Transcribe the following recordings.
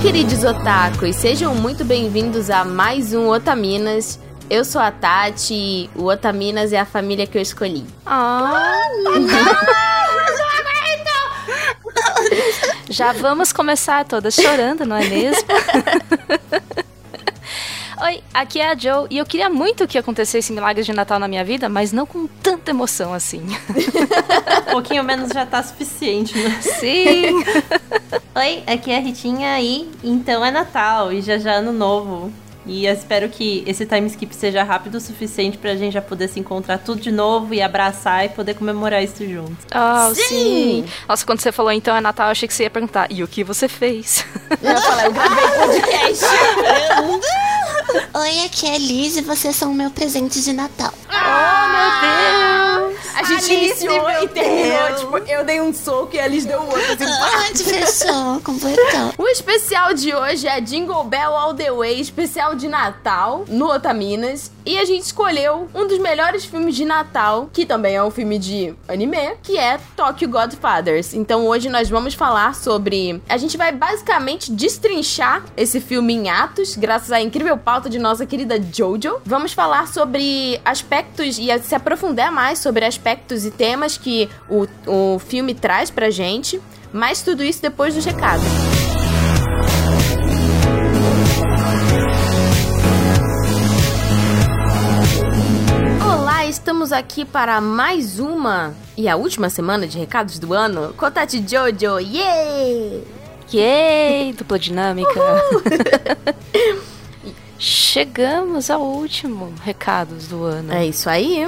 queridos otakus, sejam muito bem-vindos a mais um Otaminas. Eu sou a Tati e o Otaminas é a família que eu escolhi. Ah, Já vamos começar todas chorando, não é mesmo? Oi, aqui é a Joe e eu queria muito que acontecesse milagres de Natal na minha vida, mas não com tanta emoção assim. um pouquinho menos já tá suficiente, né? Sim! Oi, aqui é a Ritinha e então é Natal e já já é ano novo. E eu espero que esse time skip seja rápido o suficiente pra gente já poder se encontrar tudo de novo e abraçar e poder comemorar isso juntos. Oh, sim. sim! Nossa, quando você falou então é Natal, eu achei que você ia perguntar, e o que você fez? Eu ia falar, eu gravei podcast. Oi, aqui é a Liz e vocês são o meu presente de Natal. Oh, meu Deus! A gente Alice, iniciou e terminou, tipo, eu dei um soco e a Liz deu um outro. Assim, Onde fechou, completou. O especial de hoje é Jingle Bell All The Way, especial de Natal, no Otaminas. E a gente escolheu um dos melhores filmes de Natal, que também é um filme de anime, que é Tokyo Godfathers. Então hoje nós vamos falar sobre... A gente vai basicamente destrinchar esse filme em atos, graças à incrível pauta de nossa querida Jojo. Vamos falar sobre aspectos e se aprofundar mais sobre aspectos e temas que o, o filme traz pra gente. Mas tudo isso depois dos recados. Olá, estamos aqui para mais uma e a última semana de recados do ano com Tati Jojo. Yeah! Yay! Dupla dinâmica. Chegamos ao último recados do ano. É isso aí.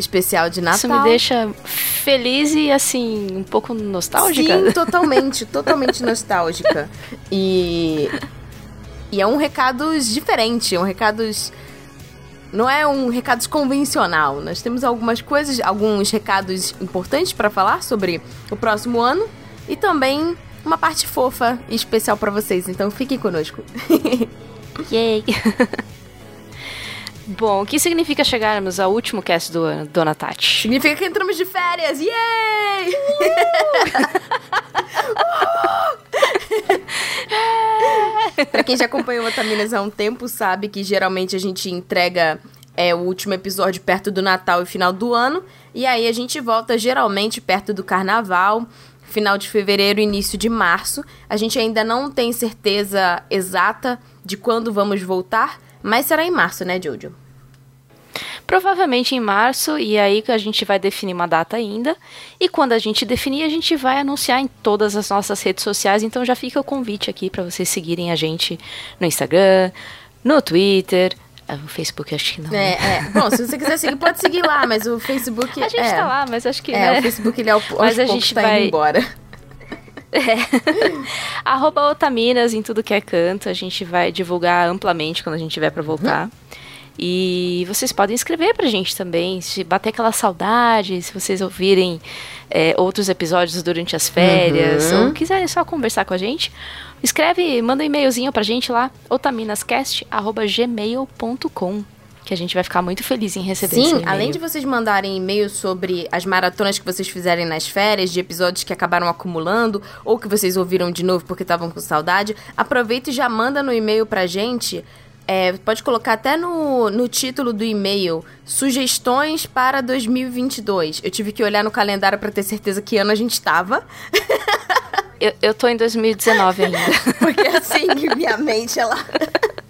Especial de Natal. Isso me deixa feliz e assim, um pouco nostálgica. Sim, totalmente, totalmente nostálgica. E e é um recados diferente, um recados não é um recados convencional. Nós temos algumas coisas, alguns recados importantes para falar sobre o próximo ano e também uma parte fofa e especial para vocês. Então fiquem conosco. Yay! Bom, o que significa chegarmos ao último cast do ano, Dona Tati? Significa que entramos de férias! Yay! pra quem já acompanhou o Otaminas há um tempo, sabe que geralmente a gente entrega é, o último episódio perto do Natal e final do ano. E aí a gente volta geralmente perto do Carnaval, final de fevereiro, início de março. A gente ainda não tem certeza exata de quando vamos voltar, mas será em março, né, Jojo? Provavelmente em março, e aí que a gente vai definir uma data ainda. E quando a gente definir, a gente vai anunciar em todas as nossas redes sociais. Então já fica o convite aqui para vocês seguirem a gente no Instagram, no Twitter, ah, o Facebook acho que não. É, né? é. Bom, se você quiser seguir, pode seguir lá, mas o Facebook. A gente é. tá lá, mas acho que. É, né? o Facebook ele é o mas a gente tá vai... embora. É. Arroba Otaminas em tudo que é canto. A gente vai divulgar amplamente quando a gente tiver para voltar. Uhum. E vocês podem escrever pra gente também, se bater aquela saudade, se vocês ouvirem é, outros episódios durante as férias, uhum. ou quiserem só conversar com a gente, escreve, manda um e-mailzinho pra gente lá, otaminascast.gmail.com que a gente vai ficar muito feliz em receber Sim, além de vocês mandarem e-mails sobre as maratonas que vocês fizerem nas férias, de episódios que acabaram acumulando, ou que vocês ouviram de novo porque estavam com saudade, aproveita e já manda no e-mail pra gente é, pode colocar até no, no título do e-mail sugestões para 2022. Eu tive que olhar no calendário para ter certeza que ano a gente estava. Eu, eu tô em 2019 ainda. Porque assim, minha mente, ela.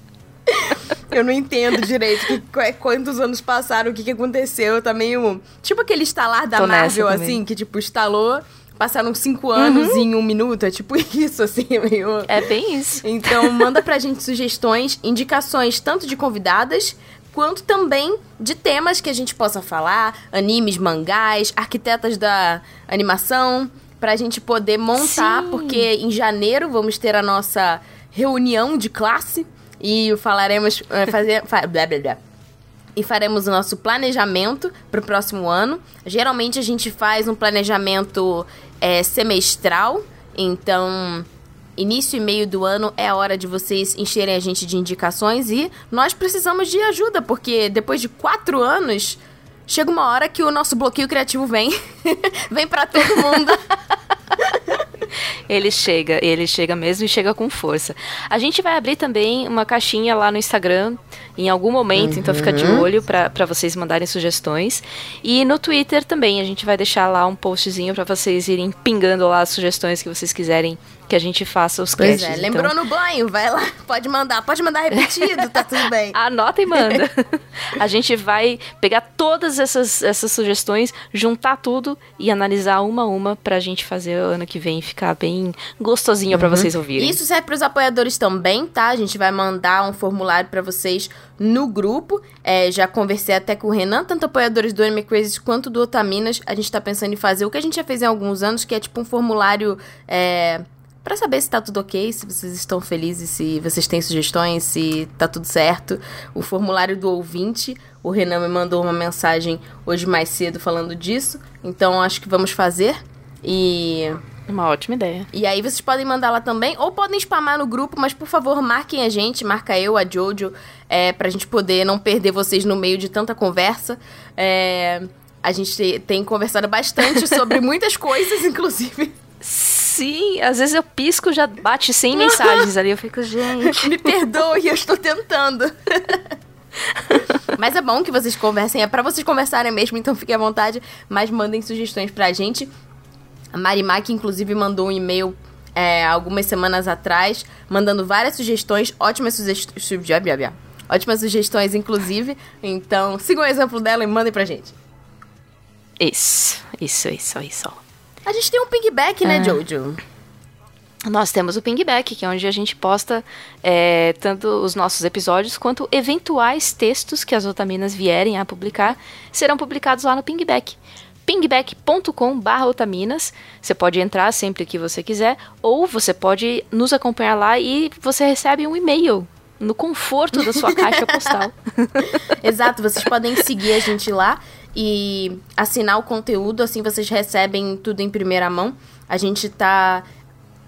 Eu não entendo direito que, quantos anos passaram, o que, que aconteceu. Tá meio. Tipo aquele estalar da Tô Marvel, assim, que tipo, instalou passaram cinco anos uhum. em um minuto. É tipo isso, assim, meio. É bem isso. Então, manda pra gente sugestões, indicações tanto de convidadas quanto também de temas que a gente possa falar, animes, mangás, arquitetas da animação, pra gente poder montar, Sim. porque em janeiro vamos ter a nossa reunião de classe e falaremos eh, fazer blá blá blá e faremos o nosso planejamento para o próximo ano. Geralmente a gente faz um planejamento é, semestral, então início e meio do ano é a hora de vocês encherem a gente de indicações e nós precisamos de ajuda, porque depois de quatro anos chega uma hora que o nosso bloqueio criativo vem, vem para todo mundo. Ele chega, ele chega mesmo e chega com força. A gente vai abrir também uma caixinha lá no Instagram em algum momento, então fica de olho para vocês mandarem sugestões. E no Twitter também, a gente vai deixar lá um postzinho para vocês irem pingando lá as sugestões que vocês quiserem que a gente faça os Pois casts. é, então. lembrou no banho? Vai lá, pode mandar, pode mandar repetido, tá tudo bem. Anota e manda. a gente vai pegar todas essas, essas sugestões, juntar tudo e analisar uma a uma pra gente fazer o ano que vem ficar bem gostosinho pra vocês ouvirem. Isso serve para os apoiadores também, tá? A gente vai mandar um formulário para vocês no grupo. É, já conversei até com o Renan, tanto apoiadores do Anime Crazy quanto do Otaminas. A gente tá pensando em fazer o que a gente já fez em alguns anos, que é tipo um formulário. É, Pra saber se tá tudo ok, se vocês estão felizes, se vocês têm sugestões, se tá tudo certo. O formulário do ouvinte, o Renan me mandou uma mensagem hoje mais cedo falando disso. Então acho que vamos fazer. E Uma ótima ideia. e aí vocês podem mandar lá também, ou podem spamar no grupo, mas por favor, marquem a gente, marca eu, a Jojo, é, pra gente poder não perder vocês no meio de tanta conversa. É, a gente tem conversado bastante sobre muitas coisas, inclusive. Sim, às vezes eu pisco já bate 100 mensagens ali. Eu fico, gente. Me perdoe, eu estou tentando. Mas é bom que vocês conversem, é pra vocês conversarem mesmo, então fiquem à vontade, mas mandem sugestões pra gente. A Marimac, inclusive, mandou um e-mail é, algumas semanas atrás, mandando várias sugestões, ótimas sugestões. Ótimas sugestões, inclusive. Então, sigam o exemplo dela e mandem pra gente. Isso, isso, isso, isso. A gente tem um pigback, né, Jojo? Nós temos o Pingback, que é onde a gente posta é, tanto os nossos episódios quanto eventuais textos que as otaminas vierem a publicar serão publicados lá no Pingback. pingback.com.br otaminas. Você pode entrar sempre que você quiser, ou você pode nos acompanhar lá e você recebe um e-mail no conforto da sua caixa postal. Exato, vocês podem seguir a gente lá e assinar o conteúdo, assim vocês recebem tudo em primeira mão. A gente tá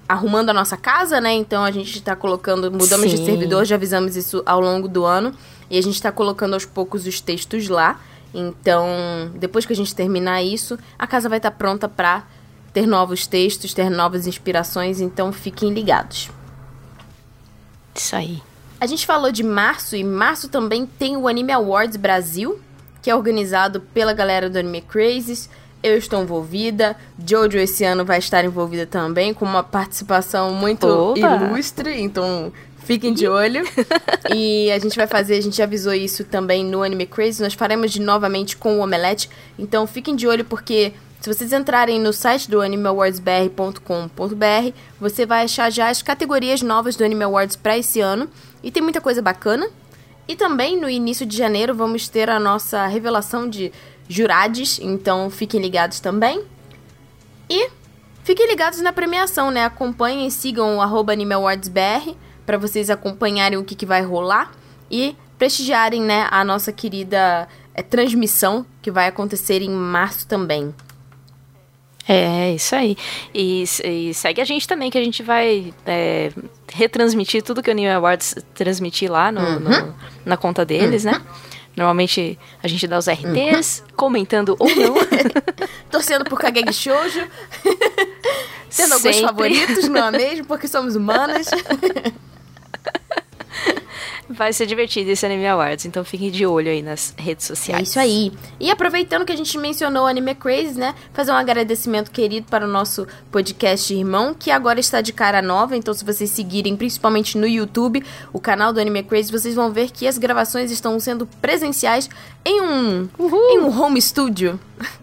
arrumando a nossa casa, né? Então a gente tá colocando, mudamos de Sim. servidor, já avisamos isso ao longo do ano. E a gente tá colocando aos poucos os textos lá. Então, depois que a gente terminar isso, a casa vai estar pronta pra ter novos textos, ter novas inspirações. Então fiquem ligados. Isso aí. A gente falou de março e março também tem o Anime Awards Brasil, que é organizado pela galera do Anime Crazes. Eu estou envolvida, Jojo esse ano vai estar envolvida também, com uma participação muito Opa! ilustre, então fiquem de olho. e a gente vai fazer, a gente avisou isso também no Anime Crazes, nós faremos de novamente com o Omelete, então fiquem de olho porque se vocês entrarem no site do animeawardsbr.com.br, você vai achar já as categorias novas do Anime Awards para esse ano. E tem muita coisa bacana. E também no início de janeiro vamos ter a nossa revelação de jurades, então fiquem ligados também. E fiquem ligados na premiação, né? Acompanhem e sigam o arroba Anime Awards BR para vocês acompanharem o que, que vai rolar e prestigiarem, né, a nossa querida é, transmissão que vai acontecer em março também. É, isso aí. E, e segue a gente também, que a gente vai é, retransmitir tudo que o Anime Awards transmitir lá no, no- na conta deles, né? Normalmente a gente dá os RTs, comentando ou não. Torcendo por Kageki Shoujo. Tendo alguns Sempre. favoritos, não é mesmo? Porque somos humanas. Vai ser divertido esse Anime Awards, então fiquem de olho aí nas redes sociais. É isso aí. E aproveitando que a gente mencionou o Anime Crazy, né? Fazer um agradecimento querido para o nosso podcast irmão, que agora está de cara nova. Então, se vocês seguirem, principalmente no YouTube, o canal do Anime Crazy, vocês vão ver que as gravações estão sendo presenciais em um, em um home studio.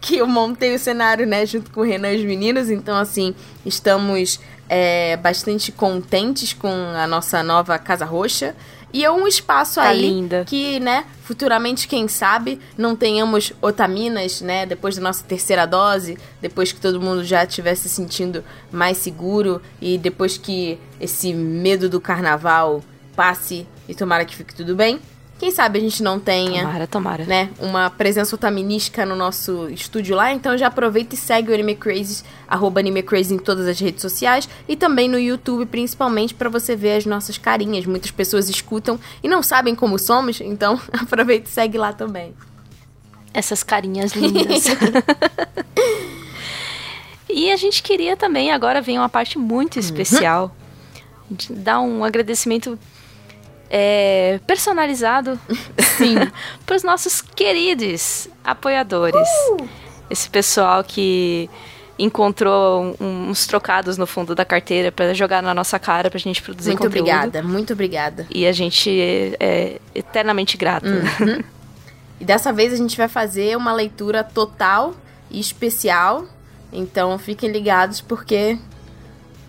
que eu montei o cenário, né, junto com o Renan e os meninos. Então, assim, estamos é, bastante contentes com a nossa nova Casa Roxa. E é um espaço Tá aí linda. que, né, futuramente, quem sabe, não tenhamos otaminas, né, depois da nossa terceira dose, depois que todo mundo já estiver se sentindo mais seguro e depois que esse medo do carnaval passe e tomara que fique tudo bem. Quem sabe a gente não tenha Tomara, tomara. né, uma presença otaminística no nosso estúdio lá. Então já aproveita e segue o Anime Crazy, arroba Anime Crazy em todas as redes sociais e também no YouTube, principalmente para você ver as nossas carinhas. Muitas pessoas escutam e não sabem como somos, então aproveita e segue lá também. Essas carinhas lindas. E a gente queria também, agora vem uma parte muito especial, de dar um agradecimento é, personalizado para os nossos queridos apoiadores. Esse pessoal que encontrou um- uns trocados no fundo da carteira para jogar na nossa cara pra gente produzir Muito conteúdo. obrigada, muito obrigada. E a gente é, eternamente grata. E dessa vez a gente vai fazer uma leitura total e especial. Então fiquem ligados porque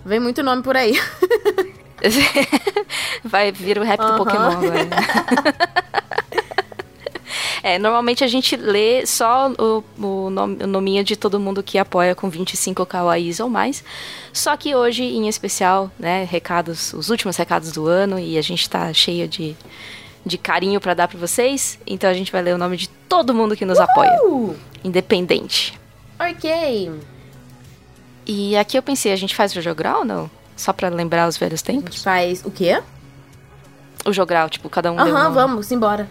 vem muito nome por aí. Vai vir o rap do Aham. Pokémon agora. É, normalmente a gente lê só o, o, nome, o nominho de todo mundo que apoia com 25 kawaiis ou mais. Só que hoje, em especial, né, recados, os últimos recados do ano, e a gente tá cheio de, de carinho pra dar pra vocês. Então a gente vai ler o nome de todo mundo que nos apoia, Uh, independente. ok. E aqui eu pensei, a gente faz o jogral ou não? Só pra lembrar os velhos A tempos? gente faz o quê? O jogral, tipo, cada um Aham, nome. vamos, embora.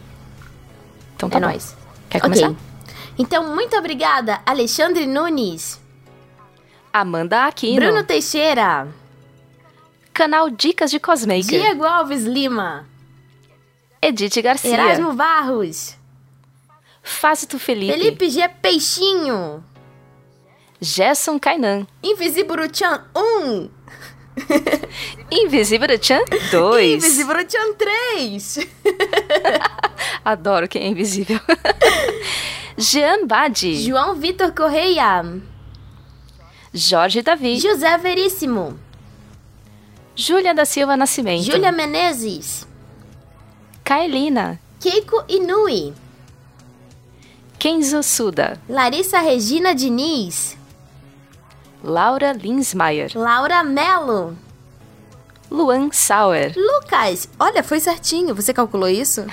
Então tá é bom. nóis. Quer começar? Então, muito obrigada, Alexandre Nunes, Amanda Aquino. Bruno Teixeira, Canal Dicas de Cosmaker. Diego Alves Lima, Edith Garcia. Erasmo Barros, Fázito Felipe. Felipe G. Peixinho, Gerson Kainan. Invisível Chan 1, Invisível Chan 2. Invisível Chan 3, Adoro quem é invisível. Jean Badi. João Vitor Correia, Jorge Davi. José Veríssimo, Júlia da Silva Nascimento. Júlia Menezes, Kaelina. Keiko Inui, Kenzo Suda. Larissa Regina Diniz, Laura Linsmeyer. Laura Melo, Luan Sauer. Lucas. Olha, foi certinho. Você calculou isso?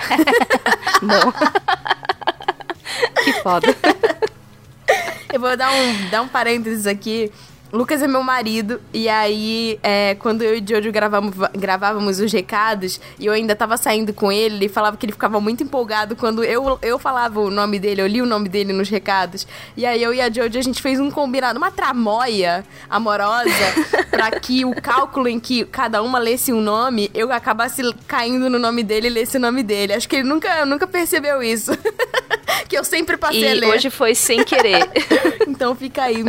Não. que foda. Eu vou dar um, dar um parênteses aqui. Lucas é meu marido, e aí, é, quando eu e o Jojo gravamos, gravávamos os recados, e eu ainda tava saindo com ele, ele falava que ele ficava muito empolgado quando eu, eu falava o nome dele, eu li o nome dele nos recados. E aí eu e a Jojo, a gente fez um combinado, uma tramóia amorosa, pra que o cálculo em que cada uma lesse um nome, eu acabasse caindo no nome dele e lesse o nome dele. Acho que ele nunca, nunca percebeu isso. que eu sempre passei a E ler. hoje foi sem querer. Então fica aí,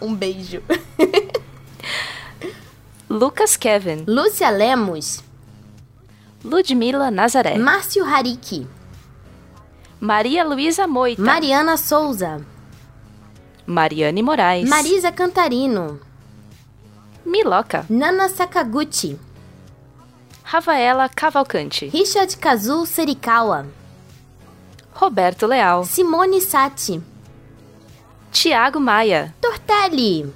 um beijo. Lucas Kevin. Lúcia Lemos, Ludmila Nazaré. Márcio Hariki, Maria Luísa Moita. Mariana Souza, Mariane Moraes. Marisa Cantarino, Miloca. Nana Sakaguchi, Rafaela Cavalcante. Richard Kazu Serikawa, Roberto Leal. Simone Sati, Tiago Maia. Tortelli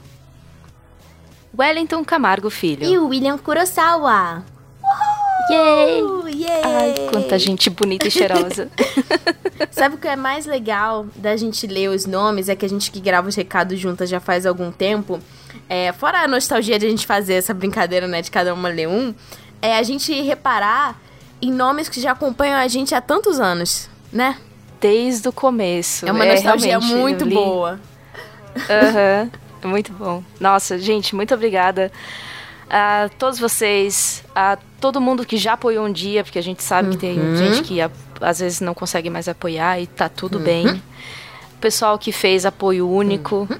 Wellington Camargo e Filho. o William Kurosawa. Yay! Uh, yay! Ai, quanta gente bonita e cheirosa. Sabe o que é mais legal da gente ler os nomes? É que a gente que grava os recados juntas já faz algum tempo. É, fora a nostalgia de a gente fazer essa brincadeira, né? De cada uma ler um. É a gente reparar em nomes que já acompanham a gente há tantos anos, né? Desde o começo. É uma nostalgia realmente, muito boa. Aham, muito bom. Nossa, gente, muito obrigada a todos vocês, a todo mundo que já apoiou um dia, porque a gente sabe que tem Uhum. gente que a- às vezes não consegue mais apoiar e tá tudo bem. O pessoal que fez apoio único. Uhum.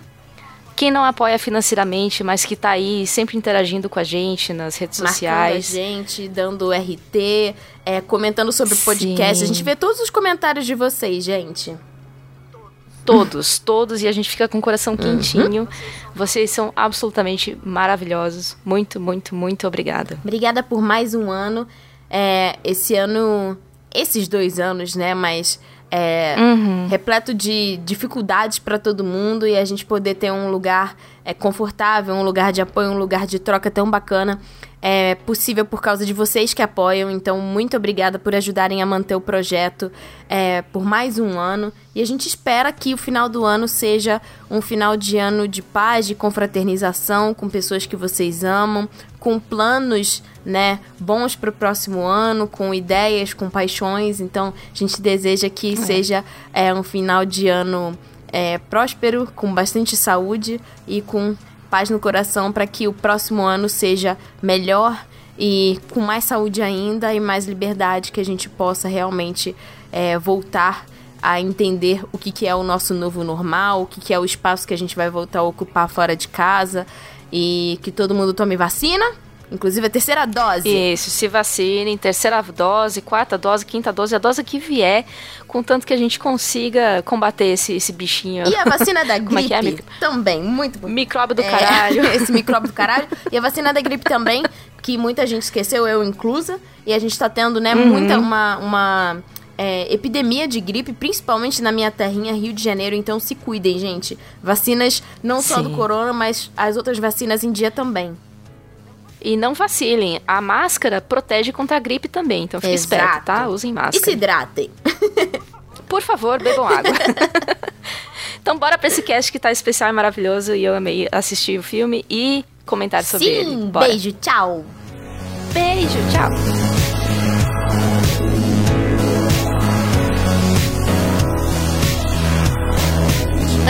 Quem não apoia financeiramente, mas que tá aí sempre interagindo com a gente nas redes Marcando a sociais. gente, dando RT, é, comentando sobre o podcast. A gente vê todos os comentários de vocês, gente. Todos, todos, e a gente fica com o coração Uhum. quentinho. Vocês são absolutamente maravilhosos. Muito, muito, muito obrigada. Obrigada por mais um ano. É, esse ano, esses dois anos, né? Mas é, Uhum. repleto de dificuldades para todo mundo e a gente poder ter um lugar é, confortável, um lugar de apoio, um lugar de troca tão bacana. É possível por causa de vocês que apoiam, então muito obrigada por ajudarem a manter o projeto é, por mais um ano. E a gente espera que o final do ano seja um final de ano de paz, de confraternização com pessoas que vocês amam, com planos né, bons para o próximo ano, com ideias, com paixões. Então a gente deseja que seja é, um final de ano é, próspero, com bastante saúde e com paz no coração para que o próximo ano seja melhor e com mais saúde ainda e mais liberdade que a gente possa realmente é, voltar a entender o que, que é o nosso novo normal, o que, que é o espaço que a gente vai voltar a ocupar fora de casa e que todo mundo tome vacina, inclusive a terceira dose. Isso, se vacinem, terceira dose, quarta dose, quinta dose, a dose que vier, contanto que a gente consiga combater esse, esse bichinho. E a vacina da Como é gripe que é, amigo? também, muito bom. Micróbio do É, caralho. esse micróbio do caralho. E a vacina da gripe também, que muita gente esqueceu, eu inclusa. E a gente tá tendo, né, Uhum. muita, uma, uma é, epidemia de gripe, principalmente na minha terrinha, Rio de Janeiro. Então se cuidem, gente. Vacinas não só do corona, mas as outras vacinas em dia também. E não vacilem, a máscara protege contra a gripe também, então fique Exato. esperto, tá? Usem E se máscara. hidratem. Por favor, bebam água. então bora pra esse cast que tá especial e maravilhoso e eu amei assistir o filme e comentar sobre Sim, ele. Bora. beijo, tchau. Beijo, tchau.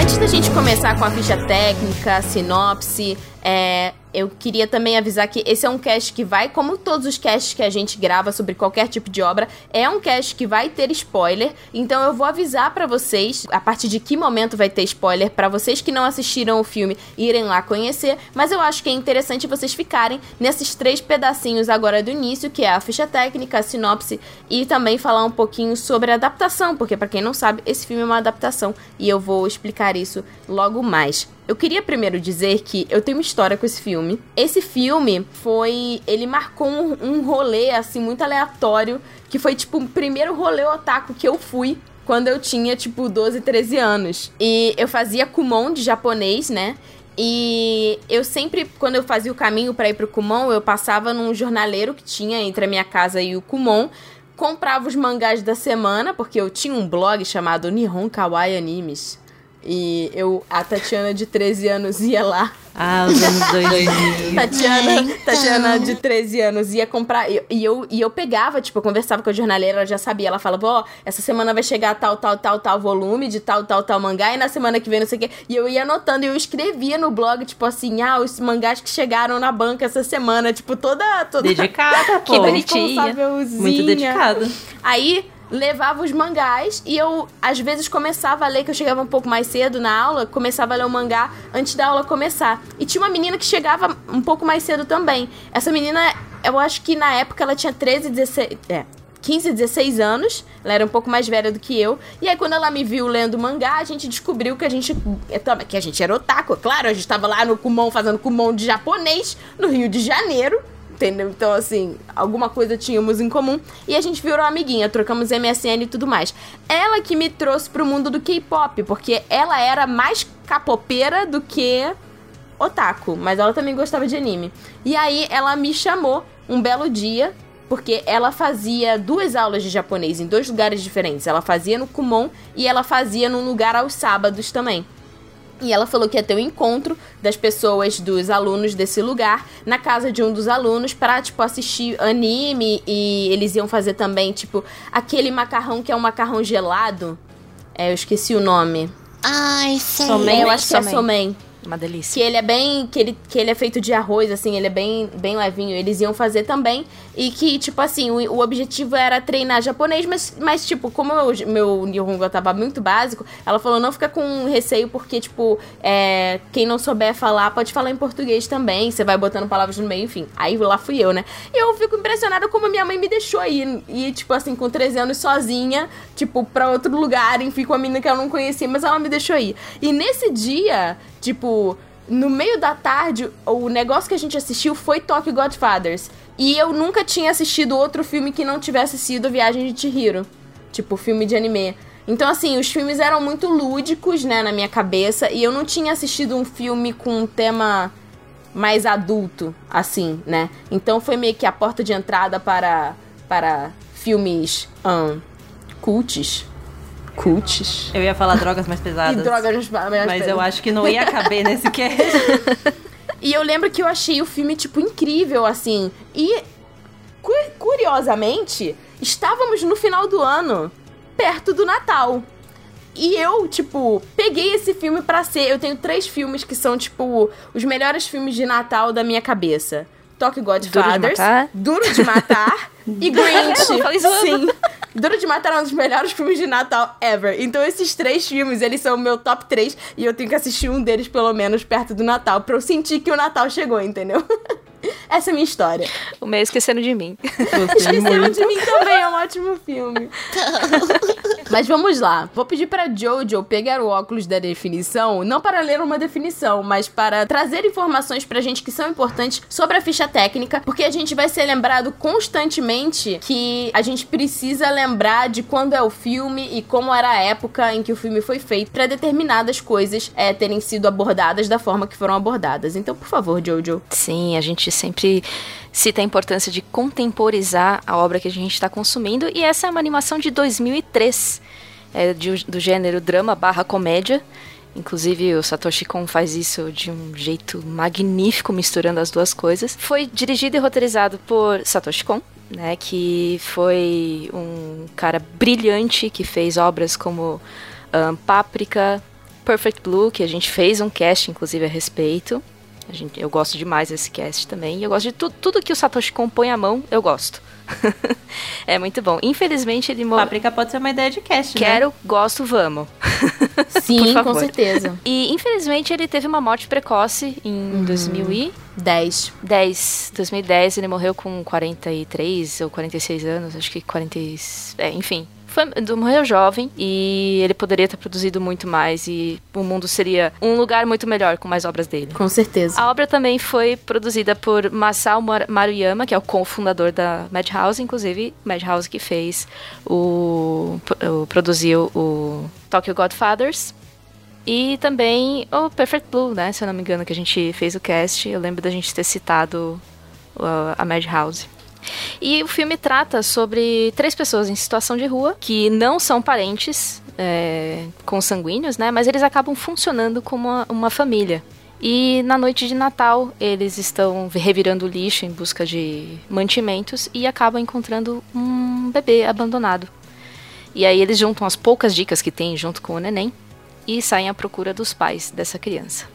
Antes da gente começar com a ficha técnica, a sinopse, é, eu queria também avisar que esse é um cast que vai, como todos os casts que a gente grava sobre qualquer tipo de obra, é um cast que vai ter spoiler. Então eu vou avisar pra vocês a partir de que momento vai ter spoiler pra vocês que não assistiram o filme irem lá conhecer. Mas eu acho que é interessante vocês ficarem nesses três pedacinhos agora do início, que é a ficha técnica, a sinopse e também falar um pouquinho sobre a adaptação, porque pra quem não sabe, esse filme é uma adaptação e eu vou explicar isso logo mais. Eu queria primeiro dizer que eu tenho uma história com esse filme. Esse filme foi. Ele marcou um, um rolê, assim, muito aleatório. Que foi, tipo, o primeiro rolê otaku que eu fui quando eu tinha, tipo, 12, 13 anos. E eu fazia Kumon de japonês, né? E eu sempre, quando eu fazia o caminho pra ir pro Kumon, eu passava num jornaleiro que tinha entre a minha casa e o Kumon. Comprava os mangás da semana, porque eu tinha um blog chamado Nihon Kawaii Animes. E eu, a Tatiana de 13 anos ia lá. Ah, os anos 2000. Tatiana, então. Tatiana de 13 anos ia comprar. E, e eu, e eu pegava, tipo, eu conversava com a jornaleira, ela já sabia. Ela falava, ó, essa semana vai chegar tal, tal, tal, tal volume de tal, tal, tal mangá. E na semana que vem, não sei o quê. E eu ia anotando e eu escrevia no blog, tipo assim, ah, os mangás que chegaram na banca essa semana. Tipo, toda. toda Dedicada, pô. Que bonitinha. responsávelzinha. Muito dedicada. Aí levava os mangás e eu às vezes começava a ler, que eu chegava um pouco mais cedo na aula, começava a ler o mangá antes da aula começar. E tinha uma menina que chegava um pouco mais cedo também. Essa menina, eu acho que na época ela tinha 13, 16. É. 15, 16 anos, ela era um pouco mais velha do que eu. E aí, quando ela me viu lendo mangá, a gente descobriu que a gente. Que a gente era otaku, claro. A gente tava lá no Kumon fazendo Kumon de japonês, no Rio de Janeiro. Entendeu? Então, assim, alguma coisa tínhamos em comum. E a gente virou amiguinha, trocamos MSN e tudo mais. Ela que me trouxe pro mundo do K-pop, porque ela era mais capopeira do que otaku, mas ela também gostava de anime. E aí ela me chamou um belo dia, porque ela fazia duas aulas de japonês em dois lugares diferentes. Ela fazia no Kumon e ela fazia num lugar aos sábados também. E ela falou que ia ter um encontro das pessoas, dos alunos desse lugar, na casa de um dos alunos, pra, tipo, assistir anime. E eles iam fazer também, tipo, aquele macarrão que é um macarrão gelado. É, eu esqueci o nome. Ai, sei. Somen. Eu acho que é Somen. Uma delícia. Que ele é bem. Que ele, que ele é feito de arroz, assim, ele é bem, bem levinho. Eles iam fazer também. E que, tipo assim, o, o objetivo era treinar japonês, mas, mas tipo, como eu, meu Nihongo tava muito básico, ela falou: não fica com receio, porque, tipo, é, quem não souber falar pode falar em português também. Você vai botando palavras no meio, enfim. Aí lá fui eu, né? E eu fico impressionada como minha mãe me deixou ir. E, tipo assim, com 13 anos sozinha, tipo, pra outro lugar, enfim, com a menina que eu não conhecia, mas ela me deixou ir. E nesse dia, tipo, no meio da tarde, o negócio que a gente assistiu foi Tokyo Godfathers. E eu nunca tinha assistido outro filme que não tivesse sido Viagem de Chihiro. Tipo, filme de anime. Então, assim, os filmes eram muito lúdicos, né, na minha cabeça. E eu não tinha assistido um filme com um tema mais adulto, assim, né? Então foi meio que a porta de entrada para, para filmes cults. Cults. Eu ia falar drogas mais E pesadas. drogas mais Mas eu acho que não ia caber nesse cast. E eu lembro que eu achei o filme, tipo, incrível, assim. E, cu- curiosamente, estávamos no final do ano, perto do Natal. E eu, tipo, peguei esse filme pra ser. Eu tenho três filmes que são, tipo, os melhores filmes de Natal da minha cabeça. Tokyo Godfathers, Duro de Matar, e Grinch. Sim. Duro de Matar é um dos melhores filmes de Natal ever. Então esses três filmes, eles são o meu top 3 e eu tenho que assistir um deles pelo menos perto do Natal pra eu sentir que o Natal chegou, entendeu? Essa é a minha história. O meio esquecendo de mim. Esquecendo de mim também é um ótimo filme. Mas vamos lá. Vou pedir para Jojo pegar o óculos da definição, não para ler uma definição, mas para trazer informações pra gente que são importantes sobre a ficha técnica, porque a gente vai ser lembrado constantemente que a gente precisa lembrar de quando é o filme e como era a época em que o filme foi feito para determinadas coisas é, terem sido abordadas da forma que foram abordadas. Então, por favor, Jojo. Sim, a gente sempre cita a importância de contemporizar a obra que a gente está consumindo, e essa é uma animação de 2003, é de, do gênero drama barra comédia. Inclusive, o Satoshi Kon faz isso de um jeito magnífico, misturando as duas coisas. Foi dirigido e roteirizado por Satoshi Kon, né, que foi um cara brilhante que fez obras como um, Páprica, Perfect Blue, que a gente fez um cast, inclusive, a respeito. A gente, eu gosto demais desse cast também. E eu gosto de tu, tudo que o Satoshi compõe à mão, eu gosto. é muito bom. Infelizmente ele morreu. Páprica pode ser uma ideia de cast, Quero, né? gosto, vamos. Sim, com certeza. E infelizmente ele teve uma morte precoce em uhum. 2010. 10. 2010 ele morreu com 43 ou 46 anos, acho que 40. É, enfim, morreu jovem e ele poderia ter produzido muito mais e o mundo seria um lugar muito melhor com mais obras dele. Com certeza. A obra também foi produzida por Masao Maruyama, que é o cofundador da Madhouse, inclusive Madhouse que fez o, o produziu o Tokyo Godfathers. E também o Perfect Blue, né? Se eu não me engano, que a gente fez o cast. Eu lembro da gente ter citado uh, a Madhouse. E o filme trata sobre três pessoas em situação de rua que não são parentes é, consanguíneos, né? Mas eles acabam funcionando como uma, uma família. E na noite de Natal, eles estão revirando lixo em busca de mantimentos e acabam encontrando um bebê abandonado. E aí eles juntam as poucas dicas que tem junto com o neném e saem à procura dos pais dessa criança.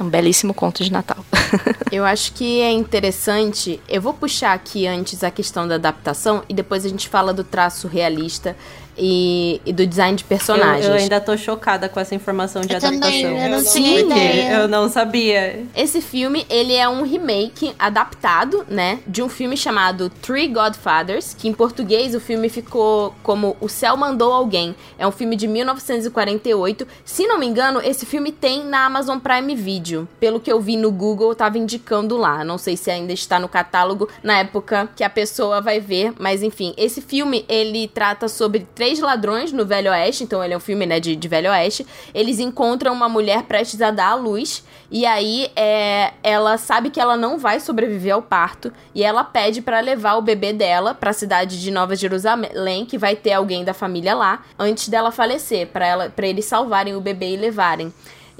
É um belíssimo conto de Natal. eu acho que é interessante. Eu vou puxar aqui antes a questão da adaptação e depois a gente fala do traço realista e, e do design de personagens. Eu, eu, ainda tô chocada com essa informação de eu adaptação. Também, eu não tinha ideia. Eu não sabia. Esse filme, ele é um remake adaptado, né, de um filme chamado Three Godfathers, que em português o filme ficou como O Céu Mandou Alguém. É um filme de 1948. Se não me engano, esse filme tem na Amazon Prime Video. Pelo que eu vi no Google, tava indicando lá. Não sei se ainda está no catálogo na época que a pessoa vai ver, mas enfim, esse filme ele trata sobre três ladrões no Velho Oeste, então ele é um filme, né, de, de Velho Oeste. Eles encontram uma mulher prestes a dar à luz, e aí é, ela sabe que ela não vai sobreviver ao parto, e ela pede para levar o bebê dela para a cidade de Nova Jerusalém, que vai ter alguém da família lá, antes dela falecer, para ela para eles salvarem o bebê e levarem.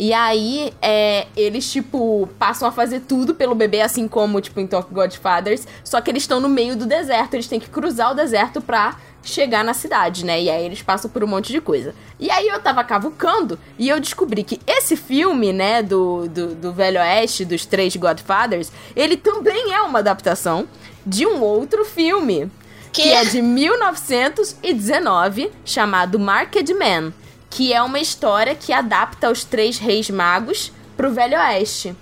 E aí, é, eles, tipo, passam a fazer tudo pelo bebê, assim como, tipo, em Talk Godfathers. Só que eles estão no meio do deserto. Eles têm que cruzar o deserto pra chegar na cidade, né? E aí eles passam por um monte de coisa. E aí eu tava cavucando e eu descobri que esse filme, né, do, do, do Velho Oeste, dos três Godfathers, ele também é uma adaptação de um outro filme. Que, que é de 1919, chamado Marked Man. Que é uma história que adapta os três reis magos pro Velho Oeste.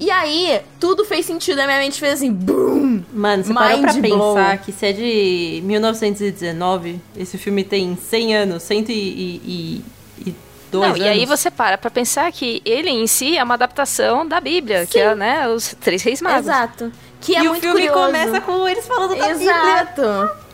E aí, tudo fez sentido, a minha mente fez assim, boom! Mano, você parou pra blow. pensar que se é de 1919, esse filme tem 100 anos, 102 Não, anos. E aí você para pra pensar que ele em si é uma adaptação da Bíblia, Sim. que é, né, os Três Reis Magos. Exato. Que é e muito o filme curioso. começa com eles falando da Exato. Bíblia. Exato.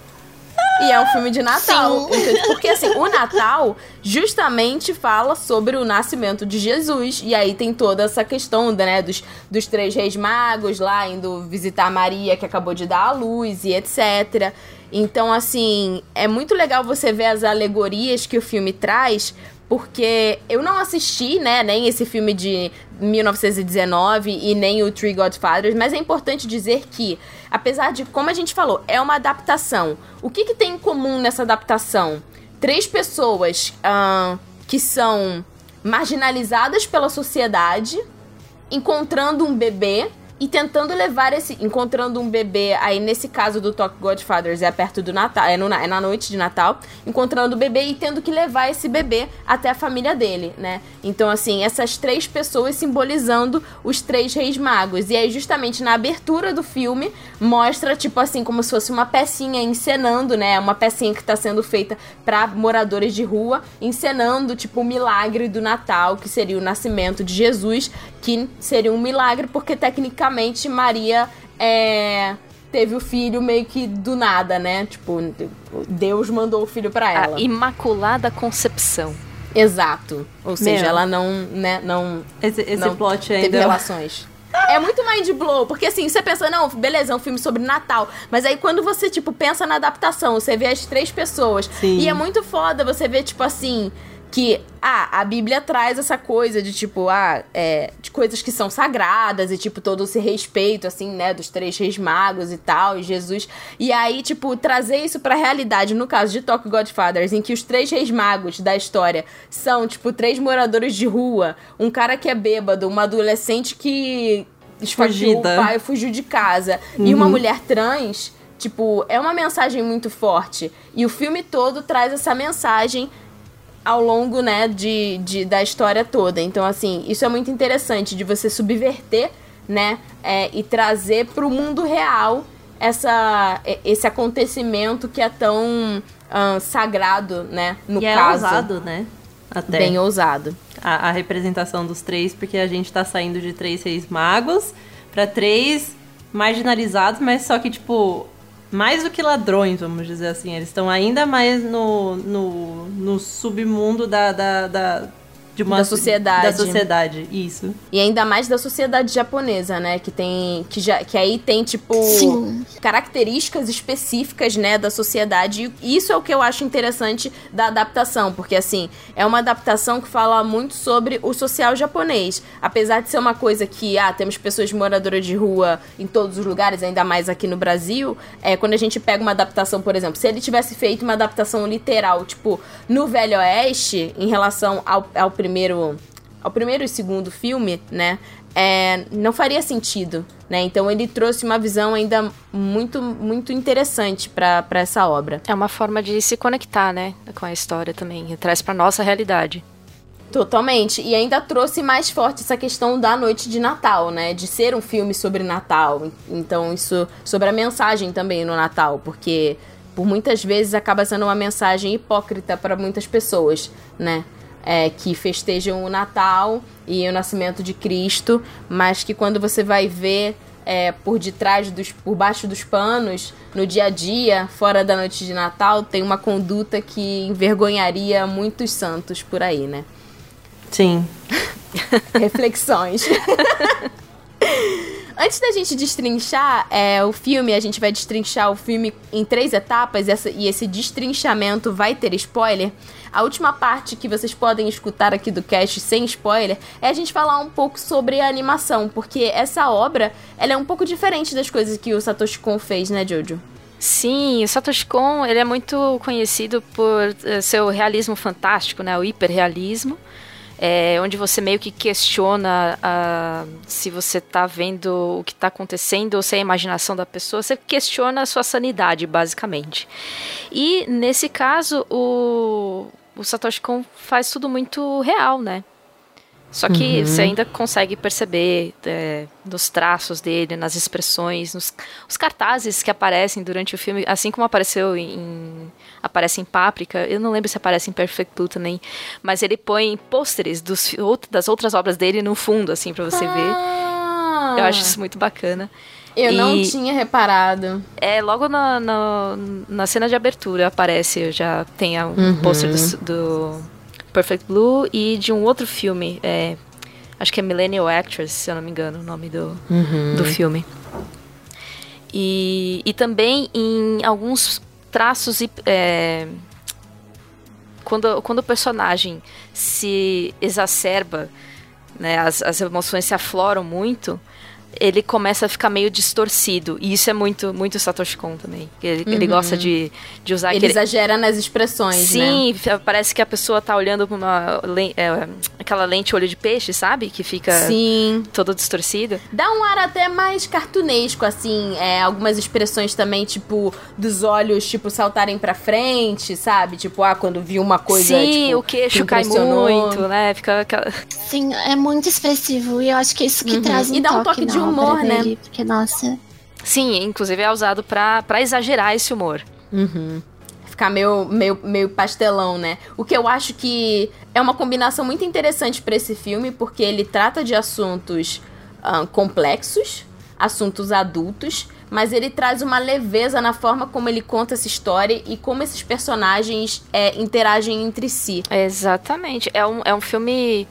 E é um filme de Natal. Porque assim, o Natal justamente fala sobre o nascimento de Jesus. E aí tem toda essa questão, né, dos, dos três reis magos lá indo visitar Maria, que acabou de dar a luz e etc. Então, assim, é muito legal você ver as alegorias que o filme traz, porque eu não assisti, né, nem esse filme de 1919 e nem o Three Godfathers, mas é importante dizer que, apesar de, como a gente falou, é uma adaptação. O que, que tem em comum nessa adaptação? três pessoas uh, que são marginalizadas pela sociedade encontrando um bebê e tentando levar esse. Encontrando um bebê, aí nesse caso do Talk Godfathers é perto do Natal, é, no, é na noite de Natal, encontrando o bebê e tendo que levar esse bebê até a família dele, né? Então, assim, essas três pessoas simbolizando os três reis magos. E aí, justamente na abertura do filme, mostra, tipo assim, como se fosse uma pecinha encenando, né? Uma pecinha que tá sendo feita para moradores de rua, encenando, tipo, o milagre do Natal, que seria o nascimento de Jesus, que seria um milagre, porque tecnicamente Maria é, teve o filho meio que do nada, né? Tipo, Deus mandou o filho para ela. A Imaculada Concepção. Exato. Ou seja, Meu, ela não, né, não esse, esse não plot ainda teve relações. É muito mind blow, porque assim, você pensa, não, beleza, é um filme sobre Natal. Mas aí quando você, tipo, pensa na adaptação, você vê as três pessoas. Sim. E é muito foda você ver, tipo assim, que ah, a Bíblia traz essa coisa de tipo, ah, é, de coisas que são sagradas e tipo todo esse respeito assim, né, dos três reis magos e tal, e Jesus. E aí, tipo, trazer isso pra realidade, no caso de Talk Godfathers, em que os três reis magos da história são, tipo, três moradores de rua, um cara que é bêbado, uma adolescente que esfagiou o pai, fugiu de casa, uhum. e uma uhum. mulher trans, tipo, é uma mensagem muito forte. E o filme todo traz essa mensagem ao longo, né, de, de, da história toda. Então, assim, isso é muito interessante de você subverter, né, é, e trazer para o mundo real essa, esse acontecimento que é tão uh, sagrado, né, no e é caso. é ousado, né? Até. Bem ousado. A, a representação dos três, porque a gente está saindo de três reis magos para três marginalizados, mas só que, tipo, mais do que ladrões, vamos dizer assim. Eles estão ainda mais no, no, no submundo da, da, da de uma da sociedade. Da sociedade, isso. E ainda mais da sociedade japonesa, né, que tem que já que aí tem tipo Sim. características específicas, né, da sociedade. E isso é o que eu acho interessante da adaptação, porque assim, é uma adaptação que fala muito sobre o social japonês. Apesar de ser uma coisa que ah, temos pessoas moradoras de rua em todos os lugares, ainda mais aqui no Brasil, é quando a gente pega uma adaptação, por exemplo, se ele tivesse feito uma adaptação literal, tipo, no Velho Oeste, em relação ao, ao primeiro ao primeiro e segundo filme, né, é, não faria sentido, né? Então ele trouxe uma visão ainda muito muito interessante para essa obra. É uma forma de se conectar, né, com a história também, e traz para nossa realidade. Totalmente. E ainda trouxe mais forte essa questão da noite de Natal, né? De ser um filme sobre Natal. Então, isso sobre a mensagem também no Natal, porque por muitas vezes acaba sendo uma mensagem hipócrita para muitas pessoas, né? É, que festejam o Natal e o nascimento de Cristo, mas que quando você vai ver é, por detrás dos, por baixo dos panos, no dia a dia, fora da noite de Natal, tem uma conduta que envergonharia muitos santos por aí, né? Sim. Reflexões. Antes da gente destrinchar é, o filme, a gente vai destrinchar o filme em três etapas essa, e esse destrinchamento vai ter spoiler. A última parte que vocês podem escutar aqui do cast sem spoiler é a gente falar um pouco sobre a animação, porque essa obra ela é um pouco diferente das coisas que o Satoshi Kon fez, né, Jojo? Sim, o Satoshi Kon ele é muito conhecido por uh, seu realismo fantástico, né, o hiperrealismo é, onde você meio que questiona uh, se você está vendo o que está acontecendo ou se é a imaginação da pessoa, você questiona a sua sanidade, basicamente. E nesse caso, o, o Satoshi Kon faz tudo muito real, né? Só que uhum. você ainda consegue perceber é, nos traços dele, nas expressões, nos os cartazes que aparecem durante o filme, assim como apareceu em aparece em Páprica, eu não lembro se aparece em Perfect Blue também, mas ele põe pôsteres dos, das outras obras dele no fundo, assim, para você ah. ver. Eu acho isso muito bacana. Eu e não tinha reparado. É, logo na, na, na, cena de abertura aparece, já tem um uhum. pôster do, do Perfect Blue e de um outro filme. É, acho que é Millennial Actress, se eu não me engano, o nome do, uhum. do filme. E, e também em alguns traços. É, quando, quando o personagem se exacerba, né, as, as emoções se afloram muito, ele começa a ficar meio distorcido. E isso é muito, muito Satoshi Kon também. Ele, uhum. ele gosta de, de usar... Ele aquele... exagera nas expressões, Sim, né? parece que a pessoa tá olhando pra uma... É, aquela lente olho de peixe, sabe? Que fica Sim. todo distorcido. Dá um ar até mais cartunesco, assim. É, algumas expressões também, tipo, dos olhos, tipo, saltarem pra frente, sabe? Tipo, ah, quando viu uma coisa, Sim, tipo, o queixo cai muito, né? Fica aquela... Sim, é muito expressivo. E eu acho que é isso que uhum. traz um e dá um toque, toque de humor, né? Dele, porque, nossa. Sim, inclusive é usado pra, pra exagerar esse humor. Uhum. Ficar meio, meio, meio pastelão, né? O que eu acho que é uma combinação muito interessante para esse filme, porque ele trata de assuntos uh, complexos, assuntos adultos, mas ele traz uma leveza na forma como ele conta essa história e como esses personagens é, interagem entre si. Exatamente. É um, é um filme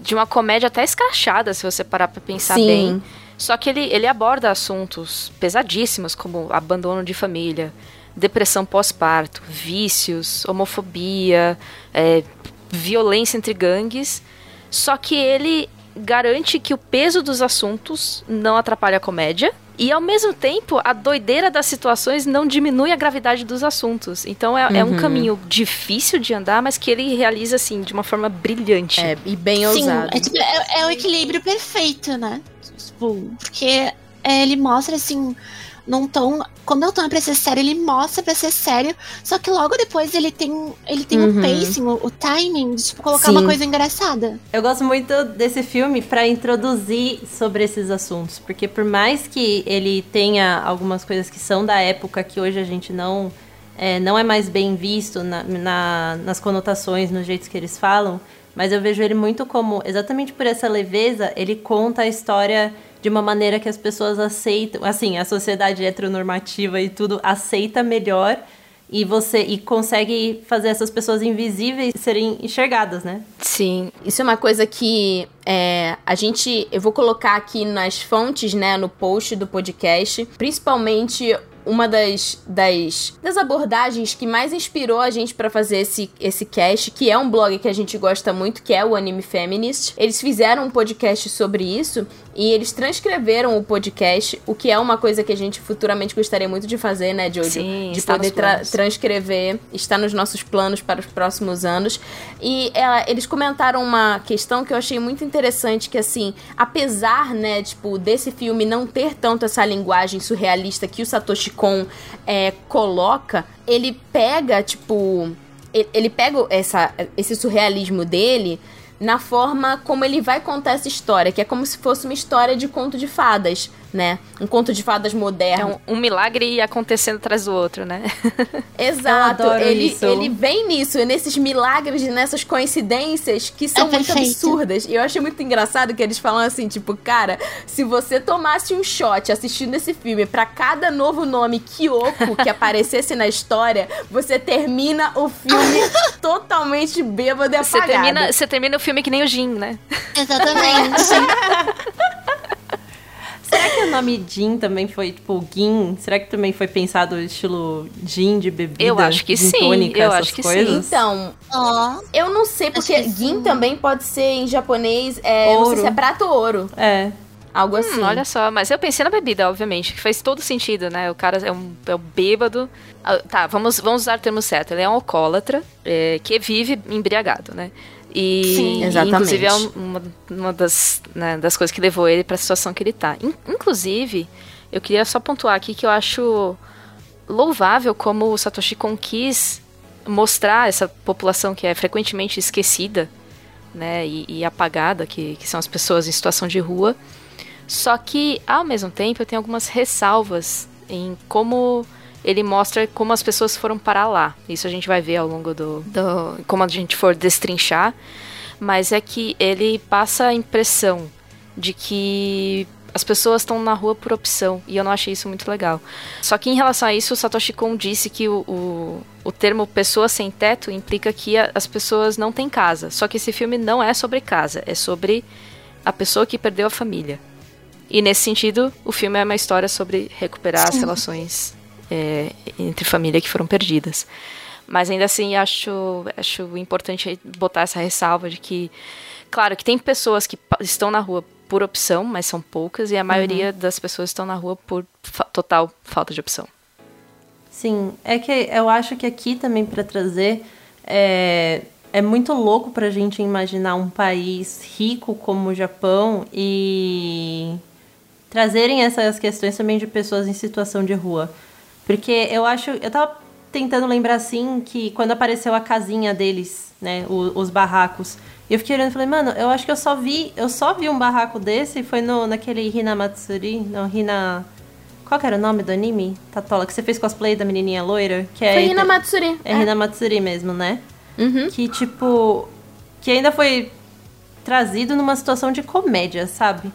de uma comédia até escrachada, se você parar pra pensar Sim. bem. Só que ele, ele aborda assuntos pesadíssimos, como abandono de família, depressão pós-parto, vícios, homofobia, é, violência entre gangues. Só que ele garante que o peso dos assuntos não atrapalha a comédia. E ao mesmo tempo, a doideira das situações não diminui a gravidade dos assuntos. Então é, uhum. é um uhum. caminho difícil de andar, mas que ele realiza assim de uma forma brilhante. É, e bem Sim, ousado. É, tipo, é, é o equilíbrio perfeito, né? Tipo, porque é, ele mostra assim num tom. Quando o tom é pra ser sério, ele mostra pra ser sério. Só que logo depois ele tem, ele tem uhum. o pacing, o, o, timing de tipo, colocar Sim. uma coisa engraçada. Eu gosto muito desse filme para introduzir sobre esses assuntos. Porque por mais que ele tenha algumas coisas que são da época que hoje a gente não. É, não é mais bem visto na, na, nas conotações, nos jeitos que eles falam, mas eu vejo ele muito como, exatamente por essa leveza, ele conta a história de uma maneira que as pessoas aceitam, assim, a sociedade heteronormativa e tudo aceita melhor e você e consegue fazer essas pessoas invisíveis serem enxergadas, né? Sim, isso é uma coisa que é, a gente, eu vou colocar aqui nas fontes, né, no post do podcast, principalmente uma das, das, das abordagens que mais inspirou a gente para fazer esse, esse cast, que é um blog que a gente gosta muito, que é o Anime Feminist. Eles fizeram um podcast sobre isso e eles transcreveram o podcast, o que é uma coisa que a gente futuramente gostaria muito de fazer, né, Jojo? Sim, de poder tra transcrever, está nos nossos planos para os próximos anos. E é, eles comentaram uma questão que eu achei muito interessante, que assim, apesar, né, tipo, desse filme não ter tanto essa linguagem surrealista que o Satoshi Kon é, coloca, ele pega, tipo, ele, ele pega essa, esse surrealismo dele na forma como ele vai contar essa história, que é como se fosse uma história de conto de fadas né? Um conto de fadas moderno. É um, um milagre acontecendo atrás do outro, né? Exato. ele, isso. ele vem nisso, nesses milagres e nessas coincidências que são é muito absurdas. E eu achei muito engraçado que eles falam assim, tipo, cara, se você tomasse um shot assistindo esse filme para cada novo nome Kyoko que aparecesse na história, você termina o filme totalmente bêbado e apagado. Você termina, você termina o filme que nem o Jin, né? Exatamente. Será que o nome gin também foi, tipo, gin? Será que também foi pensado estilo gin de bebida? Eu acho que sim. Tônica, eu acho que coisas? sim. Então, oh, eu não sei, porque gin também pode ser em japonês, é, ouro. não sei se é prato ou ouro. É. Algo hum, assim. Olha só, mas eu pensei na bebida, obviamente, que faz todo sentido, né? O cara é um, é um bêbado. Ah, tá, vamos, vamos usar o termo certo. Ele é um alcoólatra é, que vive embriagado, né? E, Sim, exatamente. inclusive, é uma, uma das, né, das coisas que levou ele para a situação que ele está. inclusive, eu queria só pontuar aqui que eu acho louvável como o Satoshi Kon quis mostrar essa população que é frequentemente esquecida né, e, e apagada, que, que são as pessoas em situação de rua. Só que, ao mesmo tempo, eu tenho algumas ressalvas em como ele mostra como as pessoas foram parar lá. Isso a gente vai ver ao longo do, do como a gente for destrinchar, mas é que ele passa a impressão de que as pessoas estão na rua por opção, e eu não achei isso muito legal. Só que em relação a isso, o Satoshi Kon disse que o, o, o termo pessoa sem teto implica que a, as pessoas não têm casa. Só que esse filme não é sobre casa, é sobre a pessoa que perdeu a família. E nesse sentido, o filme é uma história sobre recuperar Sim. as relações é, entre família que foram perdidas. Mas ainda assim, acho, acho importante botar essa ressalva de que, claro, que tem pessoas que estão na rua por opção, mas são poucas, e a maioria uhum. das pessoas estão na rua por fa total falta de opção. Sim, é que eu acho que aqui também para trazer é, é muito louco para a gente imaginar um país rico como o Japão e trazerem essas questões também de pessoas em situação de rua. Porque eu acho. Eu tava tentando lembrar assim que quando apareceu a casinha deles, né? Os, os barracos. E eu fiquei olhando e falei, mano, eu acho que eu só vi. Eu só vi um barraco desse. Foi no, naquele Hinamatsuri. Não, Hina. Qual que era o nome do anime? Tatola, que você fez cosplay da menininha loira? Que é foi Hinamatsuri. É, é Hinamatsuri mesmo, né? Uhum. Que, tipo. Que ainda foi trazido numa situação de comédia, sabe?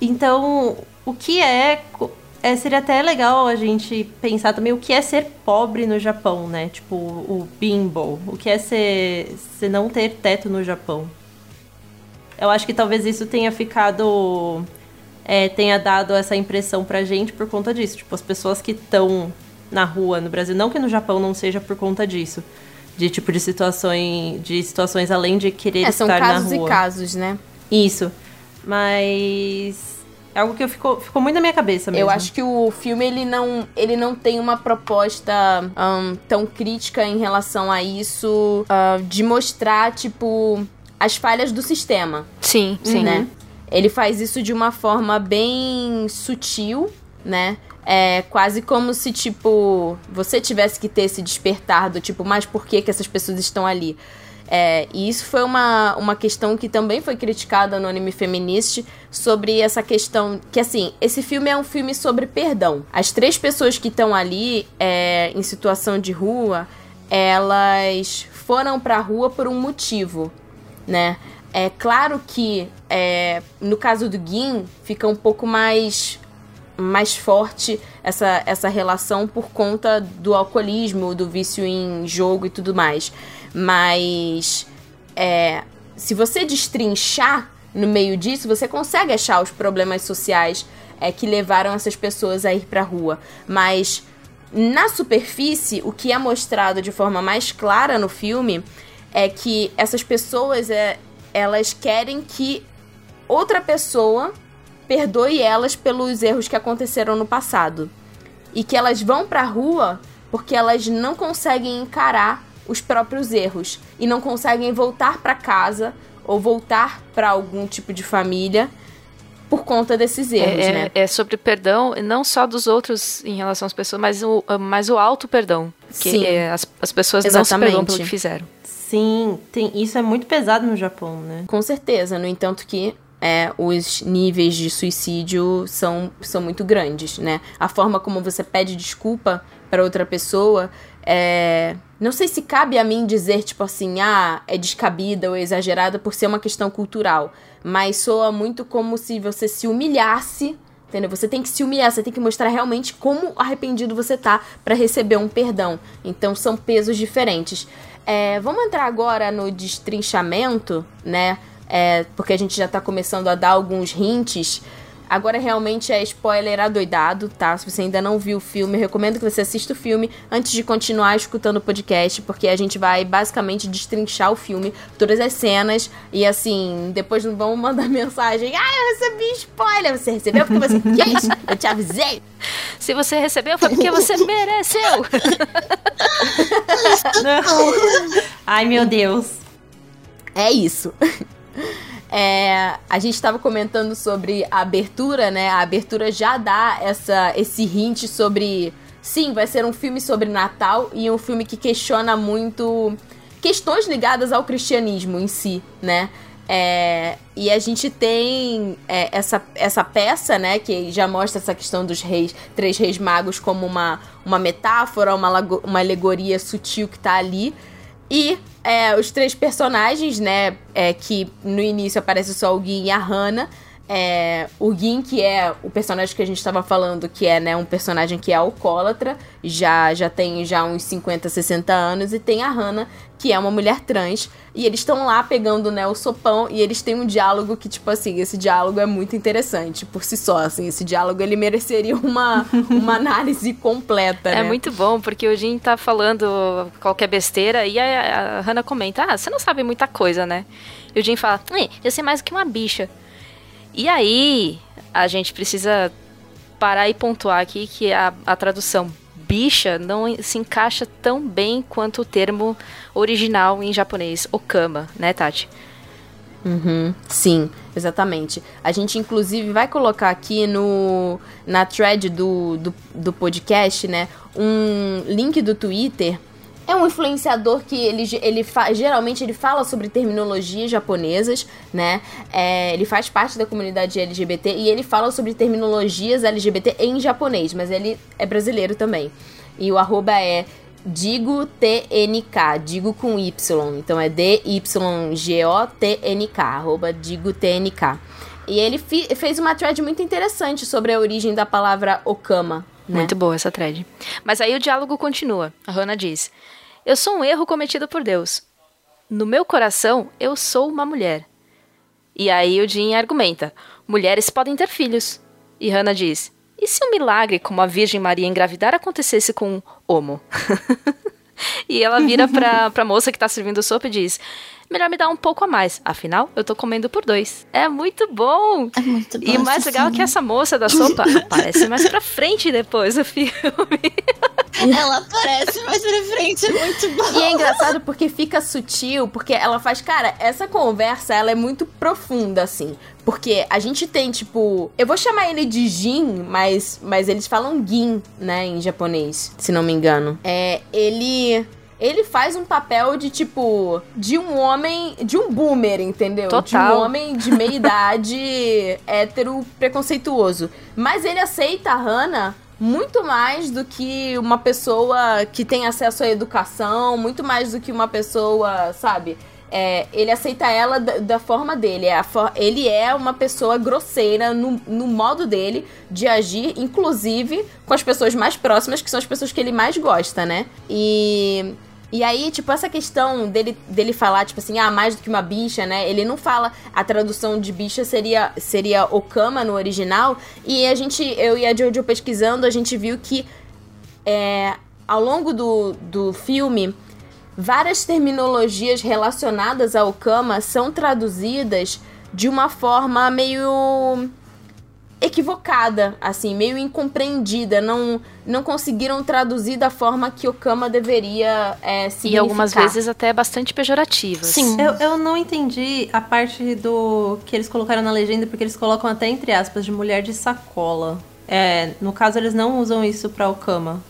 Então, o que é, é, Seria até legal a gente pensar também o que é ser pobre no Japão, né? Tipo, o bimbo. O que é ser, ser não ter teto no Japão. Eu acho que talvez isso tenha ficado. É, tenha dado essa impressão pra gente por conta disso. Tipo, as pessoas que estão na rua no Brasil. Não que no Japão não seja por conta disso. De tipo de situações. De situações além de querer é, estar na rua. São casos e casos, né? Isso. Mas é algo que ficou, ficou muito na minha cabeça mesmo. Eu acho que o filme ele não, ele não tem uma proposta um, tão crítica em relação a isso, uh, de mostrar, tipo, as falhas do sistema. Sim, sim. Né? Ele faz isso de uma forma bem sutil, né? É quase como se, tipo, você tivesse que ter esse despertar do tipo, mas por que, que essas pessoas estão ali? É, e isso foi uma, uma questão que também foi criticada no anime feminista sobre essa questão que, assim, esse filme é um filme sobre perdão. As três pessoas que estão ali é, em situação de rua, elas foram pra rua por um motivo, né? É claro que é, no caso do Gin fica um pouco mais mais forte essa, essa relação por conta do alcoolismo, do vício em jogo e tudo mais. Mas é, se você destrinchar no meio disso, você consegue achar os problemas sociais é, que levaram essas pessoas a ir para a rua. Mas na superfície, o que é mostrado de forma mais clara no filme é que essas pessoas é, elas querem que outra pessoa perdoe elas pelos erros que aconteceram no passado. E que elas vão para a rua porque elas não conseguem encarar os próprios erros e não conseguem voltar para casa ou voltar para algum tipo de família por conta desses erros, é, né? É, sobre perdão, não só dos outros em relação às pessoas, mas o, mas o auto perdão. Que Sim. É, as, as pessoas Exatamente. não se perdoam pelo que fizeram. Sim, tem, isso é muito pesado no Japão, né? Com certeza, no entanto que é, os níveis de suicídio são, são muito grandes, né? A forma como você pede desculpa para outra pessoa é, não sei se cabe a mim dizer, tipo assim, ah, é descabida ou exagerada por ser uma questão cultural. Mas soa muito como se você se humilhasse, entendeu? Você tem que se humilhar, você tem que mostrar realmente como arrependido você tá para receber um perdão. Então são pesos diferentes. É, vamos entrar agora no destrinchamento, né? É, porque a gente já tá começando a dar alguns hints Agora realmente é spoiler adoidado, tá? Se você ainda não viu o filme, recomendo que você assista o filme antes de continuar escutando o podcast, porque a gente vai basicamente destrinchar o filme, todas as cenas, e assim, depois não vão mandar mensagem. Ah, eu recebi spoiler! Você recebeu porque você quis? Eu te avisei! Se você recebeu, foi porque você mereceu! Ai, meu Deus. É isso. É, a gente estava comentando sobre a abertura, né? A abertura já dá essa, esse hint sobre. Sim, vai ser um filme sobre Natal e um filme que questiona muito questões ligadas ao cristianismo em si, né? É, e a gente tem é, essa, essa peça, né, que já mostra essa questão dos reis, três reis magos como uma, uma metáfora, uma, uma alegoria sutil que tá ali. E é, os três personagens, né? É, que no início aparece só o Gin e a Hannah. É, o Gin, que é o personagem que a gente estava falando, que é né, um personagem que é alcoólatra, já, já tem já uns 50, 60 anos, e tem a Hannah, que é uma mulher trans, e eles estão lá pegando né, o sopão, e eles têm um diálogo que, tipo assim, esse diálogo é muito interessante por si só, assim, esse diálogo ele mereceria uma, uma análise completa, É né? muito bom, porque o Jin tá falando qualquer besteira, e a, a Hannah comenta, ah, você não sabe muita coisa, né? E o Jin fala, eu sei mais do que uma bicha. E aí, a gente precisa parar e pontuar aqui que a, a tradução bicha não se encaixa tão bem quanto o termo original em japonês, okama, né, Tati? Uhum, sim, exatamente. A gente, inclusive, vai colocar aqui no na thread do, do, do podcast, né, um link do Twitter é um influenciador que ele, ele geralmente ele fala sobre terminologias japonesas, né? É, ele faz parte da comunidade LGBT e ele fala sobre terminologias LGBT em japonês, mas ele é brasileiro também. E o arroba é Digo TNK, digo com Y, então é D-Y-G-O-T-N-K, arroba Digo TNK. E ele fez uma thread muito interessante sobre a origem da palavra Okama. Né? Muito boa essa thread. Mas aí o diálogo continua. A Hannah diz: Eu sou um erro cometido por Deus. No meu coração, eu sou uma mulher. E aí o Jim argumenta: Mulheres podem ter filhos. E Hannah diz: e se um milagre como a Virgem Maria engravidar acontecesse com um homo? e ela vira pra, pra moça que tá servindo sopa e diz: melhor me dar um pouco a mais. Afinal, eu tô comendo por dois. É muito bom. É muito bom. E o mais legal é que essa moça da sopa aparece mais pra frente depois do filme. Ela aparece mais pra frente, é muito bom. E é engraçado porque fica sutil, porque ela faz, cara, essa conversa, ela é muito profunda, assim. Porque a gente tem, tipo. Eu vou chamar ele de Jin, mas, mas eles falam Gin, né, em japonês, se não me engano. É. Ele ele faz um papel de, tipo, de um homem, de um boomer, entendeu? Total. De um homem de meia idade hétero preconceituoso. Mas ele aceita a Hannah muito mais do que uma pessoa que tem acesso à educação, muito mais do que uma pessoa, sabe? É, ele aceita ela da, da forma dele. É for, ele é uma pessoa grosseira no, no modo dele de agir, inclusive com as pessoas mais próximas, que são as pessoas que ele mais gosta, né? E e aí, tipo, essa questão dele, dele falar, tipo assim, ah, mais do que uma bicha, né? Ele não fala. A tradução de bicha seria, seria Okama no original. E a gente, eu e a Jojo pesquisando, a gente viu que é, ao longo do, do filme, várias terminologias relacionadas ao Okama são traduzidas de uma forma meio equivocada, assim, meio incompreendida. Não, não conseguiram traduzir da forma que o Kama deveria é, significar. E algumas vezes até bastante pejorativas. Sim. Eu, eu não entendi a parte do que eles colocaram na legenda, porque eles colocam até entre aspas de mulher de sacola. É, no caso, eles não usam isso pra Okama.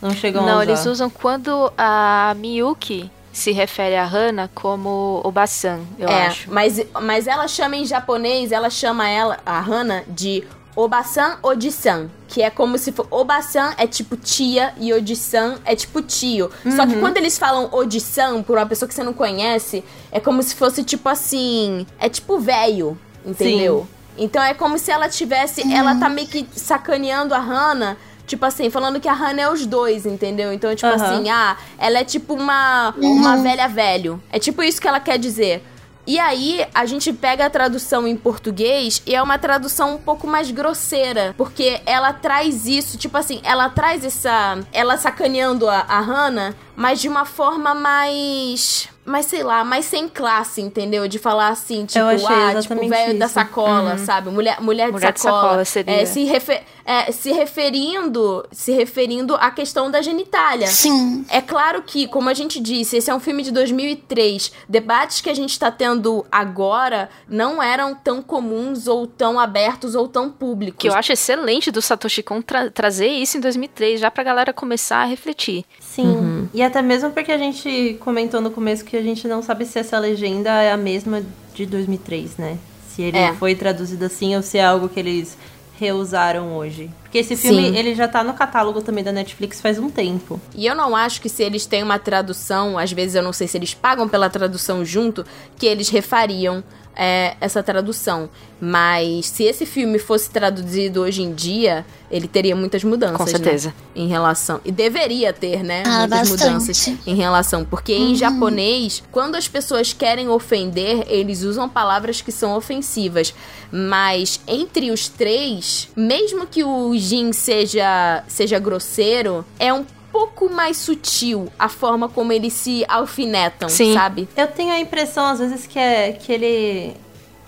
Não chegam não, a usar. Não, eles usam quando a Miyuki se refere a Hana como Obasan, eu é, acho. Mas, mas ela chama em japonês, ela chama ela, a Hana, de Obasan Odisan, que é como se for. Obasan é tipo tia e Odisan é tipo tio. Uhum. Só que uhum. quando eles falam Odisan por uma pessoa que você não conhece, é como se fosse tipo assim. É tipo velho, entendeu? Sim. Então é como se ela tivesse. Uhum. Ela tá meio que sacaneando a Hana Tipo assim, falando que a Hannah é os dois, entendeu? Então, tipo uhum. assim, ah, ela é tipo uma, uma velha velho. É tipo isso que ela quer dizer. E aí, a gente pega a tradução em português e é uma tradução um pouco mais grosseira. Porque ela traz isso, tipo assim, ela traz essa. Ela sacaneando a, a Hannah, mas de uma forma mais mas sei lá, mais sem classe, entendeu? De falar assim, tipo, ah, tipo, velho da sacola, uhum. sabe? Mulher, mulher, mulher de sacola. De sacola seria. É, se, refer, é, se referindo, se referindo à questão da genitália. Sim. É claro que, como a gente disse, esse é um filme de 2003. Debates que a gente tá tendo agora não eram tão comuns ou tão abertos ou tão públicos. Que eu acho excelente do Satoshi Kon tra trazer isso em 2003, já pra galera começar a refletir. Sim. Uhum. E até mesmo porque a gente comentou no começo que a gente não sabe se essa legenda é a mesma de 2003, né? Se ele é. foi traduzido assim ou se é algo que eles reusaram hoje. Porque esse filme, Sim. ele já tá no catálogo também da Netflix faz um tempo. E eu não acho que se eles têm uma tradução, às vezes eu não sei se eles pagam pela tradução junto, que eles refariam é, essa tradução. Mas se esse filme fosse traduzido hoje em dia, ele teria muitas mudanças. Com né, certeza. Né? Em relação. E deveria ter, né? Ah, muitas bastante. mudanças em relação. Porque uhum. em japonês, quando as pessoas querem ofender, eles usam palavras que são ofensivas. Mas entre os três, mesmo que o Jin seja, seja grosseiro, é um pouco mais sutil a forma como eles se alfinetam, Sim. sabe? Eu tenho a impressão, às vezes, que, é, que ele,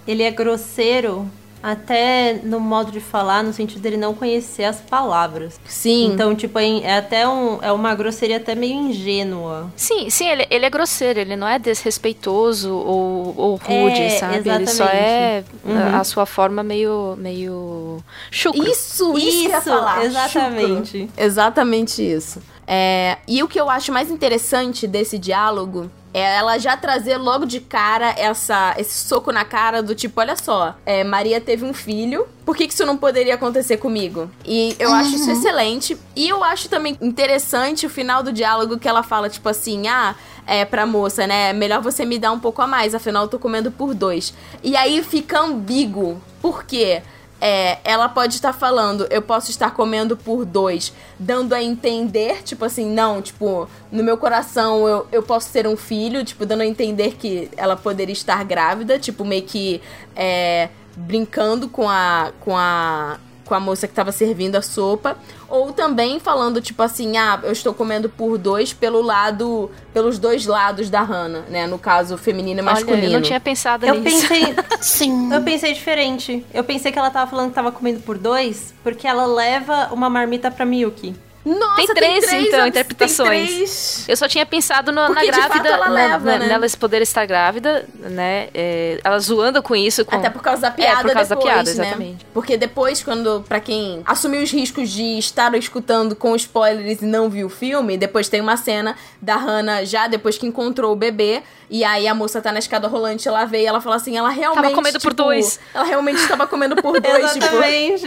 ele é grosseiro até no modo de falar, no sentido dele não conhecer as palavras. Sim. Então, tipo, é é até um, é uma grosseria até meio ingênua. Sim, sim, ele, ele é grosseiro, ele não é desrespeitoso ou, ou rude, É, sabe? Ele só exatamente. é Uhum. a sua forma meio. meio. chucro. Isso, isso, que eu ia falar. exatamente. Chucro. Exatamente isso. É, e o que eu acho mais interessante desse diálogo é ela já trazer logo de cara essa, esse soco na cara do tipo, olha só, é, Maria teve um filho, por que, que isso não poderia acontecer comigo? E eu acho isso excelente. E eu acho também interessante o final do diálogo que ela fala, tipo assim, ah, é pra moça, né? Melhor você me dar um pouco a mais, afinal eu tô comendo por dois. E aí fica ambíguo. Por quê? É, ela pode estar falando, eu posso estar comendo por dois, dando a entender, tipo assim, não, tipo, no meu coração eu, eu posso ter um filho, tipo, dando a entender que ela poderia estar grávida, tipo, meio que é, brincando com a, com a com a moça que tava servindo a sopa, ou também falando tipo assim, ah, eu estou comendo por dois pelo lado, pelos dois lados da Hannah, né, no caso feminino e masculino. Olha, eu não tinha pensado Eu nisso. pensei, Sim. eu pensei diferente. Eu pensei que ela tava falando que tava comendo por dois, porque ela leva uma marmita pra Miyuki. Nossa, Tem tem três, três, então, interpretações. três. Eu só tinha pensado no- na grávida, ela na- leva, na- né? nela poder estar grávida, né? é, ela zoando com isso. Com... Até por causa da piada É, por causa da depois, piada, né? exatamente. Porque depois, quando, pra quem assumiu os riscos de estar escutando com spoilers e não viu o filme, depois tem uma cena da Hannah já depois que encontrou o bebê, e aí a moça tá na escada rolante, ela vê e ela fala assim, ela realmente... comendo por tipo, dois. Ela realmente estava comendo por dois, tipo... Exatamente.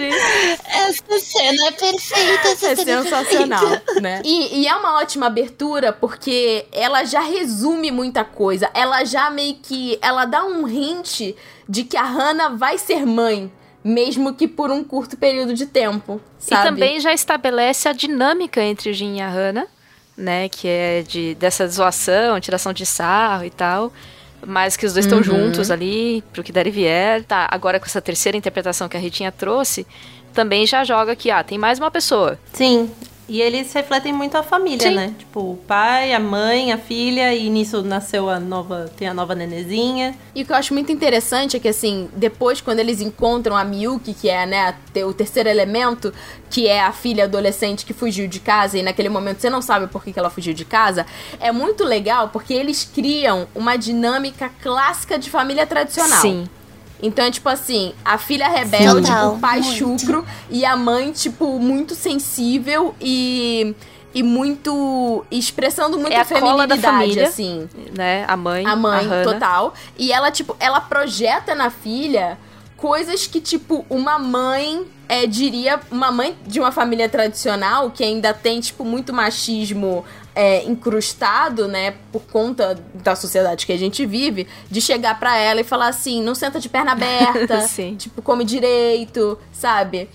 Essa cena é perfeita. Essa É cena sensacional, perfeita. né? E, e é uma ótima abertura porque ela já resume muita coisa. Ela já meio que. Ela dá um hint de que a Hannah vai ser mãe. Mesmo que por um curto período de tempo. Sabe? E também já estabelece a dinâmica entre o Jin e a Hannah, né? Que é de, dessa zoação, tiração de sarro e tal. Mas que os dois estão Uhum. juntos ali, pro que der e vier. Tá, agora com essa terceira interpretação que a Ritinha trouxe, também já joga que, ah, tem mais uma pessoa. Sim. E eles refletem muito a família, Sim. né? Tipo, o pai, a mãe, a filha, e nisso nasceu a nova. Tem a nova nenezinha. E o que eu acho muito interessante é que, assim, depois, quando eles encontram a Miyuki, que é, né, o terceiro elemento, que é a filha adolescente que fugiu de casa, e naquele momento você não sabe por que, que ela fugiu de casa, é muito legal porque eles criam uma dinâmica clássica de família tradicional. Sim. Então é tipo assim, a filha rebelde, Total, o pai muito. chucro e a mãe, tipo, muito sensível e. E muito. expressando muita É a cola da feminilidade, família. assim Né? A mãe. a mãe Hannah. total. E ela, tipo, ela projeta na filha coisas que, tipo, uma mãe é, diria, uma mãe de uma família tradicional que ainda tem, tipo, muito machismo é, incrustado, né, por conta da sociedade que a gente vive, de chegar pra ela e falar assim, não senta de perna aberta, tipo, come direito, sabe?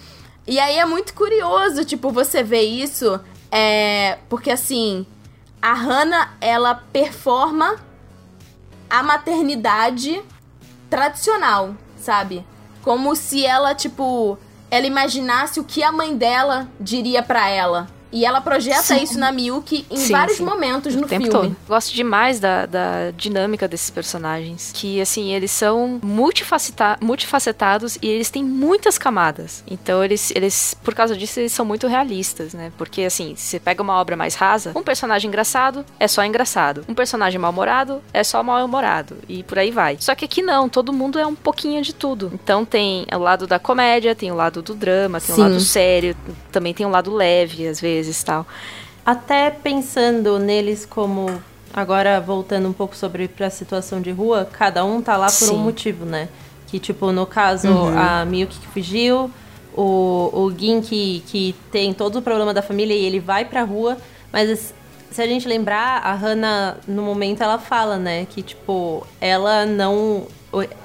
E aí é muito curioso, tipo, você ver isso, é, porque assim, a Hannah, ela performa a maternidade tradicional, sabe? Como se ela, tipo, ela imaginasse o que a mãe dela diria pra ela. E ela projeta Sim. isso na Miyuki em Sim, vários sim. momentos o no tempo filme. todo. Gosto demais da, da dinâmica desses personagens. Que, assim, eles são multifaceta multifacetados e eles têm muitas camadas. Então, eles, eles, por causa disso, eles são muito realistas, né? Porque, assim, se você pega uma obra mais rasa, um personagem engraçado é só engraçado. Um personagem mal-humorado é só mal-humorado. E por aí vai. Só que aqui não, todo mundo é um pouquinho de tudo. Então, tem o lado da comédia, tem o lado do drama, tem o lado sério, também tem o lado leve, às vezes, tal. Até pensando neles como. Agora, voltando um pouco sobre pra situação de rua, cada um tá lá por Sim. um motivo, né? Que, tipo, no caso, Uhum. a Miyuki que fugiu, o, o Gin que, que tem todo o problema da família e ele vai pra rua, mas se a gente lembrar, a Hannah, no momento, ela fala, né? Que, tipo, ela não.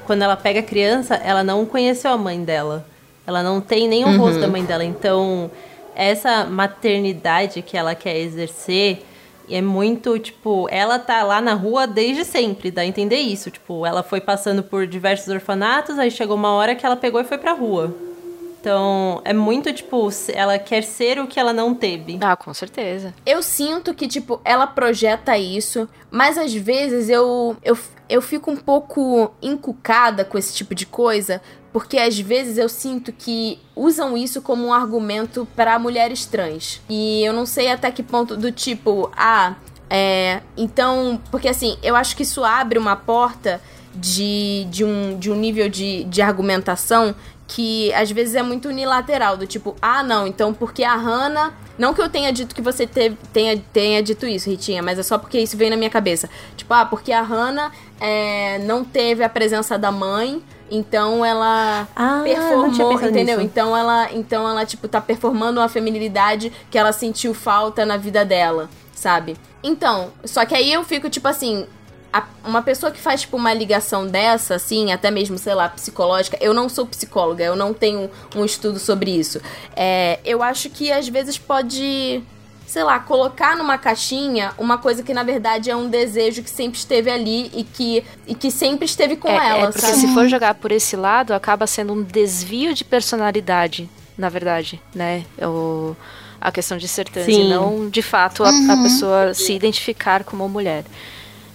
Quando ela pega a criança, ela não conheceu a mãe dela. Ela não tem nem o rosto da mãe dela. Então, essa maternidade que ela quer exercer é muito, tipo, ela tá lá na rua desde sempre, dá a entender isso. Tipo, ela foi passando por diversos orfanatos, aí chegou uma hora que ela pegou e foi pra rua. Então, é muito, tipo, ela quer ser o que ela não teve. Ah, com certeza. Eu sinto que, tipo, ela projeta isso, mas às vezes eu. eu eu fico um pouco encucada com esse tipo de coisa, porque às vezes eu sinto que usam isso como um argumento para mulheres trans. E eu não sei até que ponto do tipo, ah, é, então, porque assim, eu acho que isso abre uma porta de, de, um, de um nível de, de argumentação que às vezes é muito unilateral, do tipo, ah, não, então porque a Hannah. Não que eu tenha dito que você teve, tenha, tenha dito isso, Ritinha, mas é só porque isso veio na minha cabeça. Tipo, ah, porque a Hannah é, não teve a presença da mãe, então ela Ah, performou, entendeu? nisso. Então ela, então ela tipo tá performando uma feminilidade que ela sentiu falta na vida dela, sabe? Então, só que aí eu fico tipo assim, a- uma pessoa que faz tipo uma ligação dessa, assim, até mesmo, sei lá, psicológica, eu não sou psicóloga, eu não tenho um estudo sobre isso. É, eu acho que às vezes pode, sei lá, colocar numa caixinha uma coisa que na verdade é um desejo que sempre esteve ali e que, e que sempre esteve com é, ela, é porque sabe? se for jogar por esse lado, acaba sendo um desvio de personalidade, na verdade, né? O, a questão de ser trans Sim. e não, de fato, a, a pessoa se identificar como mulher.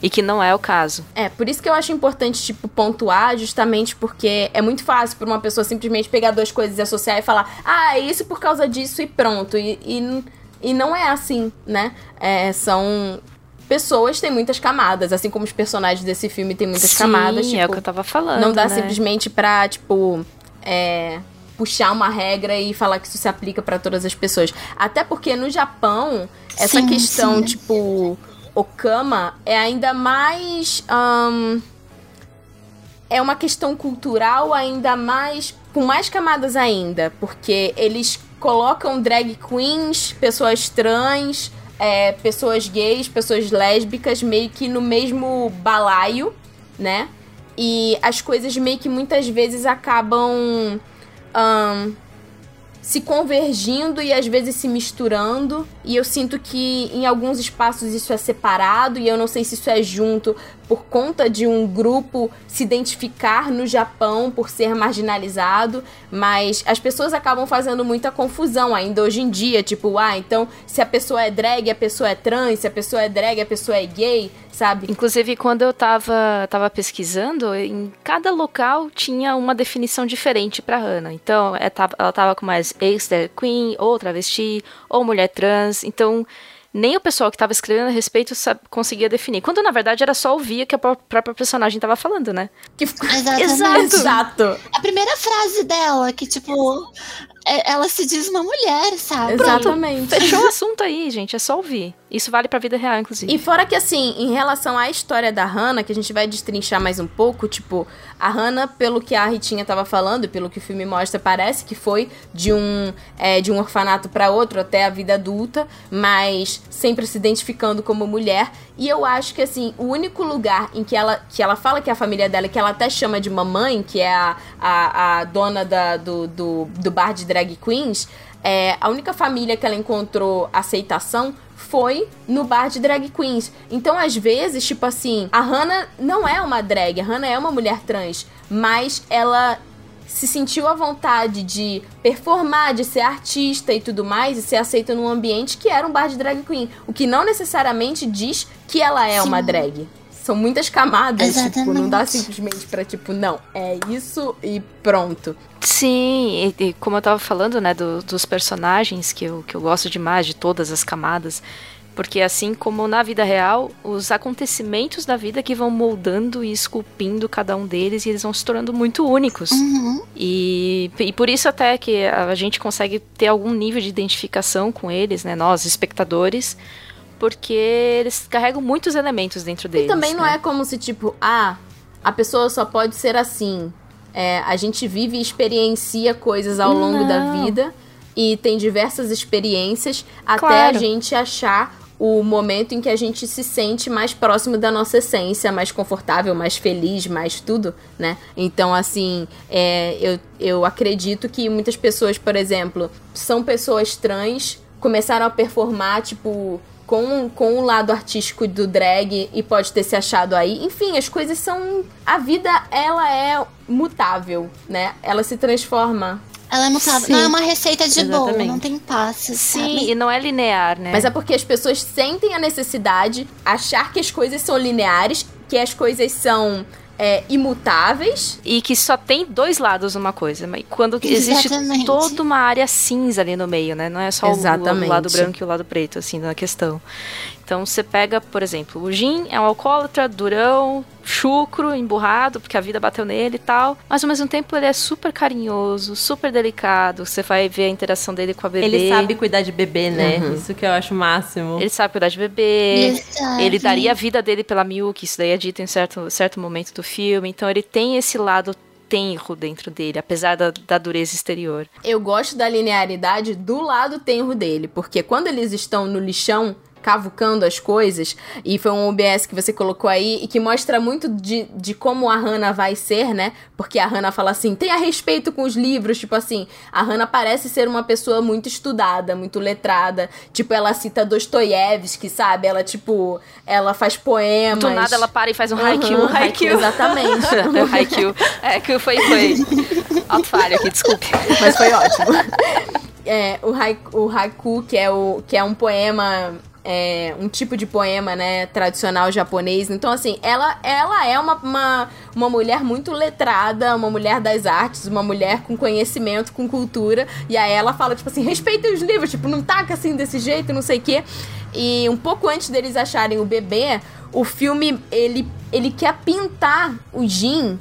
E que não é o caso. É, por isso que eu acho importante, tipo, pontuar, justamente porque é muito fácil pra uma pessoa simplesmente pegar duas coisas e associar e falar, ah, é isso por causa disso e pronto. E, e, e não é assim, né? É, são. Pessoas têm muitas camadas, assim como os personagens desse filme têm muitas Sim, camadas. é tipo, o que eu tava falando. não dá né? simplesmente pra, tipo, é, puxar uma regra e falar que isso se aplica pra todas as pessoas. Até porque no Japão, essa Sim, questão, sim. tipo, Okama é ainda mais. é uma questão cultural ainda mais. com mais camadas ainda. Porque eles colocam drag queens, pessoas trans, é, pessoas gays, pessoas lésbicas, meio que no mesmo balaio, né? E as coisas meio que muitas vezes acabam ahn, se convergindo e às vezes se misturando. E eu sinto que em alguns espaços isso é separado, e eu não sei se isso é junto por conta de um grupo se identificar no Japão por ser marginalizado, mas as pessoas acabam fazendo muita confusão ainda hoje em dia, tipo, ah, então se a pessoa é drag, a pessoa é trans, se a pessoa é drag, a pessoa é gay, sabe? Inclusive, quando eu tava, tava pesquisando, em cada local tinha uma definição diferente pra Hannah. Então, é, ela tava com mais ex-drag queen, ou travesti, ou mulher trans. Então, nem o pessoal que tava escrevendo a respeito conseguia definir. Quando, na verdade, era só ouvir o que a pró- própria personagem tava falando, né? Que... Exatamente. Exato. A primeira frase dela, que tipo, ela se diz uma mulher, sabe? Exatamente. Fechou o assunto aí, gente. É só ouvir. Isso vale pra vida real, inclusive. E fora que, assim, em relação à história da Hannah, que a gente vai destrinchar mais um pouco, tipo, a Hannah, pelo que a Ritinha tava falando, pelo que o filme mostra, parece que foi de um, é, de um orfanato para outro até a vida adulta, mas sempre se identificando como mulher. E eu acho que, assim, o único lugar em que ela, que ela fala que é a família dela, que ela até chama de mamãe, que é a, a, a dona da, do, do, do bar de drag queens, é, a única família que ela encontrou aceitação foi no bar de drag queens. Então, às vezes, tipo assim, a Hannah não é uma drag, a Hannah é uma mulher trans, mas ela se sentiu à vontade de performar, de ser artista e tudo mais, e ser aceita num ambiente que era um bar de drag queen. O que não necessariamente diz que ela é Sim. uma drag. São muitas camadas, tipo, não dá simplesmente pra, tipo, não, é isso e pronto. Sim, e, e como eu tava falando, né, do- dos personagens que eu, que eu gosto demais, de todas as camadas, porque assim como na vida real, os acontecimentos da vida que vão moldando e esculpindo cada um deles e eles vão se tornando muito únicos. Uhum. E, e por isso até que a gente consegue ter algum nível de identificação com eles, né, nós, espectadores, porque eles carregam muitos elementos dentro deles. E também não né? é como se, tipo, ah, a pessoa só pode ser assim. É, a gente vive e experiencia coisas ao longo da Não. vida e tem diversas experiências até Claro. a gente achar o momento em que a gente se sente mais próximo da nossa essência, mais confortável, mais feliz, mais tudo, né? Então, assim, é, eu, eu acredito que muitas pessoas, por exemplo, são pessoas trans, começaram a performar, tipo, com, com o lado artístico do drag e pode ter se achado aí. Enfim, as coisas são. A vida, ela é mutável, né? Ela se transforma. Ela é mutável. Sim. Não é uma receita de bolo, não tem passos. Sim, sabe? e não é linear, né? Mas é porque as pessoas sentem a necessidade, achar que as coisas são lineares, que as coisas são é, imutáveis. E que só tem dois lados uma coisa. Mas quando existe Exatamente. toda uma área cinza ali no meio, né? Não é só o- o, lado branco e o lado preto, assim, na questão. Então você pega, por exemplo, o Jin é um alcoólatra, durão, chucro, emburrado, porque a vida bateu nele e tal. Mas ao mesmo tempo ele é super carinhoso, super delicado. Você vai ver a interação dele com a bebê. Ele sabe cuidar de bebê, né? Uhum. Isso que eu acho o máximo. Ele sabe cuidar de bebê. Ele daria a vida dele pela Miyuki, isso daí é dito em certo, certo momento do filme. Então ele tem esse lado tenro dentro dele, apesar da, da dureza exterior. Eu gosto da linearidade do lado tenro dele, porque quando eles estão no lixão cavucando as coisas, e foi um OBS que você colocou aí, e que mostra muito de, de como a Hannah vai ser, né? Porque a Hannah fala assim, tenha respeito com os livros, tipo assim, a Hannah parece ser uma pessoa muito estudada, muito letrada, tipo, ela cita Dostoiévski, sabe? Ela, tipo, ela faz poemas. Do nada ela para e faz um Uhum, haiku. haiku, exatamente. o haiku. É que foi, foi. Alto falho aqui, desculpe. Mas foi ótimo. É, o, haiku, o haiku, que é, o, que é um poema. É, um tipo de poema, né, tradicional japonês. Então, assim, ela, ela é uma, uma, uma mulher muito letrada, uma mulher das artes, uma mulher com conhecimento, com cultura. E aí ela fala, tipo assim, respeitem os livros, tipo, não taca assim desse jeito, não sei o quê. E um pouco antes deles acharem o bebê, o filme, ele, ele quer pintar o Jin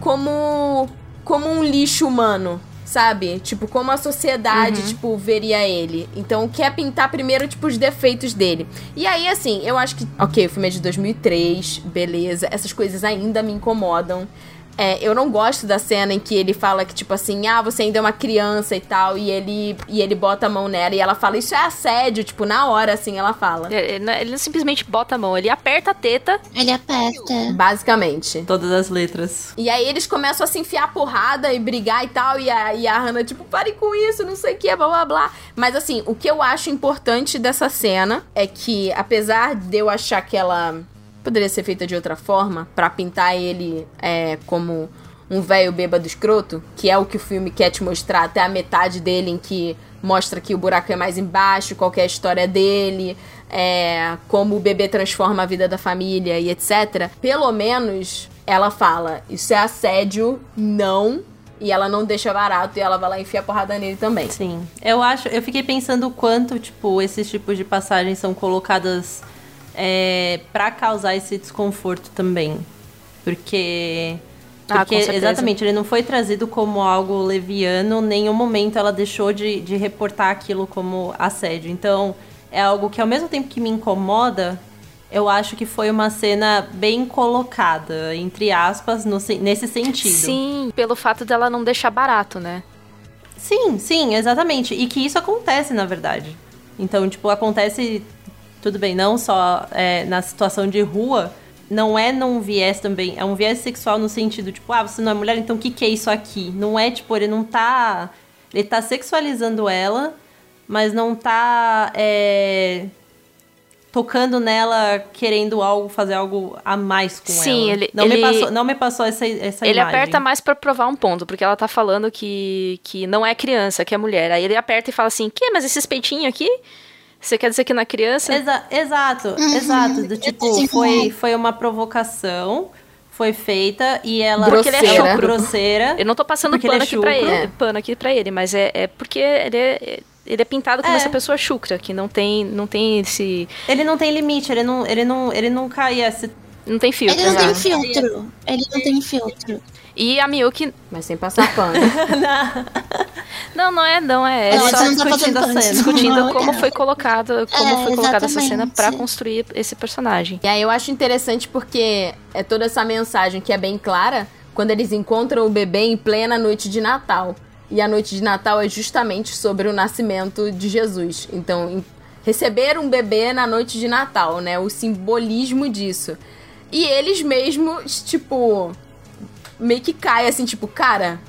como como um lixo humano, sabe? Tipo, como a sociedade, tipo, veria ele. Então, quer pintar primeiro, tipo, os defeitos dele. E aí, assim, eu acho que... Ok, o filme é de 2003, beleza. Essas coisas ainda me incomodam. É, eu não gosto da cena em que ele fala que, tipo assim, ah, você ainda é uma criança e tal, e ele, e ele bota a mão nela e ela fala, isso é assédio, tipo, na hora, assim, ela fala. Ele, não- ele não simplesmente bota a mão, ele aperta a teta. Ele aperta. Basicamente. Todas as letras. E aí eles começam a se enfiar porrada e brigar e tal. E a, e a Hannah, tipo, pare com isso, não sei o que, blá blá blá. Mas assim, o que eu acho importante dessa cena é que, apesar de eu achar que ela poderia ser feita de outra forma, pra pintar ele é, como um velho bêbado escroto, que é o que o filme quer te mostrar até a metade dele, em que mostra que o buraco é mais embaixo, qual é a história dele, é, como o bebê transforma a vida da família e etc. Pelo menos ela fala: Isso é assédio, não. E ela não deixa barato e ela vai lá e enfia a porrada nele também. Sim. Eu acho, eu fiquei pensando o quanto, tipo, esses tipos de passagens são colocadas é, para causar esse desconforto também. Porque. Ah, Porque, certeza. exatamente, ele não foi trazido como algo leviano, em nenhum momento ela deixou de, de reportar aquilo como assédio. Então, é algo que ao mesmo tempo que me incomoda, eu acho que foi uma cena bem colocada, entre aspas, no se- nesse sentido. Sim, pelo fato dela não deixar barato, né? Sim, sim, exatamente. E que isso acontece, na verdade. Então, tipo, acontece, tudo bem, não só é, na situação de rua, não é num viés também, é um viés sexual no sentido, tipo, ah, você não é mulher, então o que, que é isso aqui? Não é, tipo, ele não tá. Ele tá sexualizando ela, mas não tá. é, tocando nela, querendo algo, fazer algo a mais com Sim, ela. ele- não, me ele- passou, não me passou essa, essa ele imagem. aperta mais pra provar um ponto, porque ela tá falando que, que não é criança, que é mulher. Aí ele aperta e fala assim: que? Mas esses peitinhos aqui? Você quer dizer que é criança? Exa- exato, Uhum. exato. Do tipo, Sim. foi, foi uma provocação, foi feita e ela. Porque ele é chucro. grosseira. Eu não tô passando pano ele é aqui pra ele, É. pano aqui pra ele, mas é, é porque ele é, ele é pintado como É. essa pessoa chucra, que não tem, não tem esse. Ele não tem limite, ele não, ele não, ele não caía. Se... Não tem filtro. Ele não tem filtro. Ele não tem filtro. E a Miyuki. Mas sem passar pano. Não, não é, não é. É Não, só tá discutindo fazendo a cena. discutindo não, como é. foi colocado, como É, foi colocada essa cena pra exatamente. construir esse personagem. E aí eu acho interessante porque é toda essa mensagem que é bem clara quando eles encontram o bebê em plena noite de Natal. E a noite de Natal é justamente sobre o nascimento de Jesus. Então, receber um bebê na noite de Natal, né? O simbolismo disso. E eles mesmos, tipo, meio que caem assim, tipo, cara,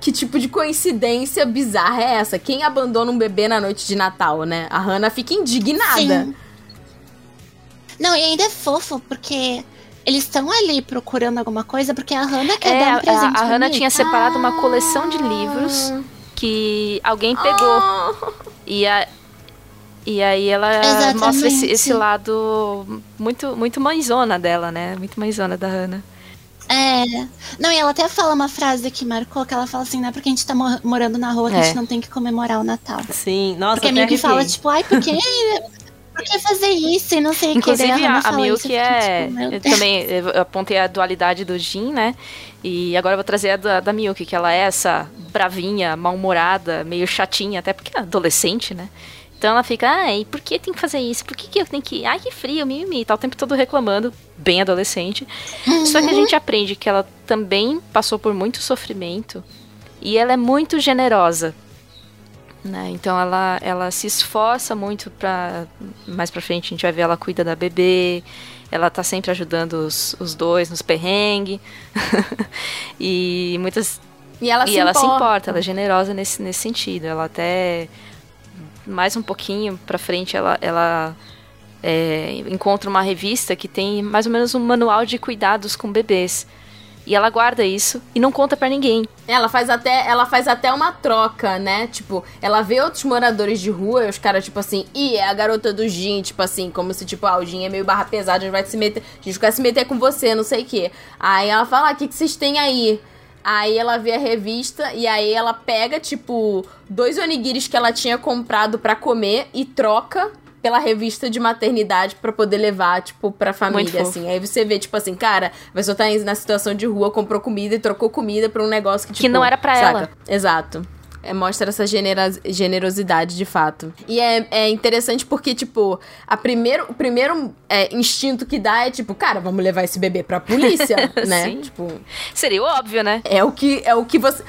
que tipo de coincidência bizarra é essa? Quem abandona um bebê na noite de Natal, né? A Hannah fica indignada. Sim. Não, e ainda é fofo, porque eles estão ali procurando alguma coisa, porque a Hannah quer É, dar um a, presente a Hannah bonito. tinha separado uma coleção de livros que alguém pegou. Ah. E, a, E aí ela Exatamente. mostra esse, esse lado muito, muito mãezona dela, né? Muito mãezona da Hannah. É. Não, e ela até fala uma frase que marcou, que ela fala assim, não é porque a gente tá mo- morando na rua que a É. gente não tem que comemorar o Natal. Sim, nossa, Porque a até Milky fala, tipo, ai, por que, por que fazer isso e não sei o que. Inclusive, a, a fiquei, é. tipo, também eu apontei a dualidade do Jin, né? E agora eu vou trazer a da, da Milky, que ela é essa bravinha, mal-humorada, meio chatinha, até porque é adolescente, né? Então ela fica, ai, por que tem que fazer isso? Por que, que eu tenho que. Ai, que frio, mimimi. Tá o tempo todo reclamando, bem adolescente. Só que a gente aprende que ela também passou por muito sofrimento e ela é muito generosa. Né? Então ela, ela se esforça muito pra. Mais pra frente a gente vai ver ela cuida da bebê. Ela tá sempre ajudando os, os dois nos perrengues. e muitas. E ela, e se, ela importa. se importa, ela é generosa nesse, nesse sentido. Ela até. Mais um pouquinho pra frente, ela, ela é, encontra uma revista que tem mais ou menos um manual de cuidados com bebês. E ela guarda isso e não conta pra ninguém. Ela faz até, ela faz até uma troca, né? Tipo, ela vê outros moradores de rua e os caras, tipo assim, ih, é a garota do Gin, tipo assim, como se, tipo, ah, o Gin é meio barra pesada, a gente vai se meter. A gente vai se meter com você, não sei o quê. Aí ela fala, ah, o que, que vocês têm aí? Aí ela vê a revista e aí ela pega, tipo, dois onigiris que ela tinha comprado pra comer e troca pela revista de maternidade pra poder levar, tipo, pra família, assim. Aí você vê, tipo assim, cara, a pessoa tá na situação de rua, comprou comida e trocou comida pra um negócio que, tipo... Que não era pra saca? ela. Exato. É, mostra essa generosidade de fato. E é, é interessante porque, tipo, a primeiro, o primeiro é, instinto que dá é, tipo, cara, vamos levar esse bebê pra polícia, né? Sim. Tipo, Seria o óbvio, né? é o que é o que você.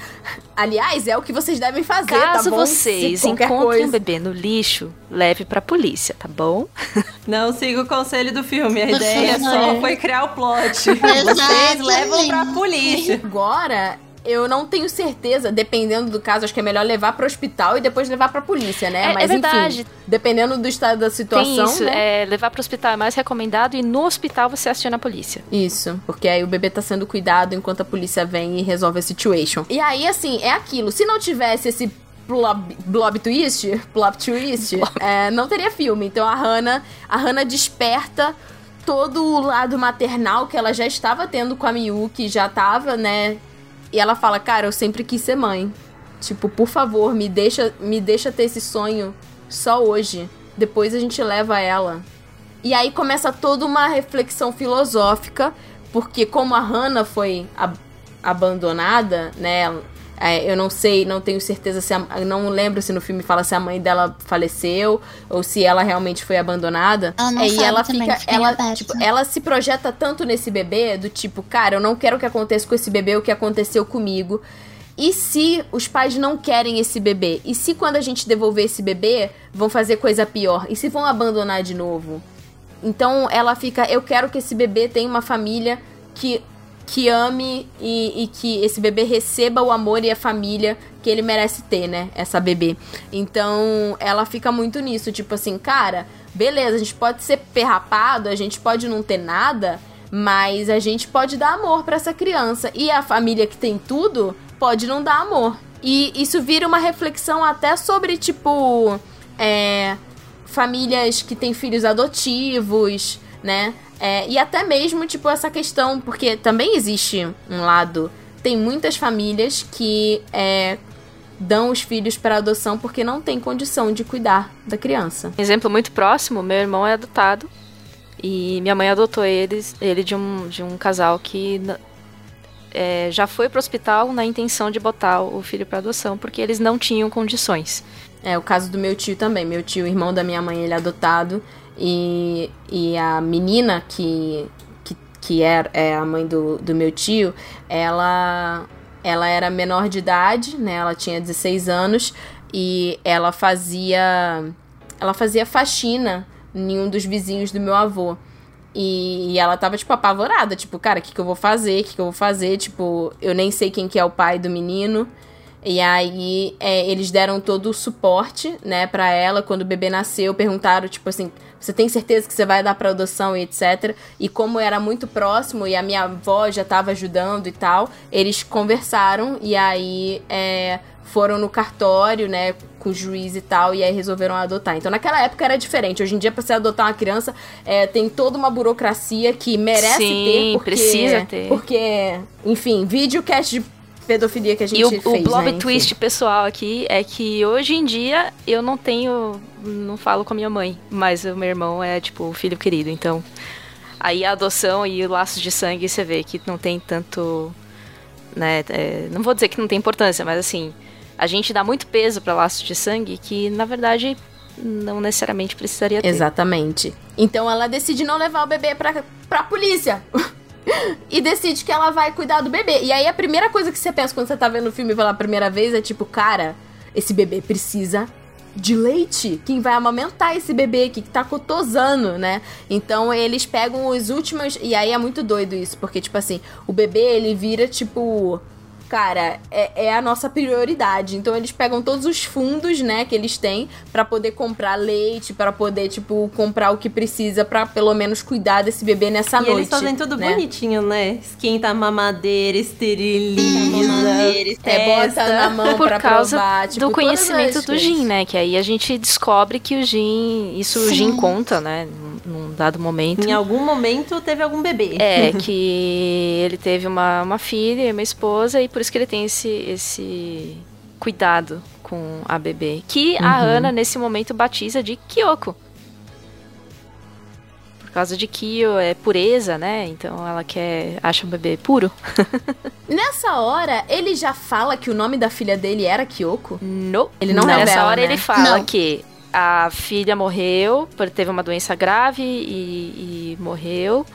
Aliás, é o que vocês devem fazer, Caso tá bom? vocês encontrem coisa- um bebê no lixo, leve pra polícia, tá bom? Não siga o conselho do filme. A ideia filme, só é. foi criar o plot. Vocês levam pra polícia. Agora, eu não tenho certeza, dependendo do caso, acho que é melhor levar pro hospital e depois levar pra polícia, né? É- é Mas verdade. enfim, dependendo do estado da situação, Tem isso, né? é, levar pro hospital é mais recomendado e no hospital você aciona a polícia. Isso, porque aí o bebê tá sendo cuidado enquanto a polícia vem e resolve a situation. E aí, assim, é aquilo. Se não tivesse esse blob, blob twist, blob twist, é, não teria filme. Então a Hannah, a Hannah desperta todo o lado maternal que ela já estava tendo com a Miyuki, já tava, né? E ela fala, cara, eu sempre quis ser mãe. Tipo, por favor, me deixa, me deixa ter esse sonho só hoje. Depois a gente leva ela. E aí começa toda uma reflexão filosófica, porque como a Hannah foi ab- abandonada, né? É, eu não sei, não tenho certeza se a, não lembro se no filme fala se a mãe dela faleceu ou se ela realmente foi abandonada. Ela não É, e ela também, fica, ela, tipo, ela se projeta tanto nesse bebê do tipo, cara, eu não quero que aconteça com esse bebê o que aconteceu comigo. E se os pais não querem esse bebê? E se quando a gente devolver esse bebê, vão fazer coisa pior? E se vão abandonar de novo? Então ela fica, eu quero que esse bebê tenha uma família que, que ame e, e que esse bebê receba o amor e a família que ele merece ter, né? Essa bebê. Então ela fica muito nisso, tipo assim, cara, beleza, a gente pode ser perrapado, a gente pode não ter nada, mas a gente pode dar amor pra essa criança. E a família que tem tudo pode não dar amor. E isso vira uma reflexão até sobre, tipo, é, famílias que têm filhos adotivos, né? É, e até mesmo, tipo, essa questão, porque também existe um lado. Tem muitas famílias que é, dão os filhos para adoção porque não tem condição de cuidar da criança. Exemplo muito próximo, meu irmão é adotado. E minha mãe adotou eles, ele de um, de um casal que é, já foi pro hospital na intenção de botar o filho para adoção, porque eles não tinham condições. É o caso do meu tio também. Meu tio, irmão da minha mãe, ele é adotado. E, e a menina que, que, que é, é a mãe do, do meu tio, ela, ela era menor de idade, né? Ela tinha 16 anos. E ela fazia. Ela fazia faxina em um dos vizinhos do meu avô. E, e ela tava, tipo, apavorada. Tipo, cara, o que, que eu vou fazer? O que, que eu vou fazer? Tipo, eu nem sei quem que é o pai do menino. E aí é, eles deram todo o suporte, né, para ela quando o bebê nasceu, perguntaram tipo assim, você tem certeza que você vai dar para adoção e etc. E como era muito próximo e a minha avó já estava ajudando e tal, eles conversaram e aí é, foram no cartório, né, com o juiz e tal, e aí resolveram adotar. Então naquela época era diferente. Hoje em dia, pra você adotar uma criança, é, tem toda uma burocracia que merece Sim, ter. Porque, precisa ter. Porque, enfim, videocast de pedofilia que a gente E o, fez, o blob né? Enfim. twist pessoal aqui é que hoje em dia eu não tenho. Não falo com a minha mãe, mas o meu irmão é, tipo, o filho querido. Então, aí a adoção e o laço de sangue você vê que não tem tanto. Né, é, não vou dizer que não tem importância, mas assim, a gente dá muito peso para laço de sangue que, na verdade, não necessariamente precisaria ter. Exatamente. Então ela decide não levar o bebê pra, pra polícia. e decide que ela vai cuidar do bebê. E aí a primeira coisa que você pensa quando você tá vendo o filme pela primeira vez é tipo, cara, esse bebê precisa de leite. Quem vai amamentar esse bebê que tá cotosando, né? Então eles pegam os últimos. E aí é muito doido isso, porque, tipo assim, o bebê ele vira tipo. Cara, é, é a nossa prioridade. Então eles pegam todos os fundos, né, que eles têm pra poder comprar leite, pra poder, tipo, comprar o que precisa pra pelo menos cuidar desse bebê nessa E noite. eles fazem tudo né? bonitinho, né? Esquenta a mamadeira, esteriliza. É, bota na mão Por pra causa provar, tipo, do conhecimento do. Jin, né? Que aí a gente descobre que o Jin, isso o Sim. Jin conta, né? Num num dado momento. Em algum momento teve algum bebê. É, que ele teve uma, uma filha e uma esposa, e por isso que ele tem esse, esse cuidado com a bebê. Que a Uhum. Ana, nesse momento, batiza de Kyoko. Por causa de Kyo é pureza, né? Então ela quer. acha um bebê puro. Nessa hora, ele já fala que o nome da filha dele era Kyoko? No. Ele não Nessa revela, hora né? ele fala Não. que a filha morreu, por- teve uma doença grave e, e morreu.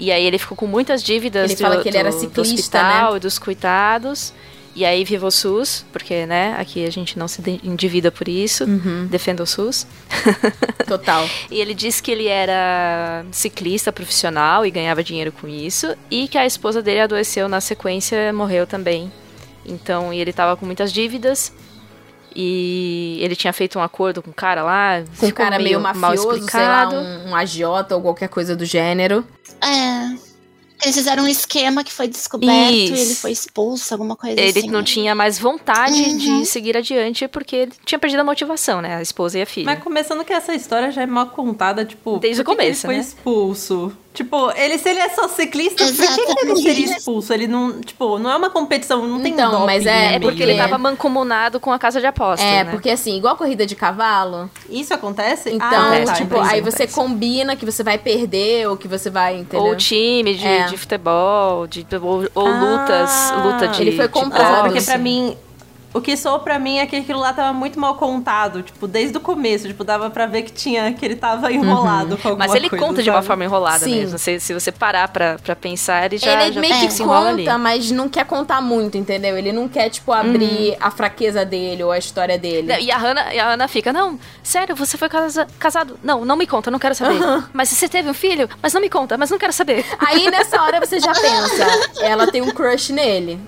E aí ele ficou com muitas dívidas Ele do, fala que ele era do- do ciclista, hospital e dos cuidados. E aí viva o SUS, porque, né, aqui a gente não se endivida por isso. Uhum. Defenda o SUS. Total. E ele disse que ele era ciclista profissional e ganhava dinheiro com isso. E que a esposa dele adoeceu na sequência, morreu também. Então, e ele tava com muitas dívidas. E ele tinha feito um acordo com o cara lá. Com um ficou cara meio, mal mafioso, sei lá, explicado. um, um agiota ou qualquer coisa do gênero. É. Eles fizeram um esquema que foi descoberto Isso. e ele foi expulso, alguma coisa Ele assim. não tinha mais vontade Uhum. de seguir adiante porque ele tinha perdido a motivação, né? A esposa e a filha. Mas começando que essa história já é mal contada, tipo, Desde por o que que começo, ele foi né? expulso? Tipo, ele, se ele é só ciclista, por que que ele não Exatamente. seria expulso? Ele não, tipo, não é uma competição, não tem Então, doping mas é- É porque ele tava mancomunado com a casa de apostas, É, né? porque assim, igual corrida de cavalo, Isso acontece? então, ah, tá, tipo, aí você acontece. combina que você vai perder ou que você vai, entendeu? Ou time de, É. de futebol, de, ou, ou Ah, lutas, luta de ele foi de comprado, Ah, boxe. porque pra mim, o que soou pra mim é que aquilo lá tava muito mal contado, tipo, desde o começo, tipo, dava pra ver que tinha, que ele tava enrolado com alguma Mas ele coisa, conta de uma sabe? forma enrolada Sim. mesmo. Se, se você parar pra, pra pensar, ele já, ele já meio que se enrola ali. conta, mas não quer contar muito, entendeu? Ele não quer, tipo, abrir Uhum. a fraqueza dele ou a história dele. E a Hannah, e a Hannah fica, não, sério, você foi casa- casado? Não, não me conta, não quero saber. Mas você teve um filho? Mas não me conta, mas não quero saber. Aí nessa hora você já pensa, ela tem um crush nele.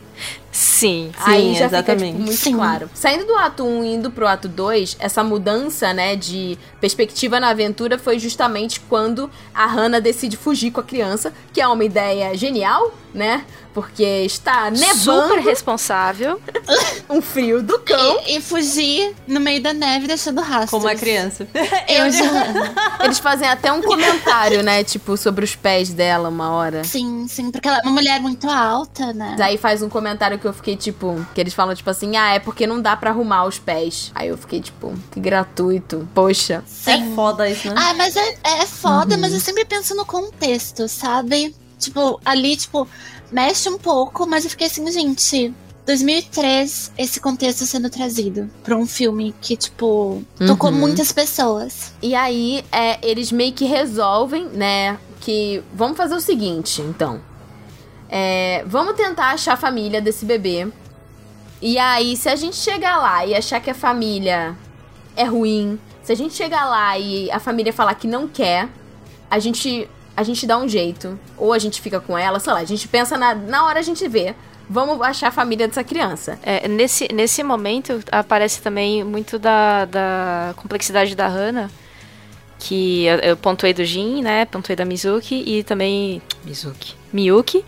Sim. Aí já exatamente. fica tipo, muito Sim. claro. Saindo do ato 1 e indo pro ato 2, essa mudança, né, de perspectiva na aventura foi justamente quando a Hannah decide fugir com a criança, que é uma ideia genial, né? Porque está nevando, Super responsável. um frio do cão. E, e fugir no meio da neve deixando rastros. Como a criança. Eu já... Eles fazem até um comentário, né, tipo, sobre os pés dela uma hora. Sim, sim, porque ela é uma mulher muito alta, né? Daí faz um comentário que eu fiquei, tipo, que eles falam, tipo assim, ah, é porque não dá pra arrumar os pés. Aí eu fiquei, tipo, que gratuito. Poxa. É Sim. foda isso, né? Ah, mas é, é foda, mas eu sempre penso no contexto, sabe? Tipo, ali, tipo, mexe um pouco, mas eu fiquei assim, gente. 2003, esse contexto sendo trazido pra um filme que, tipo, tocou Uhum. muitas pessoas. E aí, é, eles meio que resolvem, né, que vamos fazer o seguinte, então. É, vamos tentar achar a família desse bebê. E aí, se a gente chegar lá e achar que a família é ruim, se a gente chegar lá e a família falar que não quer, a gente a gente dá um jeito. Ou a gente fica com ela, sei lá, a gente pensa na, na hora a gente vê. vamos achar a família dessa criança. É, nesse, nesse momento aparece também muito da, da complexidade da Hannah, que eu, eu pontuei do Jin, né? Pontuei da Mizuki e também. Mizuki. Miyuki.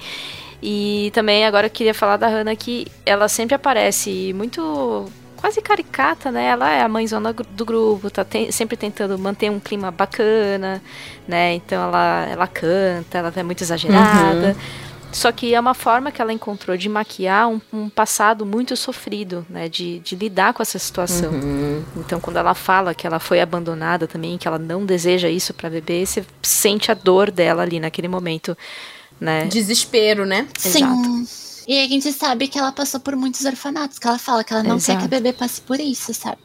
E também agora eu queria falar da Hannah que ela sempre aparece muito quase caricata, né? Ela é a mãezona do grupo, tá te sempre tentando manter um clima bacana, né? Então ela, ela canta, ela é muito exagerada. Uhum. Só que é uma forma que ela encontrou de maquiar um, um passado muito sofrido, né? De, de, lidar com essa situação. Uhum. Então, quando ela fala que ela foi abandonada também, que ela não deseja isso para bebê, você sente a dor dela ali naquele momento, né? Desespero, né? Sim. E a gente sabe que ela passou por muitos orfanatos, que ela fala que ela não Exato. quer que a bebê passe por isso, sabe?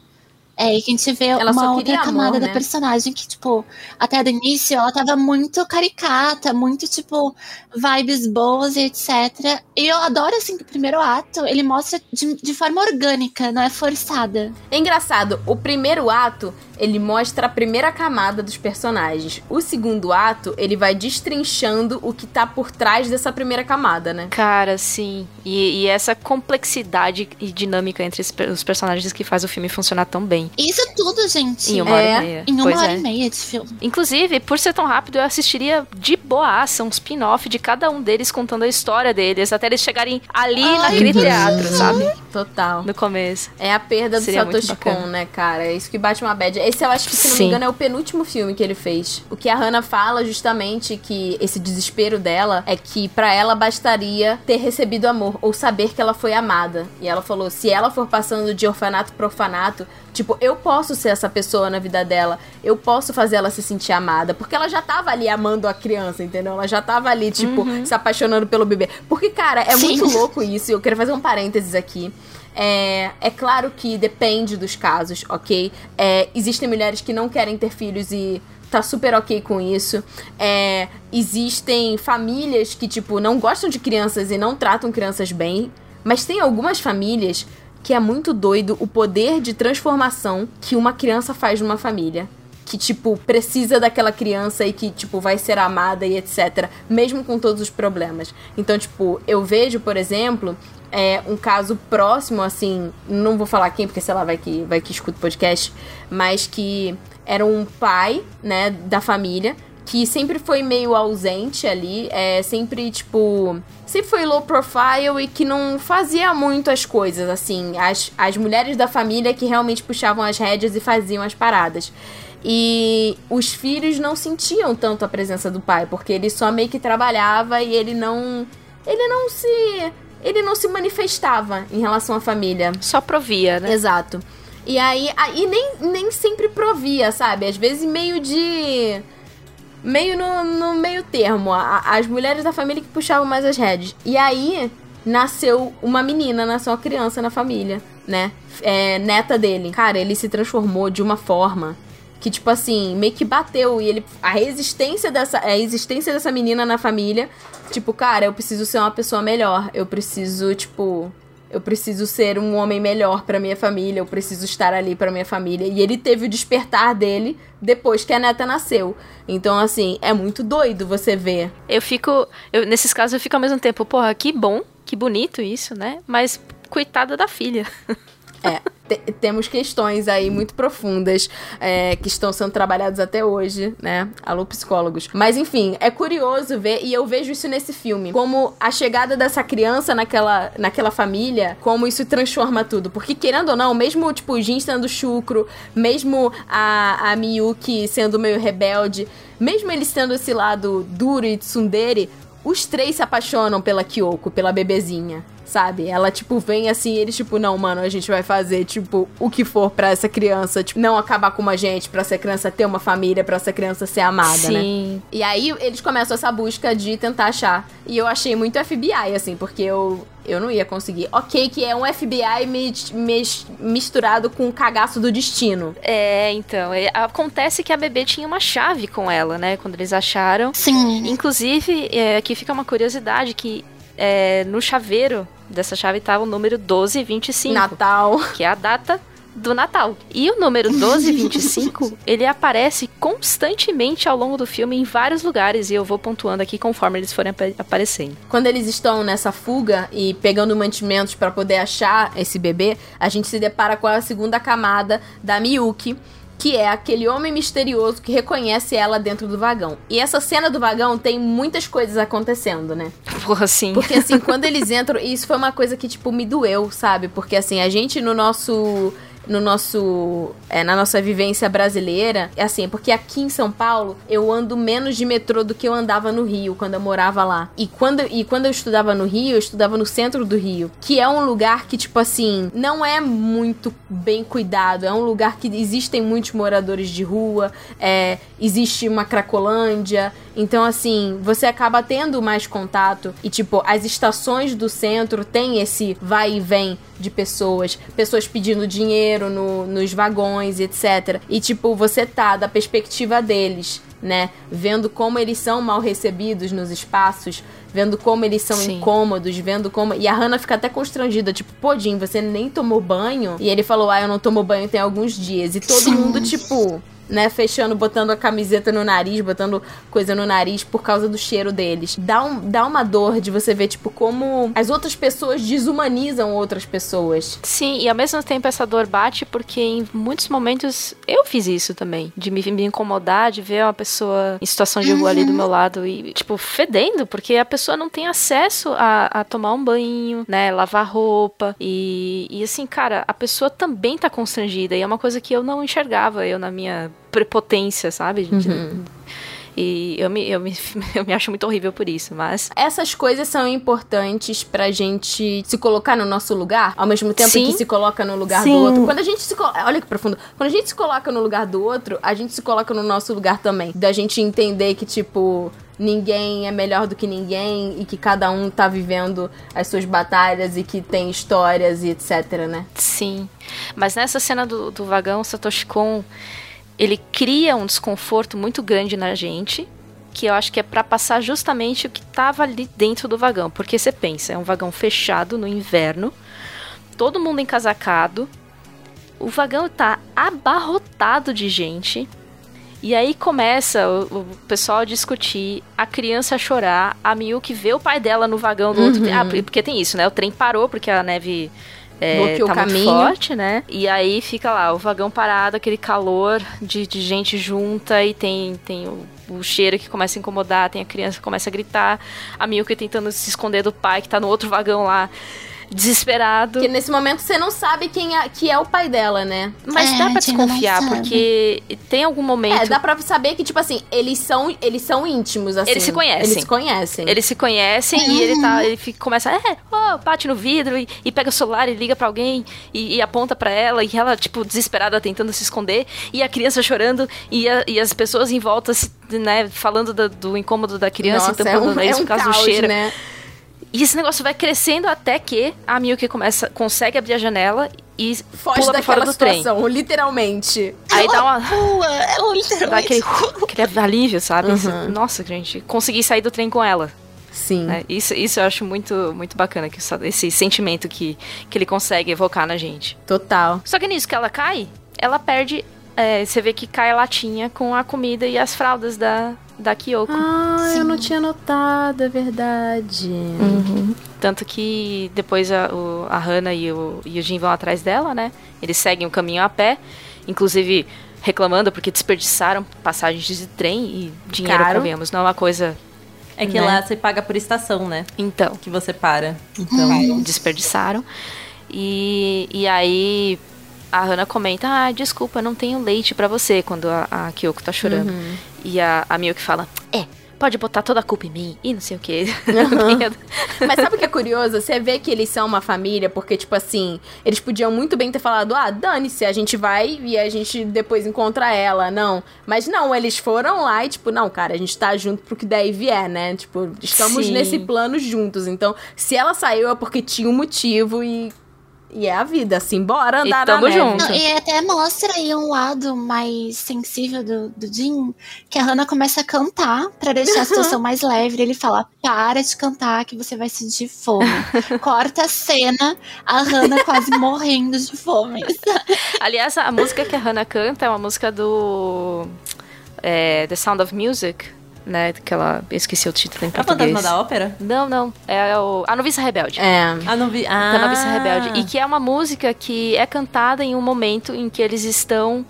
É, e que a gente vê ela uma outra camada amor, né? da personagem que, tipo, até do início ela tava muito caricata, muito, tipo, vibes boas e etc. E eu adoro, assim, que o primeiro ato ele mostra de, de forma orgânica, não é forçada. É engraçado, o primeiro ato ele mostra a primeira camada dos personagens. O segundo ato, ele vai destrinchando o que tá por trás dessa primeira camada, né? Cara, sim. E, e essa complexidade e dinâmica entre os personagens que faz o filme funcionar tão bem. Isso tudo, gente. Em uma é. hora e meia. Em uma pois hora é. e meia de filme. Inclusive, por ser tão rápido, eu assistiria de boaça um spin-off de cada um deles contando a história deles, até eles chegarem ali Ai, naquele teatro, sabe? Total. No começo. É a perda do Satoshi Kon, né, cara? É isso que bate uma bad. Esse eu acho que, se não Sim. me engano, é o penúltimo filme que ele fez. O que a Hannah fala justamente que esse desespero dela é que para ela bastaria ter recebido amor ou saber que ela foi amada. E ela falou: se ela for passando de orfanato para orfanato, Tipo, eu posso ser essa pessoa na vida dela. Eu posso fazer ela se sentir amada. Porque ela já tava ali amando a criança, entendeu? Ela já tava ali, tipo, uhum. se apaixonando pelo bebê. Porque, cara, é Sim. muito louco isso. Eu quero fazer um parênteses aqui. É, é claro que depende dos casos, ok? É, existem mulheres que não querem ter filhos e tá super ok com isso. É, existem famílias que, tipo, não gostam de crianças e não tratam crianças bem. Mas tem algumas famílias que é muito doido o poder de transformação que uma criança faz numa família. Que, tipo, precisa daquela criança e que, tipo, vai ser amada e etc. Mesmo com todos os problemas. Então, tipo, eu vejo, por exemplo, é, um caso próximo, assim, não vou falar quem, porque sei lá, vai que, vai que escuta o podcast, mas que era um pai, né, da família, que sempre foi meio ausente ali, é, sempre, tipo, sempre foi low profile e que não fazia muito as coisas, assim, as, as mulheres da família que realmente puxavam as rédeas e faziam as paradas. E os filhos não sentiam tanto a presença do pai, porque ele só meio que trabalhava e ele não. Ele não se ele não se manifestava em relação à família. Só provia, né? Exato. E aí, aí nem, nem sempre provia, sabe? Às vezes meio de. Meio no, no meio termo. A, as mulheres da família que puxavam mais as redes. E aí nasceu uma menina, nasceu uma criança na família, né? É, neta dele. Cara, ele se transformou de uma forma que tipo assim, meio que bateu e ele a resistência dessa a existência dessa menina na família, tipo, cara, eu preciso ser uma pessoa melhor, eu preciso, tipo, eu preciso ser um homem melhor para minha família, eu preciso estar ali para minha família. E ele teve o despertar dele depois que a neta nasceu. Então, assim, é muito doido você ver. Eu fico, eu, nesses casos eu fico ao mesmo tempo, porra, que bom, que bonito isso, né? Mas coitada da filha. É, te temos questões aí muito profundas é, que estão sendo trabalhadas até hoje, né? Alô, psicólogos. Mas enfim, é curioso ver, e eu vejo isso nesse filme, como a chegada dessa criança naquela, naquela família, como isso transforma tudo. Porque, querendo ou não, mesmo tipo, o Jin sendo chucro, mesmo a, a Miyuki sendo meio rebelde, mesmo ele sendo esse lado duro e tsundere, os três se apaixonam pela Kyoko, pela bebezinha sabe? Ela, tipo, vem assim, eles, tipo, não, mano, a gente vai fazer, tipo, o que for pra essa criança, tipo, não acabar com a gente, pra essa criança ter uma família, pra essa criança ser amada, Sim. né? Sim. E aí eles começam essa busca de tentar achar. E eu achei muito FBI, assim, porque eu. Eu não ia conseguir. Ok, que é um FBI mi mi misturado com o cagaço do destino. É, então. É, acontece que a bebê tinha uma chave com ela, né? Quando eles acharam. Sim. Inclusive, é, aqui fica uma curiosidade que é, no chaveiro dessa chave estava o número 1225. Natal. Que é a data do Natal. E o número 1225, ele aparece constantemente ao longo do filme em vários lugares e eu vou pontuando aqui conforme eles forem ap aparecendo. Quando eles estão nessa fuga e pegando mantimentos para poder achar esse bebê, a gente se depara com a segunda camada da Miyuki, que é aquele homem misterioso que reconhece ela dentro do vagão. E essa cena do vagão tem muitas coisas acontecendo, né? Porra, sim. Porque assim, quando eles entram, isso foi uma coisa que tipo me doeu, sabe? Porque assim, a gente no nosso no nosso é, na nossa vivência brasileira é assim porque aqui em São Paulo eu ando menos de metrô do que eu andava no Rio quando eu morava lá. E quando e quando eu estudava no Rio eu estudava no centro do Rio que é um lugar que tipo assim não é muito bem cuidado é um lugar que existem muitos moradores de rua é, existe uma cracolândia. Então, assim, você acaba tendo mais contato e, tipo, as estações do centro tem esse vai e vem de pessoas, pessoas pedindo dinheiro no, nos vagões, etc. E, tipo, você tá da perspectiva deles, né? Vendo como eles são mal recebidos nos espaços, vendo como eles são Sim. incômodos, vendo como. E a Hannah fica até constrangida, tipo, pô, Jim, você nem tomou banho? E ele falou, ah, eu não tomo banho tem alguns dias. E todo Sim. mundo, tipo né, fechando, botando a camiseta no nariz, botando coisa no nariz por causa do cheiro deles. Dá, um, dá uma dor de você ver, tipo, como as outras pessoas desumanizam outras pessoas. Sim, e ao mesmo tempo essa dor bate porque em muitos momentos eu fiz isso também. De me, me incomodar, de ver uma pessoa em situação de rua ali do meu lado e, tipo, fedendo, porque a pessoa não tem acesso a, a tomar um banho, né, lavar roupa. E, e assim, cara, a pessoa também tá constrangida. E é uma coisa que eu não enxergava, eu na minha prepotência, sabe? Uhum. E eu me, eu, me, eu me acho muito horrível por isso, mas. Essas coisas são importantes pra gente se colocar no nosso lugar, ao mesmo tempo Sim. que se coloca no lugar Sim. do outro. Quando a gente se. Olha que profundo. Quando a gente se coloca no lugar do outro, a gente se coloca no nosso lugar também. Da gente entender que, tipo ninguém é melhor do que ninguém e que cada um tá vivendo as suas batalhas e que tem histórias e etc, né? Sim. Mas nessa cena do, do vagão, Satoshi Kon ele cria um desconforto muito grande na gente, que eu acho que é para passar justamente o que estava ali dentro do vagão. Porque você pensa, é um vagão fechado no inverno, todo mundo encasacado, o vagão tá abarrotado de gente. E aí começa o, o pessoal a discutir, a criança a chorar, a Miyuki vê o pai dela no vagão do uhum. outro. Ah, porque tem isso, né? O trem parou porque a neve é, tá o caminho. forte, né? E aí fica lá, o vagão parado, aquele calor de, de gente junta e tem, tem o, o, cheiro que começa a incomodar, tem a criança que começa a gritar, a Milka tentando se esconder do pai que tá no outro vagão lá desesperado. Que nesse momento você não sabe quem é, que é o pai dela, né? Mas é, dá pra desconfiar, porque tem algum momento. É, dá pra saber que, tipo assim, eles são, eles são íntimos, assim. Eles se conhecem. Eles se conhecem. Eles se conhecem uhum. e ele tá. Ele fica, começa, é, oh, bate no vidro e, e pega o celular e liga pra alguém e, e aponta pra ela e ela, tipo, desesperada tentando se esconder e a criança chorando e, a, e as pessoas em volta, né, falando do, do incômodo da criança, Nossa, tampando é um, é um por causa caos, do cheiro. Né? E esse negócio vai crescendo até que a Milky começa, consegue abrir a janela e foge pula fora do situação, trem. literalmente. Aí ela dá uma. Pula, ela literalmente. Dá aquele, aquele alívio, sabe? Uhum. Nossa, gente, consegui sair do trem com ela. Sim. Né? Isso, isso eu acho muito, muito bacana, que esse sentimento que, que ele consegue evocar na gente. Total. Só que nisso que ela cai, ela perde. É, você vê que cai a latinha com a comida e as fraldas da, da Kyoko. Ah, Sim. eu não tinha notado, é verdade. Uhum. Tanto que depois a, o, a Hannah e o, e o Jin vão atrás dela, né? Eles seguem o caminho a pé, inclusive reclamando porque desperdiçaram passagens de trem e dinheiro, Caro. convenhamos, não é uma coisa é que né? lá você paga por estação, né? Então. Que você para. Então. Desperdiçaram. E, e aí a Hannah comenta: Ah, desculpa, não tenho leite para você quando a, a Kyoko tá chorando. Uhum. E a, a Miyuki fala: É, pode botar toda a culpa em mim e não sei o que. Uhum. Mas sabe o que é curioso? Você vê que eles são uma família, porque, tipo assim, eles podiam muito bem ter falado: ah, dane-se, a gente vai e a gente depois encontra ela. Não. Mas não, eles foram lá e, tipo, não, cara, a gente tá junto pro que daí vier, né? Tipo, estamos Sim. nesse plano juntos. Então, se ela saiu é porque tinha um motivo e E é a vida, assim, bora andar E tamo na junto. Não, e até mostra aí um lado mais sensível do, do Jim, que a Hannah começa a cantar pra deixar a situação mais leve. Ele fala: para de cantar que você vai sentir fome. Corta a cena, a Hannah quase morrendo de fome. Aliás, a música que a Hannah canta é uma música do é, The Sound of Music, né? Que ela eu esqueci o título em É o português. fantasma da ópera? Não, não. É o A Noviça Rebelde. É. Ah, não vi. Ah. Da Noviça Rebelde. E que é uma música que é cantada em um momento em que eles estão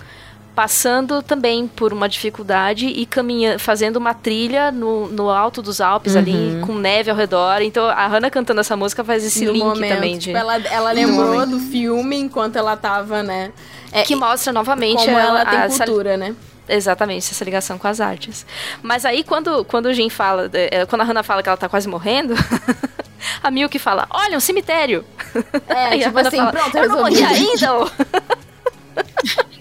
passando também por uma dificuldade e caminha, fazendo uma trilha no, no alto dos Alpes ali, com neve ao redor. Então a Hannah cantando essa música faz esse no link momento, também de tipo, ela, ela lembrou do filme enquanto ela tava, né? É, que mostra novamente como a- ela tem a- essa- cultura, né? Exatamente, essa ligação com as artes. Mas aí, quando, quando o Jim fala, é, quando a Hannah fala que ela tá quase morrendo, a Milk fala: Olha, um cemitério! É, tipo assim, fala, pronto, Eu não morri resolvi. ainda! ô."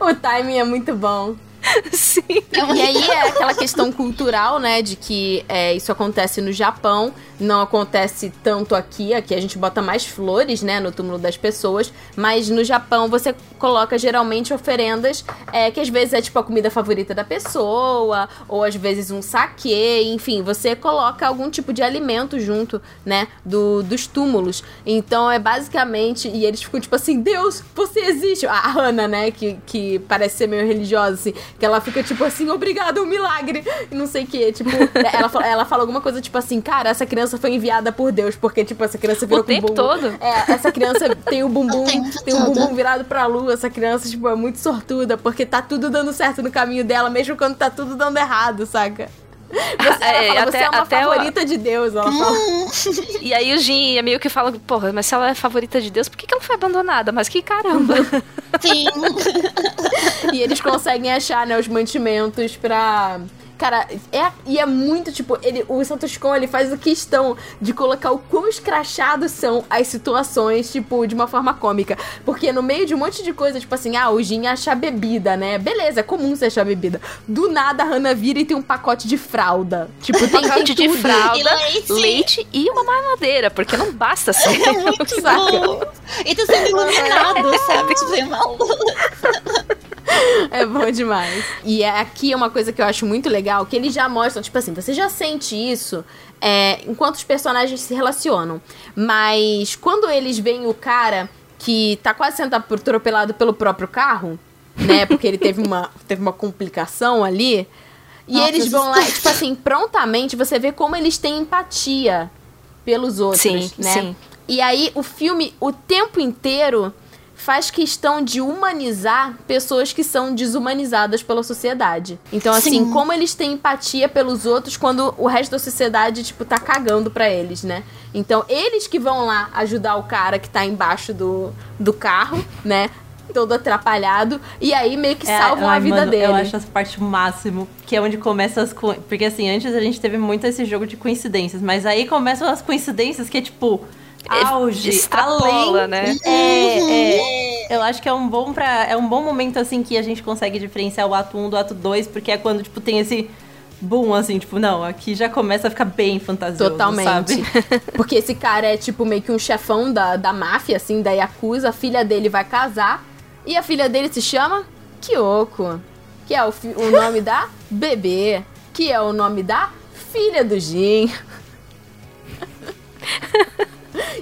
O timing é muito bom. Sim. E aí é aquela questão cultural, né, de que é, isso acontece no Japão, não acontece tanto aqui. Aqui a gente bota mais flores, né, no túmulo das pessoas, mas no Japão você coloca geralmente oferendas é, que às vezes é tipo a comida favorita da pessoa, ou às vezes um saquê, enfim, você coloca algum tipo de alimento junto, né, do, dos túmulos. Então é basicamente, e eles ficam tipo assim, Deus, você existe. A Hannah, né, que, que parece ser meio religiosa, assim, que ela fica tipo assim, obrigada, um milagre, e não sei o que, tipo, ela, fala- ela fala alguma coisa tipo assim, cara, essa criança foi enviada por Deus, porque tipo, essa criança virou O com tempo bumbum. todo. É, essa criança tem o bumbum, tem o bumbum virado pra lua, essa criança, tipo, é muito sortuda, porque tá tudo dando certo no caminho dela, mesmo quando tá tudo dando errado, saca? Você, ela É, fala, até- você é uma até favorita de Deus, ela fala. E aí o Jim é meio que fala: Porra, mas se ela é favorita de Deus, por que, que ela foi abandonada? Mas que caramba! Sim. E eles conseguem achar, né, os mantimentos pra. Cara, é, e é muito, tipo, ele, o Santos Con, ele faz a questão de colocar o quão escrachados são as situações, tipo, de uma forma cômica. Porque no meio de um monte de coisa, tipo assim, ah, o Jin acha bebida, né? Beleza, é comum você achar bebida. Do nada, a Hannah vira e tem um pacote de fralda. Tipo, tem, Pacote tem de tudo. fralda, E leite. leite e uma mamadeira, porque não basta ser. É muito bom. E tá sendo iluminado, sabe? Tipo, é uma luz. É bom demais. E é- aqui é uma coisa que eu acho muito legal, que eles já mostram, tipo assim, você já sente isso é, enquanto os personagens se relacionam. Mas quando eles veem o cara que tá quase sendo atropelado pelo próprio carro, né? Porque ele teve uma, teve uma complicação ali. E Nossa, eles vão lá, e, tipo assim, prontamente você vê como eles têm empatia pelos outros, Sim, né? sim. E aí o filme, o tempo inteiro, faz questão de humanizar pessoas que são desumanizadas pela sociedade. Então, assim, Sim. como eles têm empatia pelos outros quando o resto da sociedade, tipo, tá cagando pra eles, né? Então, eles que vão lá ajudar o cara que tá embaixo do, do carro, né? Todo atrapalhado. E aí meio que É, salvam a ai, vida mano, dele. Eu acho essa parte o máximo, que é onde começa as co... Porque assim, antes a gente teve muito esse jogo de coincidências, mas aí começam as coincidências que é tipo auge, Extrapola, além, né? É, é. Eu acho que é um bom para é um bom momento assim que a gente consegue diferenciar o ato 1 do ato 2, porque é quando tipo tem esse boom assim, tipo, não, aqui já começa a ficar bem fantasioso, Totalmente. sabe? Porque esse cara é tipo meio que um chefão da, da máfia, assim, da Yakuza. A filha dele vai casar. E a filha dele se chama Kyoko. Que é o, o nome da bebê. Que é o nome da filha do Jin.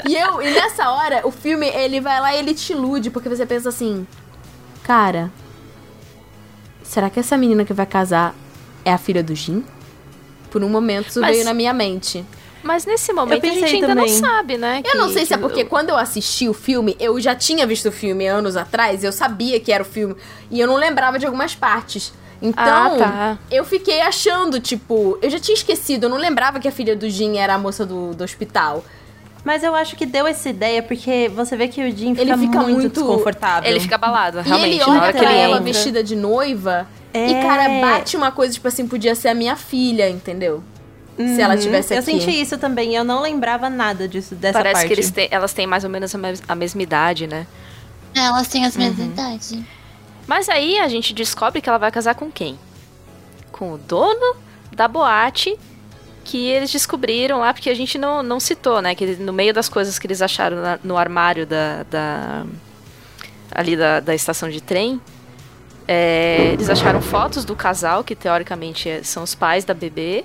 e eu, e nessa hora, o filme, ele vai lá e ele te ilude, porque você pensa assim, cara, será que essa menina que vai casar é a filha do Jin? Por um momento isso Mas- veio na minha mente. Mas nesse momento a gente ainda também. não sabe, né? Eu não sei se é que porque o- quando eu assisti o filme, eu já tinha visto o filme anos atrás, eu sabia que era o filme, e eu não lembrava de algumas partes. Então, Ah, tá. eu fiquei achando, tipo, eu já tinha esquecido, eu não lembrava que a filha do Jin era a moça do, do hospital. Mas eu acho que deu essa ideia porque você vê que o Jim fica, Ele fica muito, muito- desconfortável. Ele fica abalado, e realmente, ele na olha hora que pra ele ela entra. vestida de noiva, e, É. cara, bate uma coisa, tipo assim, podia ser a minha filha, entendeu? Se ela Uhum. tivesse Eu aqui. senti isso também, eu não lembrava nada disso, dessa Parece parte. que eles têm- elas têm mais ou menos a, mes- a mesma idade, né? Elas têm as mesmas idades. Mas aí a gente descobre que ela vai casar com quem? Com o dono da boate que eles descobriram lá, porque a gente não, não citou, né? Que no meio das coisas que eles acharam na, no armário da, da ali da, da estação de trem, é, eles acharam fotos do casal, que teoricamente é, são os pais da bebê.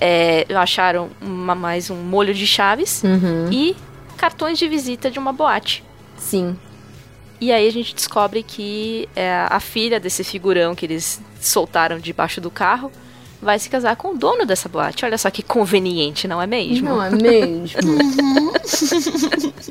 É, acharam uma, mais um molho de chaves Uhum. e cartões de visita de uma boate. Sim. E aí a gente descobre que é, a filha desse figurão que eles soltaram debaixo do carro vai se casar com o dono dessa boate. Olha só que conveniente, não é mesmo? Não é mesmo?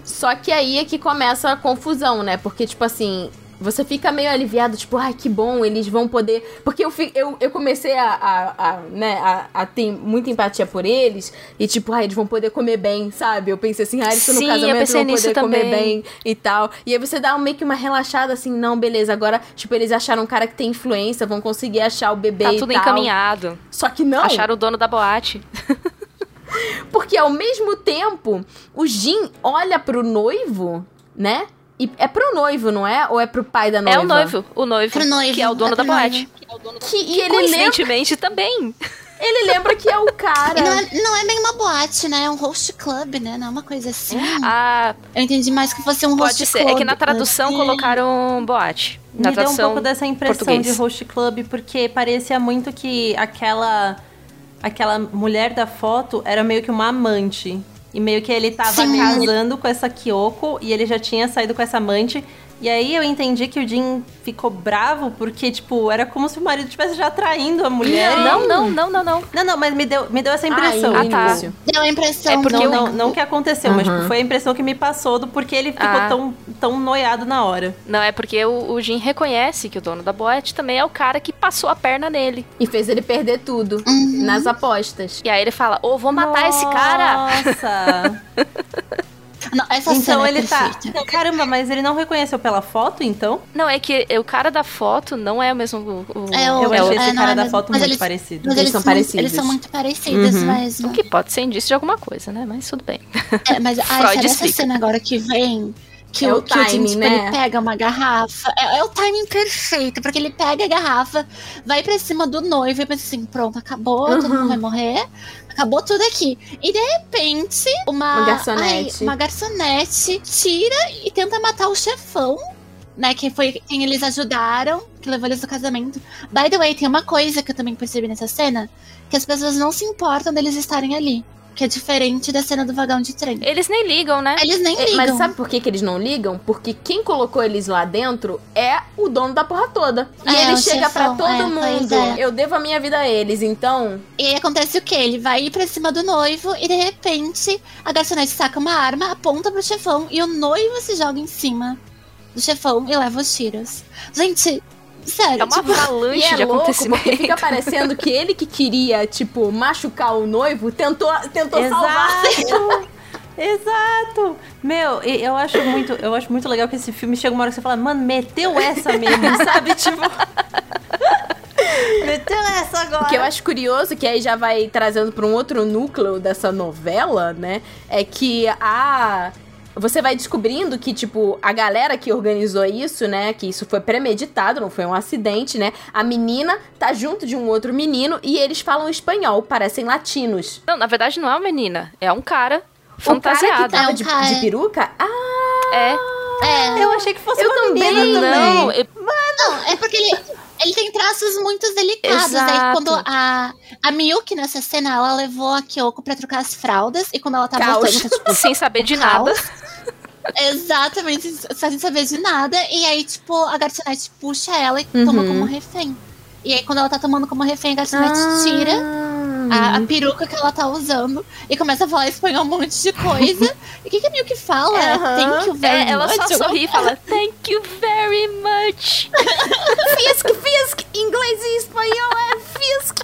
Só que aí é que começa a confusão, né? Porque, tipo assim, você fica meio aliviado, tipo, ai, que bom, eles vão poder. Porque eu, eu, eu comecei a, a, a, né, a, a ter muita empatia por eles. E, tipo, ai, eles vão poder comer bem, sabe? Eu pensei assim, ah, eles estão no casamento, vão poder comer também. bem e tal. E aí você dá meio que uma relaxada assim, não, beleza, agora, tipo, eles acharam um cara que tem influência, vão conseguir achar o bebê Tá e tudo tal. encaminhado. Só que não. Acharam o dono da boate. Porque ao mesmo tempo, o Jim olha pro noivo, né? E é pro noivo, não é? Ou é pro pai da noiva? É o noivo, o noivo, Pro noivo, que é o dono é da boate. Que, e ele lembra, Coincidentemente também. ele lembra que é o cara. E não é, não é bem uma boate, né? É um host club, né? Não é uma coisa assim. Ah, Eu entendi mais que fosse um host pode ser. club. É que na tradução assim. colocaram boate. Na Me deu um pouco dessa impressão português. de host club, porque parecia muito que aquela aquela mulher da foto era meio que uma amante. E meio que ele tava Sim. casando com essa Kyoko e ele já tinha saído com essa amante. E aí eu entendi que o Jin ficou bravo porque, tipo, era como se o marido estivesse já traindo a mulher. Não, não, não, não, não. Não, não, mas me deu, me deu essa impressão. Ah, tá. Deu a impressão. É porque não, eu- não, não que aconteceu, mas tipo, foi a impressão que me passou do porquê ele ficou Ah. tão, tão noiado na hora. Não, é porque o, o Jin reconhece que o dono da boate também é o cara que passou a perna nele. E fez ele perder tudo Uhum. nas apostas. E aí ele fala, ô, vou matar esse cara. Nossa! Não, essa então cena ele é tá. Caramba, mas ele não reconheceu pela foto, então? Não, é que o cara da foto não é o mesmo... O, o- É o- Eu é achei o- esse é, não cara é da mesmo. foto Mas muito eles- parecido. Mas Eles eles, são são, parecidos. eles são muito parecidos Uhum. mesmo. O que pode ser indício de alguma coisa, né? Mas tudo bem. É, mas ai, essa cena agora que vem? Que, É o, o que o tipo, né? ele pega uma garrafa. É, é o timing perfeito, porque ele pega a garrafa, vai pra cima do noivo e pensa assim: pronto, acabou, todo Uhum. mundo vai morrer. Acabou tudo aqui. E de repente, uma, Uma garçonete. ai, uma garçonete tira e tenta matar o chefão. Né, que foi quem eles ajudaram, que levou eles do casamento. By the way, tem uma coisa que eu também percebi nessa cena: que as pessoas não se importam deles estarem ali. Que é diferente da cena do vagão de trem. Eles nem ligam, né? Eles nem É, ligam. Mas sabe por que, que eles não ligam? Porque quem colocou eles lá dentro é o dono da porra toda. E É, ele chega pra chefão, todo é, mundo. é. Eu devo a minha vida a eles, então. E aí acontece o quê? Ele vai ir pra cima do noivo e de repente a garçonete saca uma arma, aponta pro chefão e o noivo se joga em cima do chefão e leva os tiros. Gente, sério, É uma tipo, avalanche E é de louco acontecimento. porque fica parecendo que ele que queria, tipo, machucar o noivo, tentou, tentou salvar. Exato! Exato! Meu, eu acho muito, eu acho muito legal que esse filme chega uma hora que você fala, mano, meteu essa mesmo, sabe? Tipo. meteu essa agora. O que eu acho curioso, que aí já vai trazendo para um outro núcleo dessa novela, né? É que a. Você vai descobrindo que, tipo, a galera que organizou isso, né? Que isso foi premeditado, não foi um acidente, né? A menina tá junto de um outro menino e eles falam espanhol, parecem latinos. Não, na verdade não é uma menina, é um cara O cara que fantasiado. tava É um de, cara. de peruca? Ah, É. é, Eu achei que fosse Eu uma também, menina também. Não, eu- não, é porque ele, ele tem traços muito delicados. Aí quando a, a Miyuki nessa cena, ela levou a Kyoko pra trocar as fraldas e quando ela tá Caos. voltando, tá, tipo, sem saber de nada. Exatamente, sem saber de nada. E aí, tipo, a garçonete puxa ela e toma Uhum. como refém. E aí, quando ela tá tomando como refém, a garçonete Ah. tira a, a peruca que ela tá usando e começa a falar espanhol um monte de coisa. e o que, que a Miyuki fala? Thank you very É, ela much. só alguma sorri e fala Thank you very much. Fisk, Fisk! Inglês e espanhol é Fisk!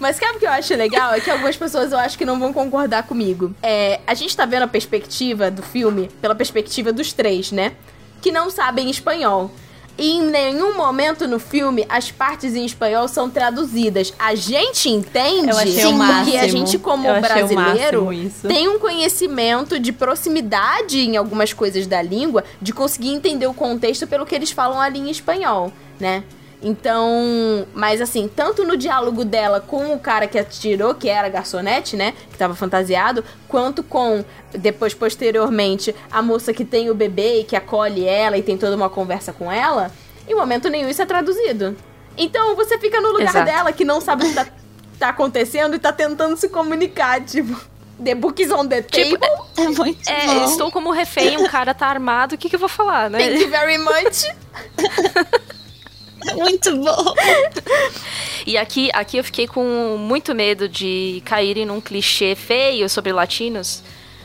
Mas sabe o que eu acho legal? É que algumas pessoas eu acho que não vão concordar comigo. É, a gente tá vendo a perspectiva do filme pela perspectiva dos três, né? Que não sabem espanhol. E em nenhum momento no filme as partes em espanhol são traduzidas. A gente entende Eu achei o que a gente, como Eu brasileiro, tem um conhecimento de proximidade em algumas coisas da língua, de conseguir entender o contexto pelo que eles falam ali em espanhol, né? Então, mas assim, tanto no diálogo dela com o cara que atirou, que era a garçonete, né? Que tava fantasiado, quanto com, depois, posteriormente, a moça que tem o bebê e que acolhe ela e tem toda uma conversa com ela, em momento nenhum isso é traduzido. Então você fica no lugar Exato. dela que não sabe o que tá, tá acontecendo e tá tentando se comunicar, tipo. The book is on the Tipo, table. É muito É, bom. eu estou como refém, um cara tá armado, o que, que eu vou falar, né? Thank you very much. Muito bom. E aqui, aqui eu fiquei com muito medo de caírem num clichê feio sobre latinos.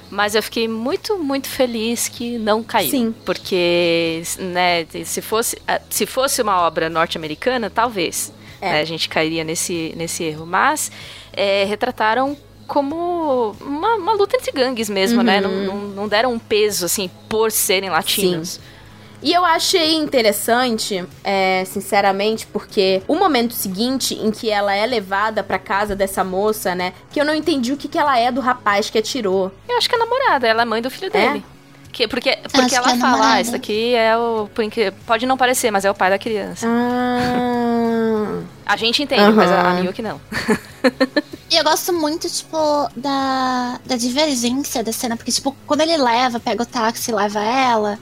Mas eu fiquei muito, muito feliz que não caiu. Sim. Porque, né, se fosse, se fosse uma obra norte-americana, talvez. É. né, a gente cairia nesse, nesse erro. Mas é, retrataram como uma, uma luta entre gangues mesmo, né? Não, não, não deram um peso, assim, por serem latinos. E eu achei interessante, é, sinceramente, porque o momento seguinte em que ela é levada pra casa dessa moça, né? Que eu não entendi o que, que ela é do rapaz que atirou. Eu acho que é a namorada, ela é mãe do filho dele. Que, porque porque que ela é fala, ah, isso aqui é o. Pode não parecer, mas é o pai da criança. Ah. A gente entende, mas a, a. Miyuki não. E eu gosto muito, tipo, da, da divergência da cena, porque, tipo, quando ele leva, pega o táxi e leva ela,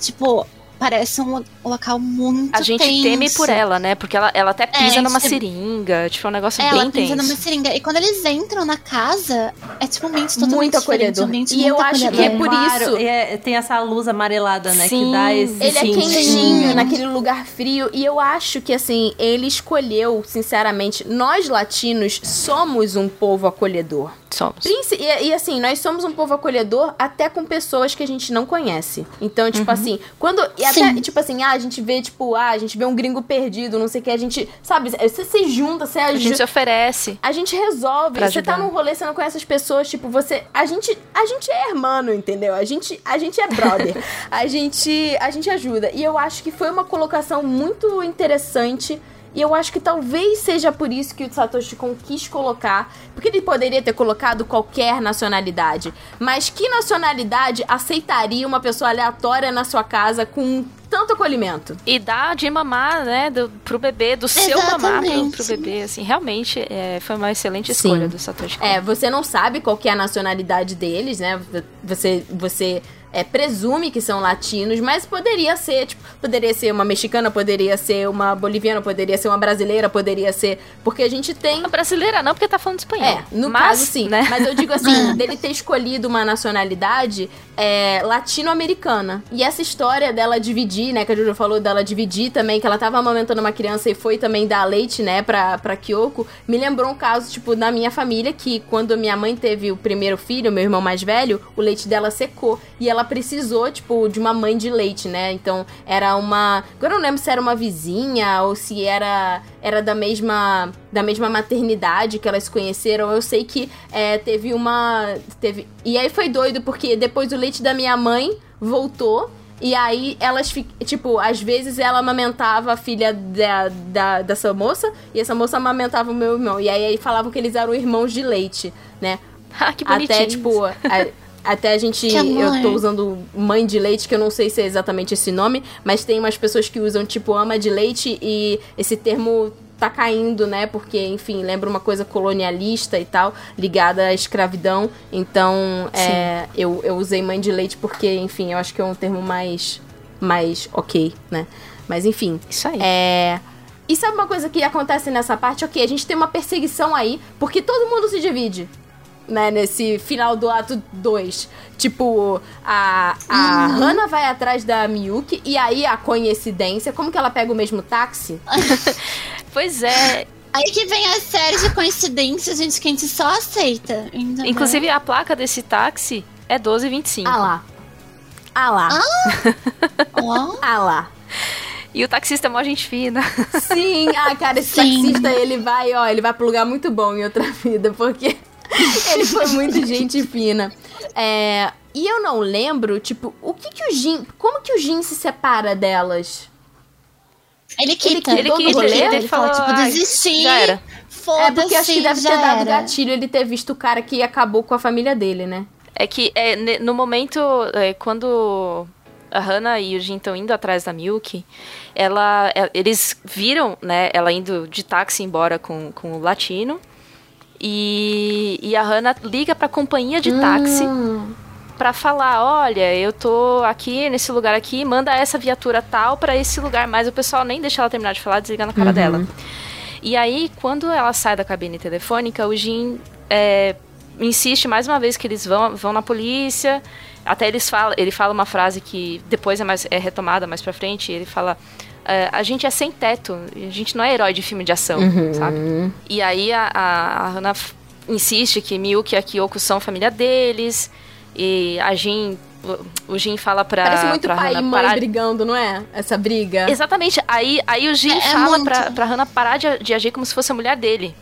tipo, parece um lo- local muito A gente tenso. teme por ela, né? Porque ela, ela até pisa É, numa tipo- seringa. Tipo, é um negócio Ela bem pensa tenso. numa seringa. E quando eles entram na casa, é tipo um ambiente totalmente Muito acolhedor. um ambiente E muito eu acho que é por isso- e é- tem essa luz amarelada, né? Sim. que dá esse Ele é quentinho. quentinho, naquele lugar frio. E eu acho que, assim, ele escolheu, sinceramente, nós latinos somos um povo acolhedor. Somos. E, e, assim, nós somos um povo acolhedor até com pessoas que a gente não conhece. Então, tipo assim, quando. E até, Sim. tipo assim, ah, a gente vê, tipo, ah, a gente vê um gringo perdido, não sei o que, a gente. Sabe, você se junta, você A gente ajuda. se oferece. A gente resolve. Você tá num rolê, você não conhece as pessoas, tipo, você. A gente, a gente é hermano, entendeu? A gente, a gente é brother. a gente, a gente ajuda. E eu acho que foi uma colocação muito interessante. E eu acho que talvez seja por isso que o Satoshi Kon quis colocar. Porque ele poderia ter colocado qualquer nacionalidade. Mas que nacionalidade aceitaria uma pessoa aleatória na sua casa com tanto acolhimento? E dá de mamar, né, do, pro bebê, do seu mamar pro, Exatamente. pro bebê. Assim, realmente é, foi uma excelente Sim. escolha do Satoshi Kon. É, você não sabe qual que é a nacionalidade deles, né? Você, você é, presume que são latinos, mas poderia ser, tipo, poderia ser uma mexicana, poderia ser uma boliviana, poderia ser uma brasileira, poderia ser. Porque a gente tem. A brasileira não, porque tá falando espanhol. É, no Mas, caso sim. Né? Mas eu digo assim, dele ter escolhido uma nacionalidade é, latino-americana. E essa história dela dividir, né, que a Jojo falou dela dividir também, que ela tava amamentando uma criança e foi também dar leite, né, pra, pra Kyoko, me lembrou um caso, tipo, da minha família, que quando minha mãe teve o primeiro filho, meu irmão mais velho, o leite dela secou. E ela precisou, tipo, de uma mãe de leite, né? Então, era uma... Agora eu não lembro se era uma vizinha ou se era, era da mesma da mesma maternidade que elas conheceram. Eu sei que é, teve uma... Teve... E aí foi doido, porque depois o leite da minha mãe voltou... E aí elas, tipo, às vezes ela amamentava a filha da, da, dessa moça e essa moça amamentava o meu irmão. E aí, aí falavam que eles eram irmãos de leite, né? Ah, que bonitinho. Até, tipo, a- até a gente. Eu tô usando mãe de leite, que eu não sei se é exatamente esse nome, mas tem umas pessoas que usam, tipo, ama de leite e esse termo tá caindo, né? Porque, enfim, lembra uma coisa colonialista e tal, ligada à escravidão. Então, é, eu, eu usei mãe de leite porque, enfim, eu acho que é um termo mais, mais ok, né? Mas, enfim. Isso aí. É. E sabe uma coisa que acontece nessa parte? Ok, a gente tem uma perseguição aí, porque todo mundo se divide. Né, nesse final do ato 2. Tipo, a, a Hannah vai atrás da Miyuki e aí a coincidência, como que ela pega o mesmo táxi? Pois é. Aí que vem a série de coincidências, gente, que a gente só aceita. Inclusive, a placa desse táxi é 1225. Ah lá. Ah lá. Ó, Ah lá. E o taxista é mó gente fina. Sim, ah, cara, esse Sim. taxista, ele vai, ó, ele vai pro lugar muito bom em outra vida, porque ele foi muito gente fina. É, e eu não lembro, tipo, o que que o Jin, como que o Jin se separa delas? ele quita. Ele quita, ele, ele quita, ele fala, falou, tipo, "Ai, desistir. já era." Foda-se, É porque acho que deve ter dado era. gatilho ele ter visto o cara que acabou com a família dele, né? É que é, ne- no momento, é, quando a Hannah e o Jin estão indo atrás da Milk, ela, é, eles viram, né, ela indo de táxi embora com, com o latino. E, e a Hannah liga pra companhia de táxi Hum. pra falar, olha, eu tô aqui nesse lugar aqui, manda essa viatura tal pra esse lugar, mas o pessoal nem deixa ela terminar de falar, desliga na cara dela. E aí, quando ela sai da cabine telefônica, o Jin é, insiste mais uma vez que eles vão, vão na polícia. Até eles falam, ele fala uma frase que depois é, mais, é retomada mais pra frente. Ele fala: A gente é sem teto, a gente não é herói de filme de ação, sabe? E aí a, a, a Hannah insiste que Miyuki e a Kyoko são família deles. E a Jin. O, Jin fala pra. Parece muito pra pai e Hannah mãe parar- brigando, não é? Essa briga. Exatamente. Aí, aí o Jin É- é fala muito. pra, pra Hannah parar de, de agir como se fosse a mulher dele.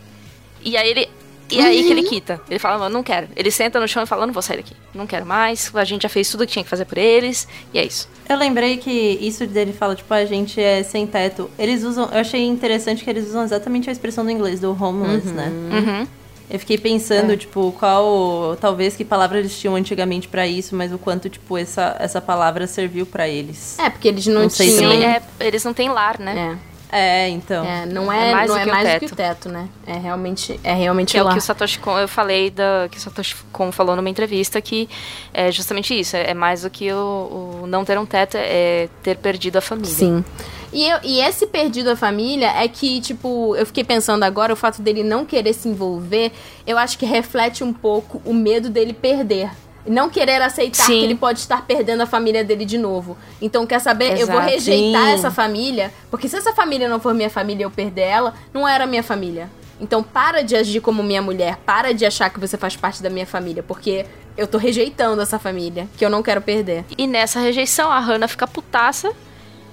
E aí ele. E aí que ele Uhum. quita. Ele fala, "Mano, não quero. Ele senta no chão e fala, não vou sair daqui. Não quero mais. A gente já fez tudo que tinha que fazer por eles. E é isso. Eu lembrei que isso dele fala, tipo, a gente é sem teto. Eles usam. Eu achei interessante que eles usam exatamente a expressão do inglês, do homeless, né? Uhum. Eu fiquei pensando, tipo, qual. Talvez que palavra eles tinham antigamente pra isso, mas o quanto, tipo, essa, essa palavra serviu pra eles. É, porque eles não, Não sei se tinham. Sim, é, eles não têm lar, né? É, É, então. é, não é, É mais não do é que o mais do teto. que o teto, né? É realmente, é realmente Que é o lá. que o Satoshi Kon, eu falei da, que o Satoshi Kon falou numa entrevista que é justamente isso, é, é mais do que o, o não ter um teto, é ter perdido a família. Sim. E, eu- e esse perdido a família é que, tipo, eu fiquei pensando agora, o fato dele não querer se envolver, eu acho que reflete um pouco o medo dele perder. Não querer aceitar Sim. que ele pode estar perdendo a família dele de novo. Então, quer saber? Eu vou Exato. rejeitar Sim. essa família, porque se essa família não for minha família e eu perder ela, não era minha família. Então, para de agir como minha mulher, para de achar que você faz parte da minha família, porque eu tô rejeitando essa família, que eu não quero perder. E nessa rejeição, a Hannah fica putaça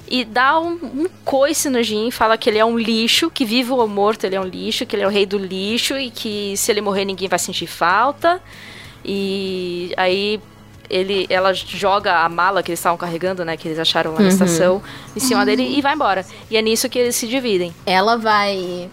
e dá um, um coice no Jin, fala que ele é um lixo, que vivo ou morto ele é um lixo, que ele é o rei do lixo e que se ele morrer ninguém vai sentir falta. E aí ele, ela joga a mala que eles estavam carregando, né, que eles acharam lá na estação, em cima dele e vai embora. E é nisso que eles se dividem. ela vai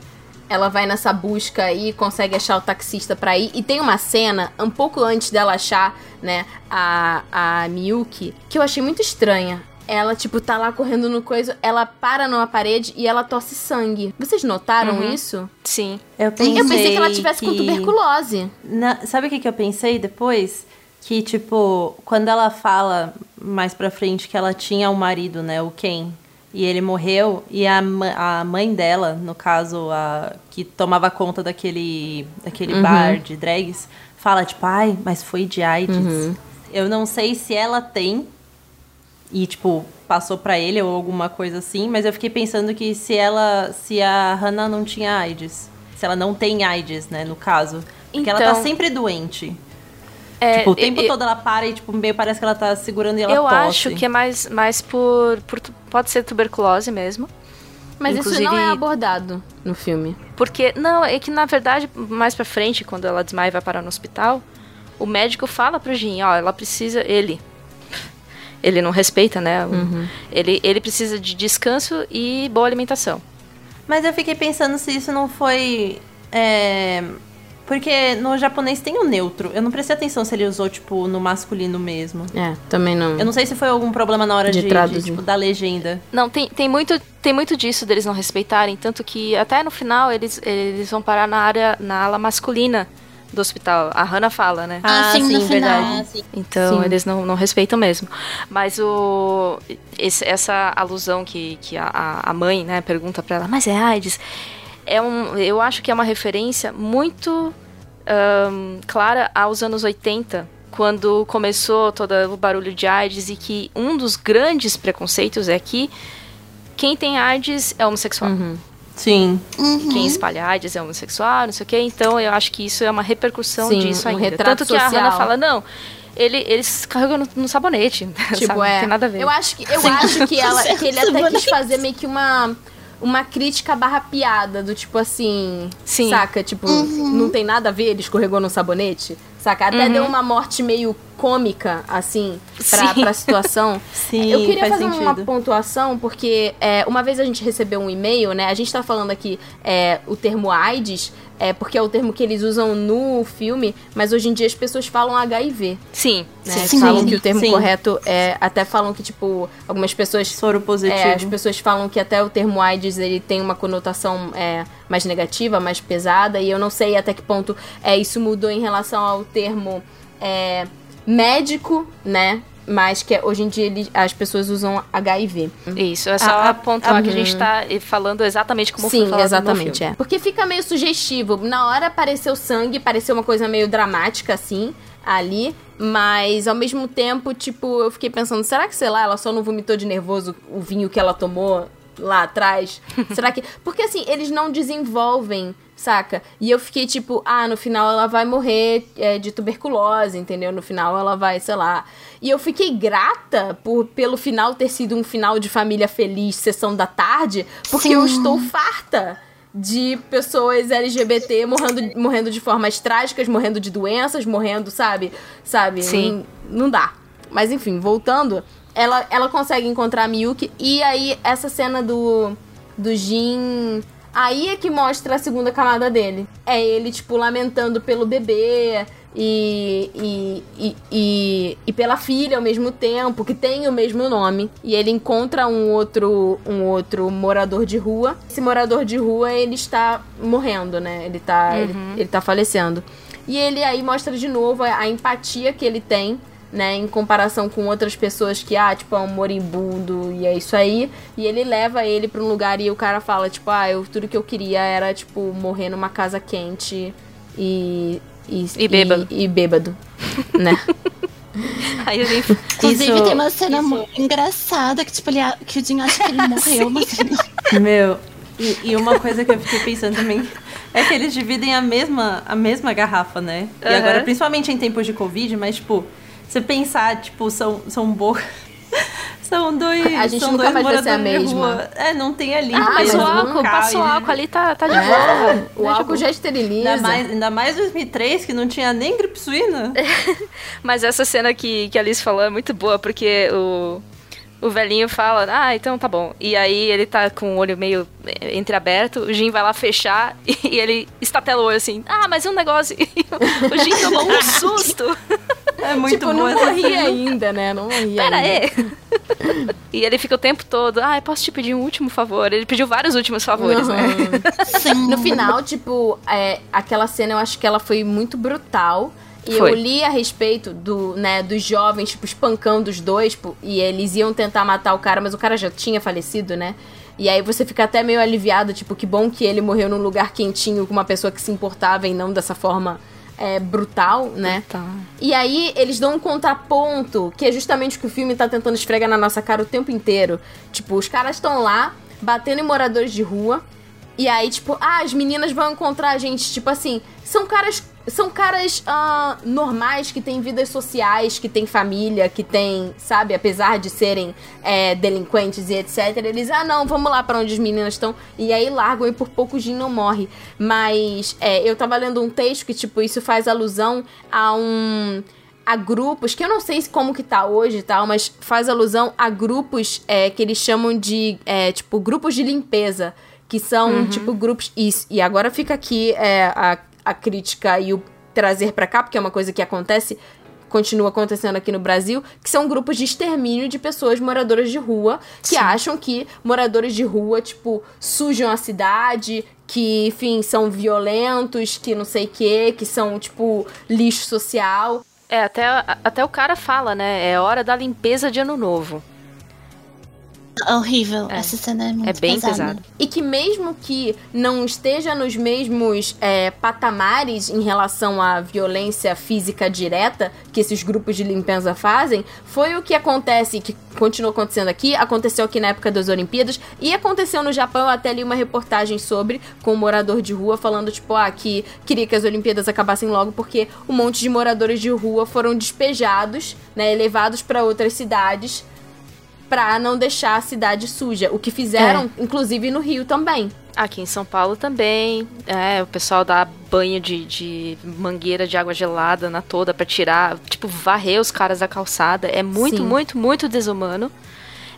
ela vai nessa busca aí consegue achar o taxista pra ir e tem uma cena um pouco antes dela achar né a a Miyuki que eu achei muito estranha ela tipo tá lá correndo no coisa ela para numa parede e ela tosse sangue vocês notaram isso Sim. Eu pensei, eu pensei que ela tivesse com que- tuberculose Na- sabe o que, que eu pensei depois? Que, tipo, quando ela fala mais pra frente que ela tinha um marido, né, o Ken, e ele morreu, e a, a mãe dela, no caso, a que tomava conta daquele, daquele bar de drags, fala, tipo, ai, mas foi de AIDS. Eu não sei se ela tem, e, tipo, passou pra ele ou alguma coisa assim, mas eu fiquei pensando que se ela, se a Hannah não tinha AIDS, se ela não tem AIDS, né, no caso, porque ela tá Então- sempre doente. É, tipo, o tempo eu- todo ela para e, tipo, meio parece que ela tá segurando e ela eu tosse. acho que é mais, mais por, por. Pode ser tuberculose mesmo. mas isso não Inclusive- é abordado no filme Porque, não, é que na verdade, mais pra frente, quando ela desmaia e vai parar no hospital, o médico fala pro Jin, ó, ela precisa. Ele. Ele não respeita, né? Uhum. Ele, ele precisa de descanso e boa alimentação. Mas eu fiquei pensando se isso não foi... é, Porque no japonês tem o neutro. Eu não prestei atenção se ele usou, tipo, no masculino mesmo. é também não Eu não sei se foi algum problema na hora De de, de, traduzir. tipo, da legenda. Não, tem, tem, muito, tem muito disso deles não respeitarem, tanto que até no final eles, eles vão parar na área, na ala masculina do hospital. A Hannah fala, né? Ah, assim, no sim, final. verdade. Então Sim. eles não, não respeitam mesmo. Mas o esse- essa alusão que, que a- a, mãe né, pergunta pra ela, mas é AIDS? É um, eu acho que é uma referência muito ahn, clara aos anos 80, quando começou todo o barulho de AIDS e que um dos grandes preconceitos é que quem tem AIDS é homossexual. Sim. Uhum. Quem espalha AIDS é homossexual, não sei o quê. Então eu acho que isso é uma repercussão Sim, disso um ainda. Tanto que a social. Hannah fala, não, ele, eles carregam no, no sabonete. Tipo, sabe? é. Não tem nada a ver. Eu acho que, eu acho que, ela, que ele até quis fazer meio que uma, uma crítica barra piada, do tipo assim. Sim. Saca? Tipo, não tem nada a ver, ele escorregou no sabonete. Saca? Até Uhum. deu uma morte meio cômica, assim, pra, Sim. pra situação. Sim, Eu queria faz fazer uma sentido. pontuação, porque é, uma vez a gente recebeu um e-mail, né? A gente tá falando aqui é, o termo AIDS é porque é o termo que eles usam no filme, mas hoje em dia as pessoas falam HIV. Sim. Né? Sim. Falam Sim. que o termo Sim. correto é. Até falam que, tipo, algumas pessoas. Soro positivo. É, as pessoas falam que até o termo AIDS ele tem uma conotação é, mais negativa, mais pesada, e eu não sei até que ponto é, isso mudou em relação ao termo é, médico, né? Mas que hoje em dia ele- as pessoas usam HIV. Isso, é só ah, pontuar que a gente tá falando exatamente como foi Sim, falado exatamente, no filme. é. Porque fica meio sugestivo. Na hora apareceu sangue, pareceu uma coisa meio dramática, assim, ali. Mas, ao mesmo tempo, tipo, eu fiquei pensando, será que, sei lá, ela só não vomitou de nervoso o vinho que ela tomou lá atrás? será que... Porque, assim, eles não desenvolvem, saca? E eu fiquei, tipo, ah, no final ela vai morrer é, de tuberculose, entendeu? No final ela vai, sei lá... E eu fiquei grata por, pelo final ter sido um final de família feliz, sessão da tarde, porque Sim. eu estou farta de pessoas LGBT morrendo, morrendo de formas trágicas, morrendo de doenças, morrendo, sabe? Sabe? Sim. Não, não dá. Mas enfim, voltando, ela, ela consegue encontrar a Miyuki e aí essa cena do do Jin aí é que mostra a segunda camada dele. É ele tipo lamentando pelo bebê e, e, e, e, e pela filha ao mesmo tempo, que tem o mesmo nome. E ele encontra um outro, um outro morador de rua. Esse morador de rua, ele está morrendo, né? Ele tá, ele, ele tá falecendo. E ele aí mostra de novo a, a empatia que ele tem, né? Em comparação com outras pessoas que, ah, tipo, é um moribundo e é isso aí. E ele leva ele pra um lugar e o cara fala, tipo, ah, eu, tudo que eu queria era, tipo, morrer numa casa quente e... E, E bêbado. E, e bêbado, né? Aí ele Inclusive, Isso- tem uma cena isso- muito engraçada que, tipo, ele, a- que o Jim acha que ele morreu, mas. Meu, e, e uma coisa que eu fiquei pensando também é que eles dividem a mesma, a mesma garrafa, né? E Aham. agora, principalmente em tempos de Covid, mas, tipo, você pensar, tipo, são, são bo... São dois. A gente são nunca dois mais vai ser a mesma. É, não tem ali. Ah, eles o álcool, passa o álcool ali, tá, tá de É, boa. o álcool já esteriliza. Ainda mais, ainda mais 2003, que não tinha nem gripe suína. Mas essa cena que, que a Alice falou é muito boa, porque o, o velhinho fala, ah, então tá bom. E aí ele tá com o olho meio eh, entreaberto, o Jim vai lá fechar e ele estatela o olho assim, ah, mas um negócio. O Jim tomou um susto. É muito tipo, bom não morri ainda, né? Não morri Pera ainda. aí. E ele fica o tempo todo, ah, posso te pedir um último favor? Ele pediu vários últimos favores, né? Uhum. Sim. No final, tipo, é, aquela cena eu acho que ela foi muito brutal. E Foi. eu li a respeito do, né, dos jovens, tipo, espancando os dois, tipo, e eles iam tentar matar o cara, mas o cara já tinha falecido, né? E aí você fica até meio aliviado, tipo, que bom que ele morreu num lugar quentinho com uma pessoa que se importava e não dessa forma é, brutal, né? Tá. E aí eles dão um contraponto, que é justamente o que o filme tá tentando esfregar na nossa cara o tempo inteiro. Tipo, os caras estão lá, batendo em moradores de rua, e aí, tipo, ah, as meninas vão encontrar a gente. Tipo assim, são caras. São caras ah, normais que têm vidas sociais, que têm família, que têm, sabe, apesar de serem é, delinquentes e etc. Eles, ah, não, vamos lá pra onde as meninas estão. E aí largam e por pouco o Jim não morre. Mas é, eu tava lendo um texto que, tipo, isso faz alusão a um a grupos, que eu não sei como que tá hoje e tal, mas faz alusão a grupos é, que eles chamam de, é, tipo, grupos de limpeza. Que são, tipo, grupos... Isso, e agora fica aqui é, a, a crítica e o trazer pra cá, porque é uma coisa que acontece... Continua acontecendo aqui no Brasil, que são grupos de extermínio de pessoas moradoras de rua que acham que moradores de rua, tipo, sujam a cidade, que, enfim, são violentos, que não sei o quê, que são, tipo, lixo social. É, até, até o cara fala, né? É hora da limpeza de ano novo. Horrível. É. Essa cena é muito É bem pesada. pesado. E que mesmo que não esteja nos mesmos é, patamares em relação à violência física direta que esses grupos de limpeza fazem, foi o que acontece, que continua acontecendo aqui, aconteceu aqui na época das Olimpíadas e aconteceu no Japão, eu até li uma reportagem sobre, com um morador de rua falando, tipo, ah, que queria que as Olimpíadas acabassem logo porque um monte de moradores de rua foram despejados, né, levados para outras cidades pra não deixar a cidade suja. O que fizeram, inclusive, no Rio também. Aqui em São Paulo também, é, o pessoal dá banho de, de mangueira de água gelada na toda pra tirar, tipo, varrer os caras da calçada. É muito, Sim. muito, muito desumano.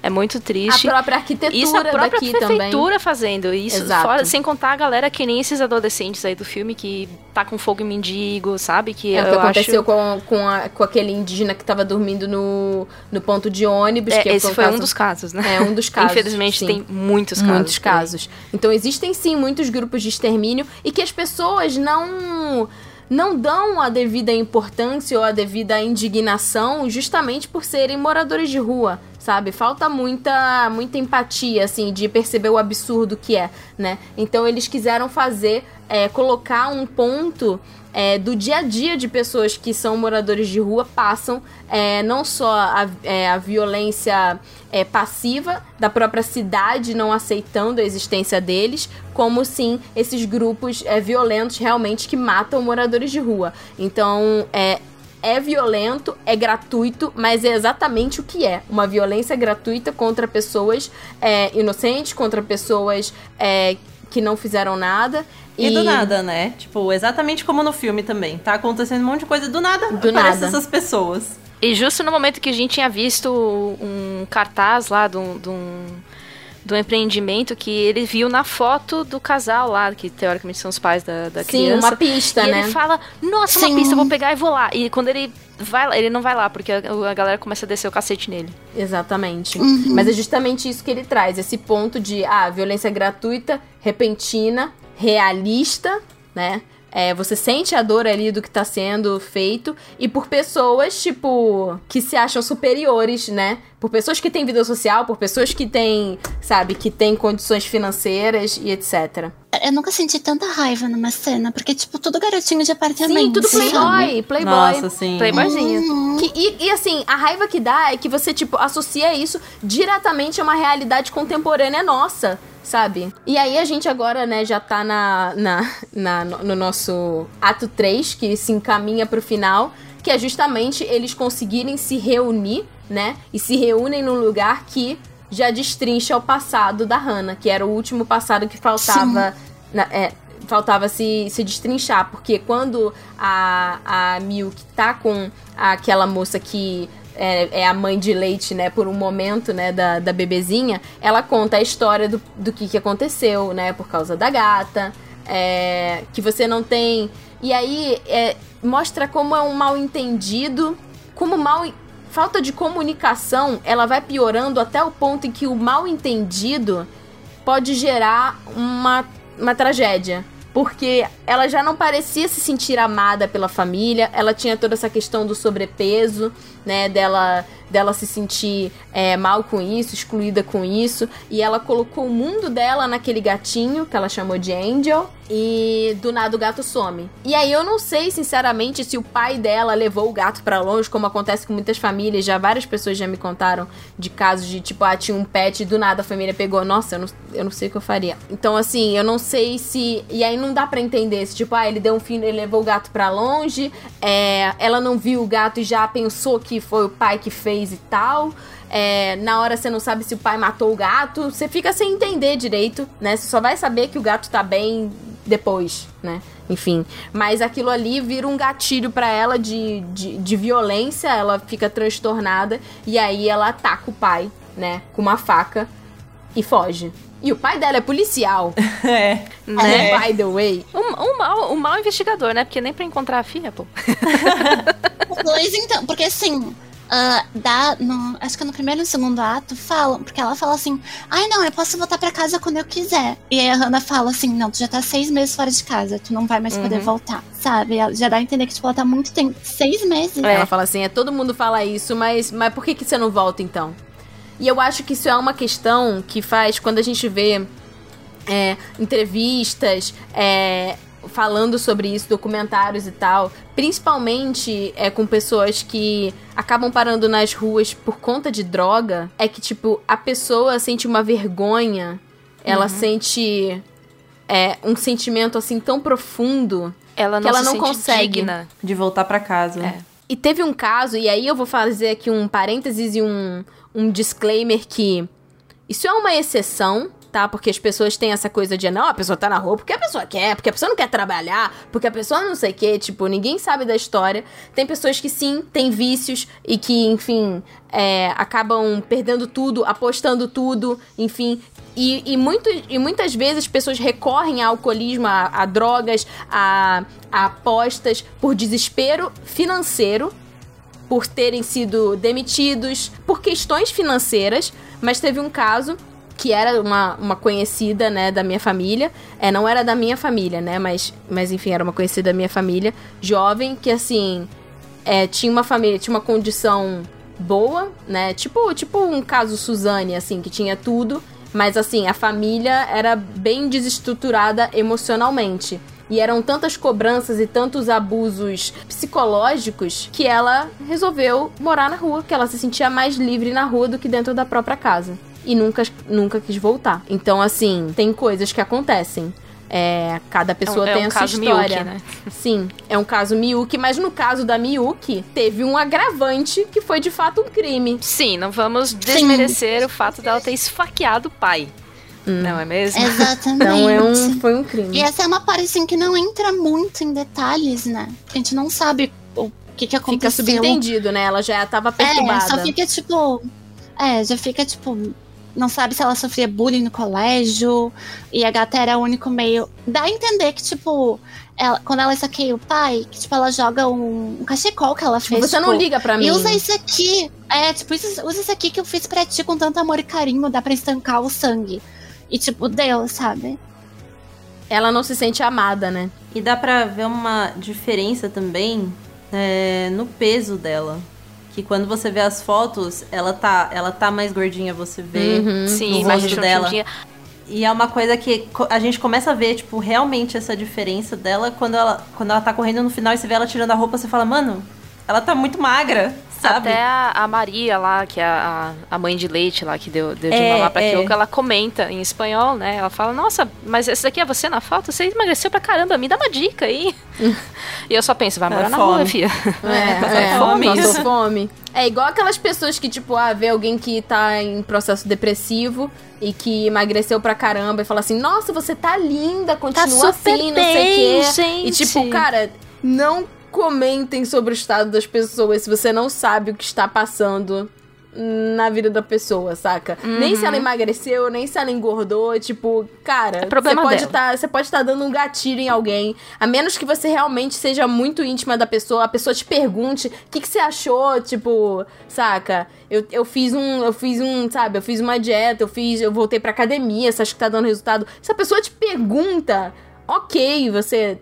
É muito triste. A própria arquitetura Isso a própria daqui prefeitura também. fazendo. Isso Exato. fora, sem contar a galera que nem esses adolescentes aí do filme que tá com fogo em mendigo, sabe? Que É o que aconteceu acho... com, com, a- com aquele indígena que tava dormindo no, no ponto de ônibus. É, que esse um foi um caso- dos casos, né? É um dos casos. Infelizmente sim. tem muitos casos. Muitos casos. Então existem sim muitos grupos de extermínio e que as pessoas não não dão a devida importância ou a devida indignação justamente por serem moradores de rua, sabe? Falta muita muita empatia assim de perceber o absurdo que é, né? Então eles quiseram fazer é, colocar um ponto é, do dia a dia de pessoas que são moradores de rua passam é, não só a, é, a violência é, passiva da própria cidade não aceitando a existência deles, como sim esses grupos é, violentos realmente que matam moradores de rua. Então é, é violento, é gratuito, mas é exatamente o que é. Uma violência gratuita contra pessoas é, inocentes, contra pessoas é, que não fizeram nada. E, do nada, né? Tipo, exatamente como no filme também. Tá acontecendo um monte de coisa do nada. Do aparecem nada. essas pessoas. E justo no momento que a gente tinha visto um cartaz lá de um, um empreendimento que ele viu na foto do casal lá, que teoricamente são os pais da, da Sim, criança. uma pista, e né? ele fala, nossa, Sim. uma pista, vou pegar e vou lá. E quando ele vai lá, ele não vai lá, porque a, a galera começa a descer o cacete nele. Exatamente. Uhum. Mas é justamente isso que ele traz, esse ponto de ah, violência gratuita, repentina, realista, né? É, você sente a dor ali do que tá sendo feito e por pessoas, tipo, que se acham superiores, né? Por pessoas que têm vida social, por pessoas que têm, sabe, que têm condições financeiras e etc. Eu nunca senti tanta raiva numa cena, porque, tipo, tudo garotinho de apartamento. Sim, tudo playboy, playboy. Nossa, sim. Playboyzinho. Uhum. Que- e, e, assim, a raiva que dá é que você, tipo, associa isso diretamente a uma realidade contemporânea nossa, sabe? E aí a gente agora, né, já tá na, na, na- no nosso ato 3, que se encaminha pro final, que é justamente eles conseguirem se reunir, né? E se reúnem num lugar que já destrincha o passado da Hannah, que era o último passado que faltava. na- é, faltava se, se destrinchar, porque quando a, a Milk tá com aquela moça que é, é a mãe de leite, né, por um momento, né, da, da bebezinha, ela conta a história do, do que, que aconteceu, né, por causa da gata, é, que você não tem. E aí é, mostra como é um mal entendido, como mal. Falta de comunicação, ela vai piorando até o ponto em que o mal entendido pode gerar uma, uma tragédia. Porque ela já não parecia se sentir amada pela família, ela tinha toda essa questão do sobrepeso, né? Dela, dela se sentir é, mal com isso, excluída com isso. E ela colocou o mundo dela naquele gatinho, que ela chamou de Angel, e do nada o gato some. E aí eu não sei, sinceramente, se o pai dela levou o gato pra longe, como acontece com muitas famílias. Já várias pessoas já me contaram de casos de tipo, ah, tinha um pet e do nada a família pegou. Nossa, eu não, eu não sei o que eu faria. Então, assim, eu não sei se. E aí não dá pra entender se, tipo, ah, ele deu um fim, ele levou o gato pra longe, é, ela não viu o gato e já pensou que foi o pai que fez e tal. É, na hora você não sabe se o pai matou o gato, você fica sem entender direito, né? Você só vai saber que o gato tá bem depois, né? Enfim, mas aquilo ali vira um gatilho pra ela de, de, de violência, ela fica transtornada e aí ela ataca o pai, né? Com uma faca e foge. E o pai dela é policial, É. Né? by the way. Um, um, mau, um mau investigador, né? Porque nem pra encontrar a filha, pô. Pois então, porque assim, ah, dá no, acho que no primeiro e no segundo ato falam, porque ela fala assim, ai não, eu posso voltar pra casa quando eu quiser. E aí a Hannah fala assim, não, tu já tá seis meses fora de casa, tu não vai mais poder Uhum. voltar, sabe? Ela já dá a entender que tipo, ela tá muito tempo, seis meses. É. Ela fala assim, é todo mundo fala isso, mas, mas por que, que você não volta então? E eu acho que isso é uma questão que faz quando a gente vê é, entrevistas é, falando sobre isso, documentários e tal, principalmente é, com pessoas que acabam parando nas ruas por conta de droga, é que, tipo, a pessoa sente uma vergonha, ela sente é, um sentimento assim tão profundo Ela não Que ela não consegue. digna. De voltar pra casa. É. E teve um caso, e aí eu vou fazer aqui um parênteses e um, um disclaimer que isso é uma exceção, tá? Porque as pessoas têm essa coisa de, não, a pessoa tá na rua porque a pessoa quer, porque a pessoa não quer trabalhar, porque a pessoa não sei o quê, tipo, ninguém sabe da história. Tem pessoas que sim, têm vícios e que, enfim, é, acabam perdendo tudo, apostando tudo, enfim. E, e, muito, e muitas vezes pessoas recorrem ao alcoolismo, a, a drogas, a, a apostas por desespero financeiro, por terem sido demitidos, por questões financeiras. Mas teve um caso que era uma, uma conhecida, né, da minha família. É, não era da minha família, né, mas, mas enfim, era uma conhecida da minha família. Jovem, que assim, é, tinha uma família, tinha uma condição boa, né, tipo, tipo um caso Suzane, assim, que tinha tudo. Mas assim, a família era bem desestruturada emocionalmente. E eram tantas cobranças e tantos abusos psicológicos que ela resolveu morar na rua, que ela se sentia mais livre na rua do que dentro da própria casa. E nunca, nunca quis voltar. Então, assim, tem coisas que acontecem. É, cada pessoa é um, tem é um a sua caso história. Miyuki, né? Sim, é um caso Miyuki, mas no caso da Miyuki, teve um agravante que foi de fato um crime. Sim, não vamos desmerecer o fato dela ter esfaqueado o pai. Não é mesmo? Exatamente. Então é um, foi um crime. E essa é uma parte assim que não entra muito em detalhes, né? A gente não sabe o que, que Fica aconteceu. subentendido, né? Ela já tava É, perturbada. só fica tipo. É, já fica tipo. Não sabe se ela sofria bullying no colégio. E a gata era o único meio. Dá a entender que, tipo, ela, quando ela saqueia o pai, que, tipo, ela joga um, um cachecol que ela Tipo, fez. você tipo, não liga pra mim. E usa isso aqui. É, tipo, usa, usa isso aqui que eu fiz pra ti com tanto amor e carinho. Dá pra estancar o sangue. E, tipo, deu, sabe? Ela não se sente amada, né? E dá pra ver uma diferença também é, no peso dela. Que quando você vê as fotos, ela tá, ela tá mais gordinha, você vê Uhum. Sim, mais rosto dela. E é uma coisa que a gente começa a ver, tipo, realmente essa diferença dela quando ela, quando ela tá correndo no final e você vê ela tirando a roupa, você fala, mano, ela tá muito magra, sabe? Até a, a Maria lá, que é a, a mãe de leite lá, que deu, deu de É, mamar pra é. Kyoko, ela comenta em espanhol, né? Ela fala, nossa, mas esse daqui é você na foto? Você emagreceu pra caramba, me dá uma dica aí. e eu só penso, vai morar É na fome. rua, filha. É, é, fome passou fome. É igual aquelas pessoas que, tipo, ah, vê alguém que tá em processo depressivo e que emagreceu pra caramba e fala assim, nossa, você tá linda, continua super assim, não sei o bem, quê. gente. E tipo, cara, não comentem sobre o estado das pessoas se você não sabe o que está passando na vida da pessoa, saca? Nem se ela emagreceu, nem se ela engordou, tipo, cara, Uhum. É problema você pode tá, você pode estar dando um gatilho em alguém, a menos que você realmente seja muito íntima da pessoa, a pessoa te pergunte o que, que você achou, tipo, saca? Eu, eu fiz um, eu fiz um, sabe, eu fiz uma dieta, eu fiz, eu voltei pra academia, você acha que tá dando resultado? Se a pessoa te pergunta, ok, você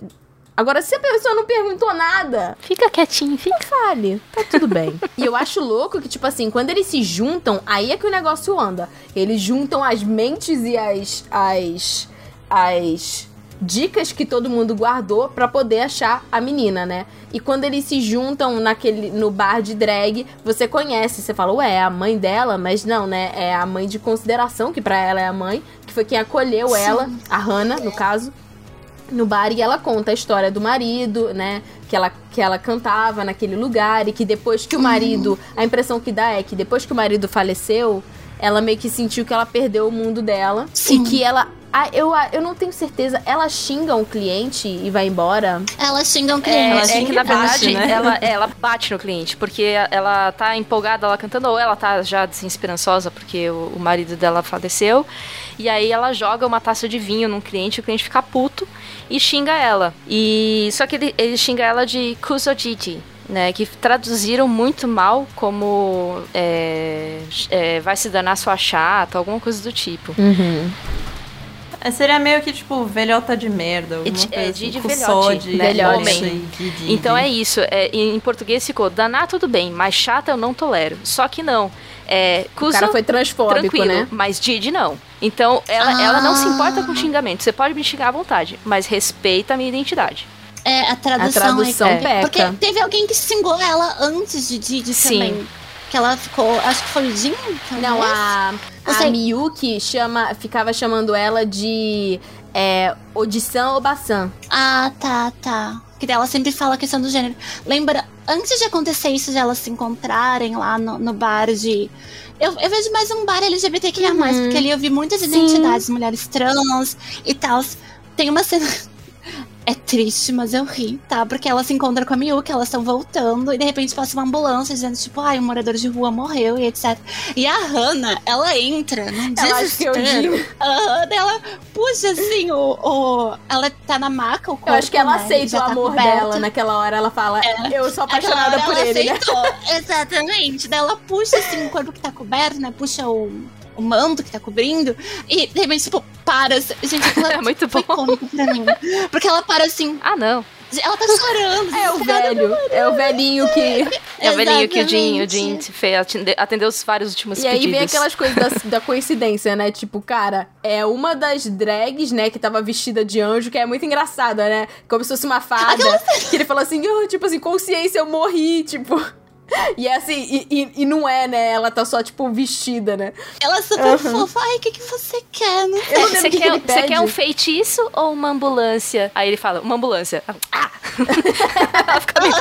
Agora, se a pessoa não perguntou nada, Fica quietinho, fica. fale, tá tudo bem. e eu acho louco que, tipo assim, quando eles se juntam, aí é que o negócio anda. Eles juntam as mentes e as. as. as dicas que todo mundo guardou pra poder achar a menina, né? E quando eles se juntam naquele no bar de drag, você conhece, você fala, ué, é a mãe dela, mas não, né? É a mãe de consideração, que pra ela é a mãe, que foi quem acolheu ela, a Hannah, no caso no bar e ela conta a história do marido, né? Que ela, que ela cantava naquele lugar e que depois que o marido. A impressão que dá é que depois que o marido faleceu, ela meio que sentiu que ela perdeu o mundo dela. Sim. E que ela. Ah, eu, ah, eu não tenho certeza. Ela xinga um cliente e vai embora. Elas xingam É, cliente. Ela é xinga que na bate, verdade né? ela, é, ela bate no cliente, porque ela tá empolgada, ela cantando, ou ela tá já desesperançosa porque o, o marido dela faleceu. E aí ela joga uma taça de vinho num cliente, o cliente fica puto e xinga ela. E só que ele, ele xinga ela de kusojiji. Né, que traduziram muito mal como é, é, vai se danar sua chata, alguma coisa do tipo. É, seria meio que, tipo, velhota de merda. alguma de- é, de- assim, de velhote, de velhote. Então é isso. É, em português ficou danar tudo bem, mas chata eu não tolero. Só que não. É, O cara foi transfóbico, tranquilo, né? mas Didi não. Então ela, Ah. ela não se importa com xingamento. Você pode me xingar à vontade, mas respeita a minha identidade. É, a tradução, A tradução é, peca. Porque teve alguém que xingou ela antes de Didi Sim. também. Que ela ficou. Acho que foi o Jin? talvez? Não, a, Não a. Miyuki chama, ficava chamando ela de é, Odisan Obasan. Ah, tá, tá. Que dela sempre fala a questão do gênero. Lembra, antes de acontecer isso, de elas se encontrarem lá no, no bar de. Eu, eu vejo mais um bar LGBTQIA, uhum. porque ali eu vi muitas identidades, Sim. mulheres trans e tal. Tem uma cena é triste, mas eu ri, tá? Porque ela se encontra com a Miyuki, elas estão voltando, e de repente passa uma ambulância dizendo, tipo, ai, um morador de rua morreu e etc. E a Hannah, ela entra num desespero. A Hannah, ela puxa assim o, o. Ela tá na maca, o corpo, Eu acho que ela né? aceita o tá amor coberto. dela naquela hora. Ela fala, é. eu sou apaixonada por ele. Aceitou. Né? Exatamente. Daí ela puxa assim o corpo que tá coberto, né? Puxa o o manto que tá cobrindo, e de repente, tipo, para. Gente, aquilo é muito foi bom. cômico pra mim. Porque ela para assim. Ah, não. Ela tá chorando. É o velho. É o velhinho que. É o velhinho que o Jim, o fez, atendeu os vários últimos e pedidos. E aí vem aquelas coisas da, da, coincidência, né? Tipo, cara, é uma das drags, né, que tava vestida de anjo, que é muito engraçada, né? Como se fosse uma fada. Aquela... Que ele falou assim, oh, tipo assim, consciência, eu morri, tipo. E é assim, e, e, e, não é, né? Ela tá só, tipo, vestida, né? Ela é super uhum. fofa. Ai, o que, que você quer? Não sei. Você, que quer, que você quer um feitiço ou uma ambulância? Aí ele fala, uma ambulância. Ah! ela fica meio...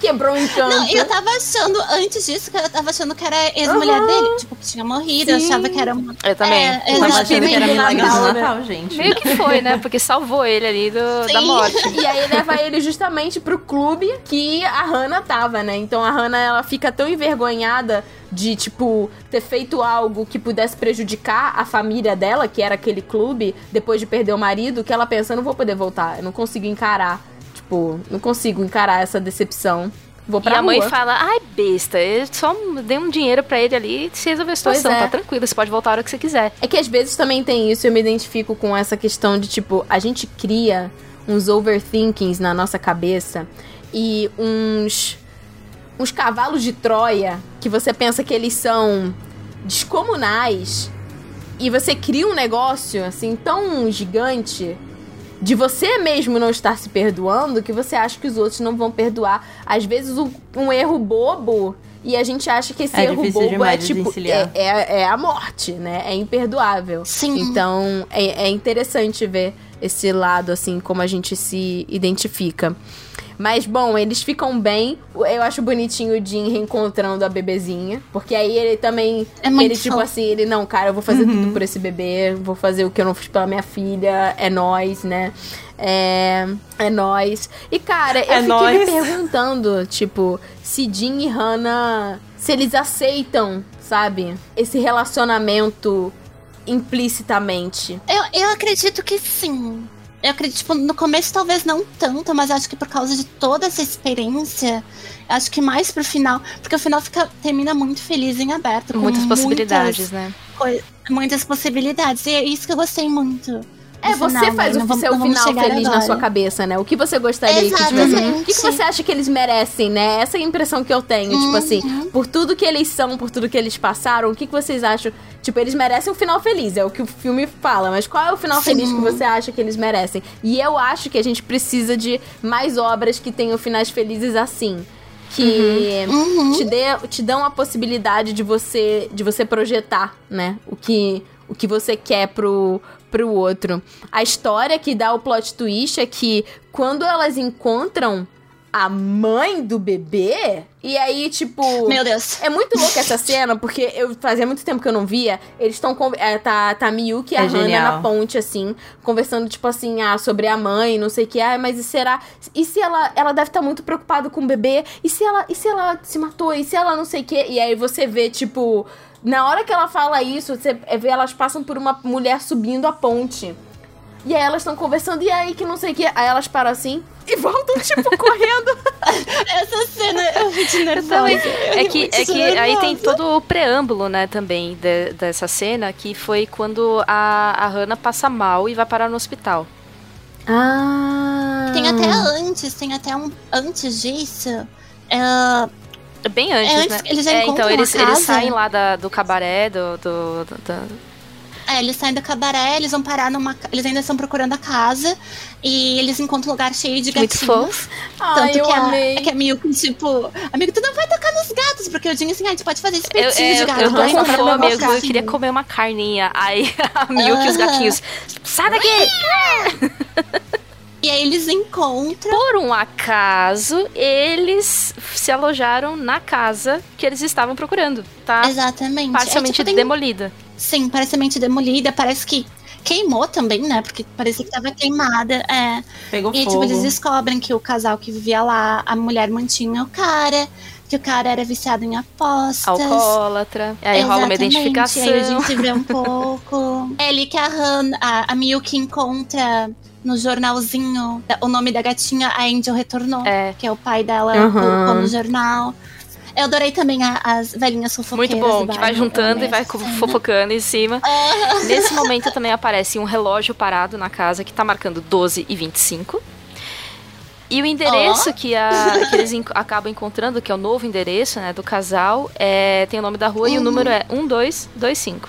Quebrou um encanto. Não, eu tava achando, antes disso, que eu tava achando que era ex-mulher uhum. dele. Tipo, que tinha morrido. Sim. Eu achava que era uma... Eu também. É, eu achava que era milagre do Natal, né? gente. Meio que foi, né? Porque salvou ele ali do, da morte. E aí leva ele justamente pro clube que a Hannah tava, né? Então a Hannah, ela fica tão envergonhada de, tipo, ter feito algo que pudesse prejudicar a família dela, que era aquele clube, depois de perder o marido, que ela pensa, não vou poder voltar, eu não consigo encarar. Tipo, não consigo encarar essa decepção. Vou pra e a rua. mãe fala, ai, besta, eu só dei um dinheiro para ele ali e se resolver a situação, é. tá tranquilo, você pode voltar a hora que você quiser. É que às vezes também tem isso, eu me identifico com essa questão de, tipo, a gente cria uns overthinkings na nossa cabeça e uns uns cavalos de Troia que você pensa que eles são descomunais e você cria um negócio assim tão gigante de você mesmo não estar se perdoando que você acha que os outros não vão perdoar. Às vezes um, um erro bobo e a gente acha que esse é erro bobo é tipo é, é, é, a morte, né? É imperdoável. Sim. Então é, é interessante ver esse lado assim como a gente se identifica. Mas, bom, eles ficam bem. Eu acho bonitinho o Jim reencontrando a bebezinha. Porque aí ele também. É muito ele, tipo assim, ele, não, cara, eu vou fazer uhum. tudo por esse bebê. Vou fazer o que eu não fiz pela minha filha. É nós, né? É. É nós. E, cara, eu é fiquei nóis. me perguntando, tipo, se Jim e Hannah. Se eles aceitam, sabe? Esse relacionamento implicitamente. Eu, eu acredito que sim. Eu acredito, tipo, no começo talvez não tanto, mas acho que por causa de toda essa experiência, acho que mais pro final, porque o final fica, termina muito feliz em aberto. muitas possibilidades, né? Muitas possibilidades. E é isso que eu gostei muito. É, você faz né? o seu final feliz agora. na sua cabeça, né? O que você gostaria que tivesse. O que, que você acha que eles merecem, né? Essa é a impressão que eu tenho. Uhum. Tipo assim, uhum. por tudo que eles são, por tudo que eles passaram, o que, que vocês acham? Tipo, eles merecem um final feliz, é o que o filme fala, mas qual é o final Sim. feliz que você acha que eles merecem? E eu acho que a gente precisa de mais obras que tenham finais felizes assim que uhum. te, dê, te dão a possibilidade de você de você projetar, né? O que o que você quer pro, pro outro. A história que dá o plot twist é que quando elas encontram a mãe do bebê. E aí, tipo. Meu Deus. É muito louca essa cena, porque eu fazia muito tempo que eu não via. Eles estão. É, tá, tá a Miyuki e a é Hannah na ponte, assim, conversando, tipo assim, ah, sobre a mãe, não sei o que. Ah, mas e será. E se ela. Ela deve estar tá muito preocupada com o bebê? E se ela. E se ela se matou? E se ela não sei o que? E aí você vê, tipo na hora que ela fala isso, você vê elas passam por uma mulher subindo a ponte. E aí elas estão conversando, e aí que não sei o que. Aí elas param assim e voltam, tipo, correndo. Essa cena eu vi de nervosa. É que, é que aí tem todo o preâmbulo, né, também, de, dessa cena, que foi quando a, a Hannah passa mal e vai parar no hospital. Ah. Tem até antes, tem até um. Antes disso. Uh, Bem antes, é antes né? Eles já é, então eles, eles saem lá da, do cabaré, do, do, do, do... É, eles saem do cabaré, eles vão parar numa. Eles ainda estão procurando a casa e eles encontram um lugar cheio de gatinhos. Muito fofo. Tanto Ai, eu que, amei. A, que a Milk, tipo, amigo, tu não vai tocar nos gatos, porque eu digo assim, ah, a gente pode fazer espetinho eu, de gato. Eu, eu tô com fome, amigo, eu queria comer uma carninha. Aí a Milk e os gatinhos, sai daqui! E aí eles encontram. Por um acaso, eles se alojaram na casa que eles estavam procurando, tá? Exatamente. Parcialmente é, tipo, tem... demolida. Sim, parcialmente demolida. Parece que queimou também, né? Porque parecia que tava queimada. É. Pegou e fogo. tipo, eles descobrem que o casal que vivia lá, a mulher mantinha o cara, que o cara era viciado em apostas. Alcoólatra. Aí rola uma Exatamente, identificação. Aí a gente vê um pouco. É ali que a Han, a, a Miyuki encontra no jornalzinho o nome da gatinha, a Angel retornou. É. Que é o pai dela, Uhum. colocou no jornal. Eu adorei também a- as velhinhas fofoqueiras. Muito bom, que vai juntando Eu e vai fofocando em cima. Nesse momento também aparece um relógio parado na casa que tá marcando 12 e 25. E o endereço que, a- que eles acabam encontrando, que é o novo endereço né, do casal, é, tem o nome da rua e o Uhum. número é 1225.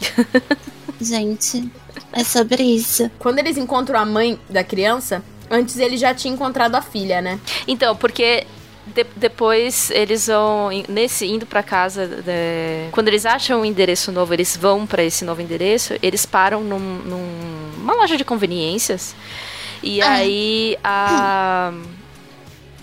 Gente, é sobre isso. Quando eles encontram a mãe da criança, antes ele já tinha encontrado a filha, né? Então, porque de- depois eles vão nesse indo pra casa, é, quando eles acham o endereço novo, eles vão pra esse novo endereço, eles param num, num- numa loja de conveniências e Ah. aí a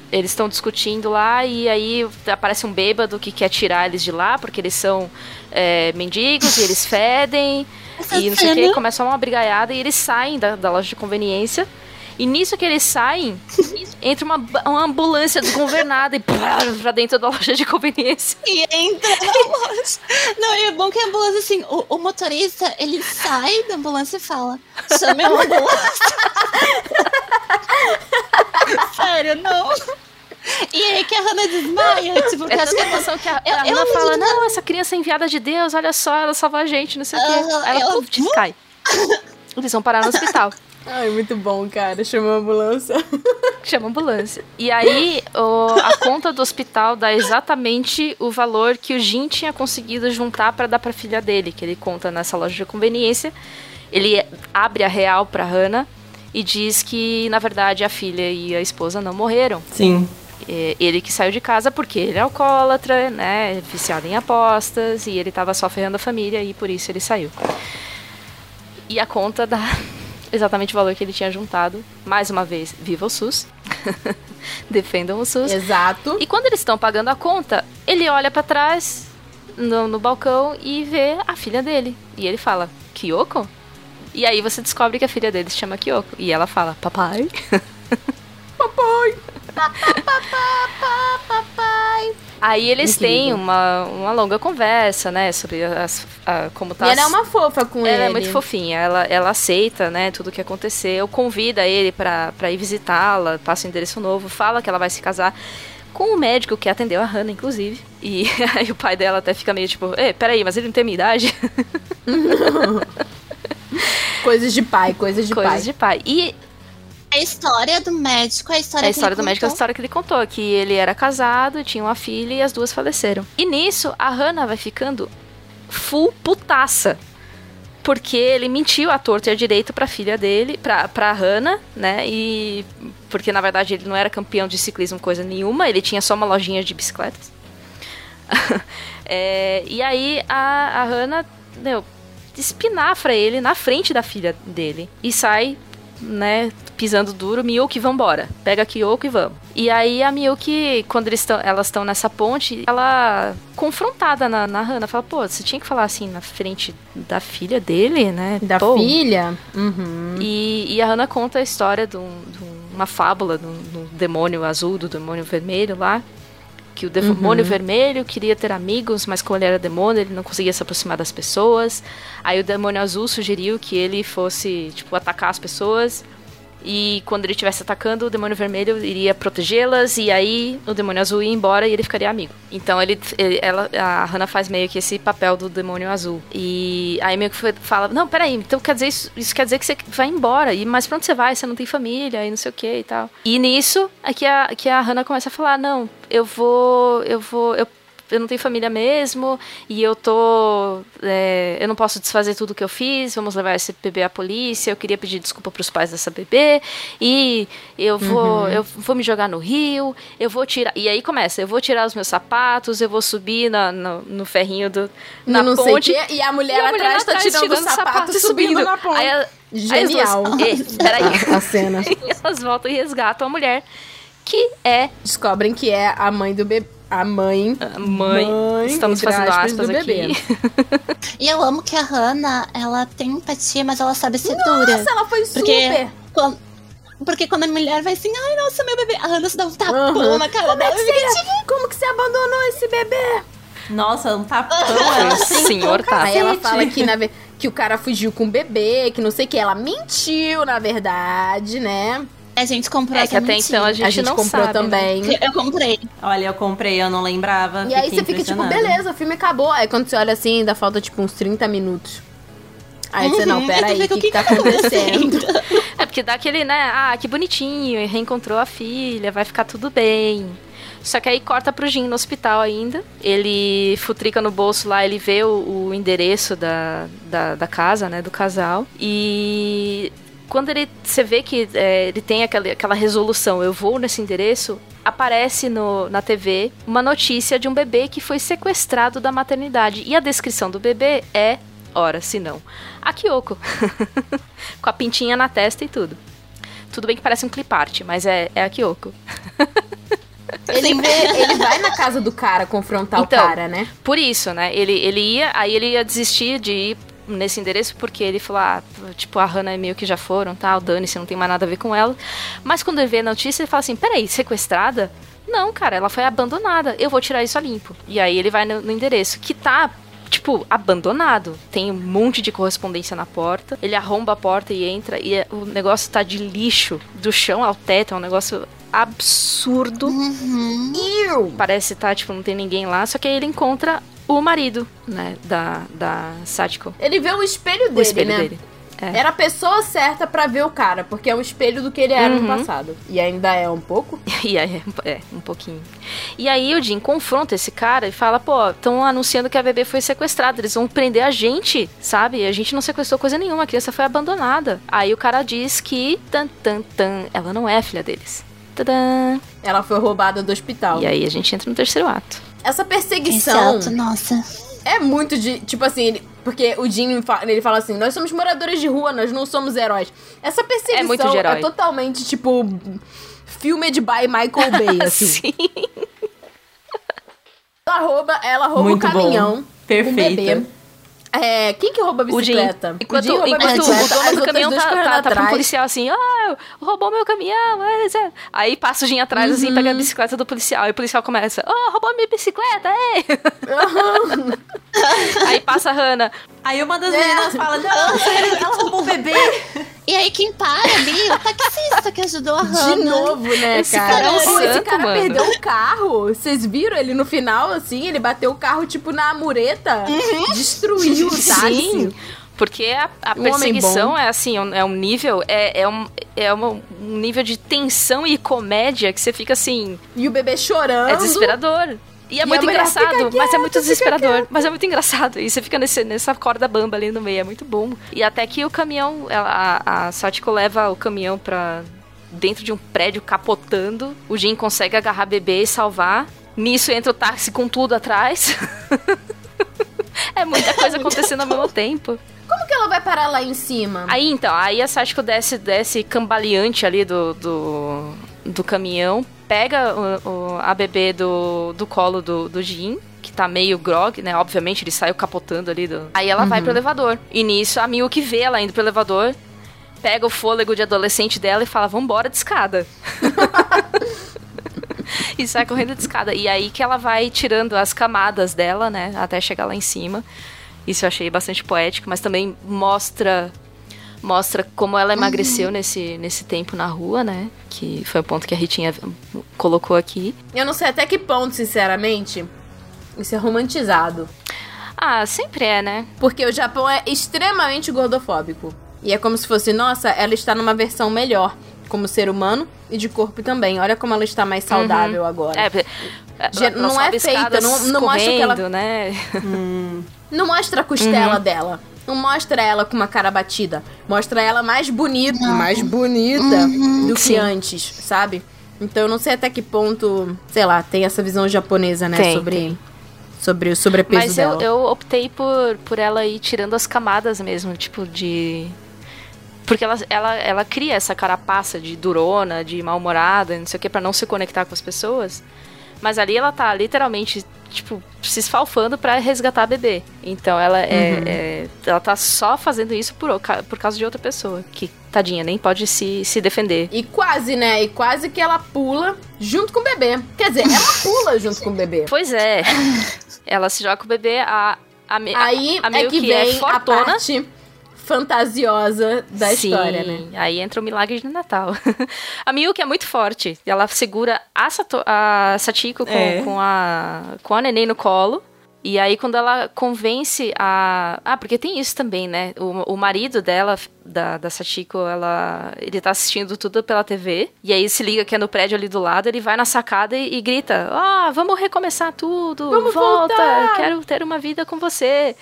eles estão discutindo lá e aí aparece um bêbado que quer tirar eles de lá porque eles são é, mendigos e eles fedem Essa e não sei o que, começa uma brigaiada e eles saem da, da loja de conveniência. E nisso que eles saem, entra uma, uma ambulância desgovernada e pá, pra dentro da loja de conveniência. E entra na loja. Não, e é bom que a ambulância, assim, o, o motorista, ele sai da ambulância e fala: chame a ambulância. Sério, não. E aí que a Hannah desmaia, tipo, É acho que emoção que a, eu- a eu Hannah não fala, não, essa criança é enviada de Deus, olha só, ela salva a gente, não sei o quê. Aí ela, ela- puf, cai. Eles vão parar no hospital. Ai, muito bom, cara. Chamou a ambulância. Chama a ambulância. E aí, o- a conta do hospital dá exatamente o valor que o Jin tinha conseguido juntar pra dar pra filha dele, que ele conta nessa loja de conveniência. Ele abre a real pra Hannah e diz que, na verdade, a filha e a esposa não morreram. Sim. É, ele que saiu de casa porque ele é alcoólatra, né, viciado em apostas, e ele tava só ferrando a família e por isso ele saiu. E a conta dá exatamente o valor que ele tinha juntado. Mais uma vez, viva o SUS. Defendam o SUS. Exato. E quando eles estão pagando a conta, ele olha pra trás no, no balcão e vê a filha dele. E ele fala, Kyoko? E aí você descobre que a filha dele se chama Kyoko. E ela fala, papai? Aí eles Incrível. têm uma, uma longa conversa, né, sobre as, a- como tá E ela é as- uma fofa com ele. ela é muito fofinha, ela, ela aceita, né, tudo que aconteceu, convida ele pra, pra ir visitá-la, passa o endereço novo, fala que ela vai se casar com o médico que atendeu a Hannah, inclusive. E aí o pai dela até fica meio tipo, Ei, peraí, mas ele não tem minha idade? Coisas de pai, coisas de Coisas pai. de pai. E a história do médico, a história a história do médico é a história que ele contou, que ele era casado, tinha uma filha e as duas faleceram. E nisso, a Hannah vai ficando full putaça. Porque ele mentiu à torta e à direito pra filha dele, pra, pra Hannah, né? E. Porque na verdade ele não era campeão de ciclismo, coisa nenhuma, ele tinha só uma lojinha de bicicletas. É, e aí a, a Hannah, meu, espinafra ele na frente da filha dele. E sai, né, pisando duro, Miyuki, vambora. Pega a Kyoko e vamos. E aí a Miyuki, quando eles tão, elas estão nessa ponte, ela confrontada na, na Hannah, fala, pô, você tinha que falar assim na frente da filha dele, né? Da Pô. filha? Uhum. E, e a Hannah conta a história de, um- de uma fábula do, do demônio azul, do demônio vermelho lá. Que o demônio vermelho queria ter amigos, mas como ele era demônio, ele não conseguia se aproximar das pessoas. Aí o demônio azul sugeriu que ele fosse, tipo, atacar as pessoas. E quando ele estivesse atacando, o demônio vermelho iria protegê-las. E aí o demônio azul ia embora e ele ficaria amigo. Então ele, ele- ela, a Hannah faz meio que esse papel do demônio azul. E aí meio que foi- fala: Não, peraí, então quer dizer isso, isso quer dizer que você vai embora. E, mas pra onde você vai? Você não tem família e não sei o que e tal. E nisso é que a, que a Hannah começa a falar: Não, eu vou. Eu vou. Eu eu não tenho família mesmo, e eu tô. É, eu não posso desfazer tudo que eu fiz, vamos levar esse bebê à polícia, eu queria pedir desculpa pros pais dessa bebê, e eu vou, uhum. eu vou me jogar no rio, eu vou tirar. E aí começa, eu vou tirar os meus sapatos, eu vou subir na, no, no ferrinho do. Na não ponte. Sei e a mulher, e a mulher atrás, tá tirando, tirando o sapato, e subindo, na ponte. Aí, Genial. Aí duas, peraí. a cena. E elas voltam e resgatam a mulher que é. Descobrem que é a mãe do bebê. A mãe. A mãe. mãe Estamos fazendo aspas, aspas aqui. Bebê. e eu amo que a Hannah, ela tem empatia, mas ela sabe ser nossa, dura. Nossa, ela foi porque super. Quando, porque quando a mulher vai assim, ai, nossa, meu bebê. A Hannah se dá um tapão uhum. na cara como dela. É que você, como que você abandonou esse bebê? Nossa, um tapão. ela Senhor tá. Aí ela fala que, na, que o cara fugiu com o bebê, que não sei o que. Ela mentiu, na verdade, né? A gente comprou é que até então a gente, a gente não comprou sabe, né? também. Né? Eu comprei. Olha, eu comprei, eu não lembrava. E aí você fica tipo, beleza, o filme acabou. Aí quando você olha assim, ainda falta tipo uns 30 minutos. Aí uhum, você, não, pera aí, o que, que, que tá acontecendo? é porque dá aquele, né, ah, que bonitinho, reencontrou a filha, vai ficar tudo bem. Só que aí corta pro Jim no hospital ainda. Ele futrica no bolso lá, ele vê o, o endereço da, da, da, casa, né, do casal. E quando ele você vê que é, ele tem aquela, aquela resolução, eu vou nesse endereço, aparece no, na TV uma notícia de um bebê que foi sequestrado da maternidade. E a descrição do bebê é, ora, se não, a Kyoko. Com a pintinha na testa e tudo. Tudo bem que parece um clipart, mas é, é a Kyoko. Ele, vê, ele vai na casa do cara confrontar então, o cara, né? Por isso, né? Ele, ele ia, aí ele ia desistir de ir nesse endereço porque ele falou, ah, tipo, a Hannah é meio que já foram, tal, dane-se, não tem mais nada a ver com ela. Mas quando ele vê a notícia, ele fala assim, peraí, sequestrada? Não, cara, ela foi abandonada, eu vou tirar isso a limpo. E aí ele vai no, no endereço, que tá tipo, abandonado. Tem um monte de correspondência na porta. Ele arromba a porta e entra e é, o negócio tá de lixo do chão ao teto. É um negócio absurdo. Uhum. Parece tá, tipo, não tem ninguém lá. Só que aí ele encontra o marido, né, da, da Satiko. Ele vê o espelho dele, o espelho né? Dele. É. Era a pessoa certa para ver o cara, porque é um espelho do que ele era uhum. no passado. E ainda é um pouco? e aí, é, um pouquinho. E aí o Jim confronta esse cara e fala, pô, estão anunciando que a bebê foi sequestrada, eles vão prender a gente, sabe? A gente não sequestrou coisa nenhuma, a criança foi abandonada. Aí o cara diz que, tan, tan, tan, ela não é filha deles. Tadã. Ela foi roubada do hospital. E aí a gente entra no terceiro ato. Essa perseguição. Exato, nossa. É muito de. Tipo assim, ele, porque o Jim ele fala assim: nós somos moradores de rua, nós não somos heróis. Essa perseguição é, muito de herói. é totalmente tipo. Filme de by Michael Bay, assim. Sim. Ela rouba, ela rouba muito o caminhão. Perfeito. bebê. É, quem que rouba a bicicleta? O Enquanto, o, enquanto o dono do caminhão tá, tá, tá pro policial assim, ah, roubou meu caminhão. É. Aí passa o Jim atrás, assim, uhum. assim, pega a bicicleta do policial. E o policial começa, oh, roubou minha bicicleta, ei! Uhum. Aí passa a Hannah. Aí uma das meninas é. fala, nossa, ela roubou o bebê. E aí quem para ali, o taxista que ajudou a Hannah. De novo, né, esse cara? cara é um santo, esse cara mano. perdeu o carro. Vocês viram ele no final, assim? Ele bateu o carro, tipo, na mureta. Uhum. Destruiu. Sim. Porque a, a um perseguição é assim, é um nível, é, é, um, é um nível de tensão e comédia que você fica assim. E o bebê chorando. É desesperador. E é e muito engraçado, mas é muito desesperador. Mas é muito engraçado. E você fica nesse, nessa corda bamba ali no meio, é muito bom. E até que o caminhão, ela, a, a Satiko leva o caminhão pra dentro de um prédio capotando. O Jin consegue agarrar bebê e salvar. Nisso entra o táxi com tudo atrás. é muita coisa acontecendo ao mesmo tempo. Como que ela vai parar lá em cima? Aí então, aí a Satiko desce, desce cambaleante ali do, do, do caminhão, pega o, o, a bebê do, do colo do, do Jin, que tá meio grog, né? Obviamente ele saiu capotando ali. Do... Aí ela uhum. vai pro elevador. E nisso a Milk vê ela indo pro elevador, pega o fôlego de adolescente dela e fala: Vambora de escada. e sai correndo de escada. E aí que ela vai tirando as camadas dela, né? Até chegar lá em cima. Isso eu achei bastante poético, mas também mostra mostra como ela emagreceu uhum. nesse, nesse tempo na rua, né? Que foi o ponto que a Ritinha colocou aqui. Eu não sei até que ponto, sinceramente, isso é romantizado. Ah, sempre é, né? Porque o Japão é extremamente gordofóbico. E é como se fosse, nossa, ela está numa versão melhor. Como ser humano e de corpo também. Olha como ela está mais saudável agora. É, é, Já- não é feita, não- não mostra que ela- né? Não mostra a costela dela. Não mostra ela com uma cara batida. Mostra ela mais bonita, mais bonita do que Sim. antes, sabe? Então eu não sei até que ponto, sei lá, tem essa visão japonesa, né, Tem, sobre tem. sobre o sobrepeso Mas eu, dela. eu optei por, por ela ir tirando as camadas mesmo, tipo, de. Porque ela, ela, ela cria essa carapaça de durona, de mal-humorada, não sei o que, pra não se conectar com as pessoas. Mas ali ela tá literalmente, tipo, se esfalfando pra resgatar a bebê. Então ela é, é- Ela tá só fazendo isso por, por causa de outra pessoa. Que, tadinha, nem pode se, se defender. E quase, né? E quase que ela pula junto com o bebê. Quer dizer, ela pula junto com o bebê. Pois é. ela se joga com o bebê, a. A, Aí a é Miyuki que vem a fortona. parte fantasiosa da Sim, história, né? Aí entra o milagre de Natal. a Miyuki é muito forte. Ela segura a, Sato- a Satiko com, É. com, a, com a neném no colo. E aí, quando ela convence a. Ah, porque tem isso também, né? O, o marido dela, da, da Satiko, ela, ele tá assistindo tudo pela TV. E aí se liga que é no prédio ali do lado, ele vai na sacada e, e grita: Ah, vamos recomeçar tudo! Vamos volta! voltar!" Quero ter uma vida com você.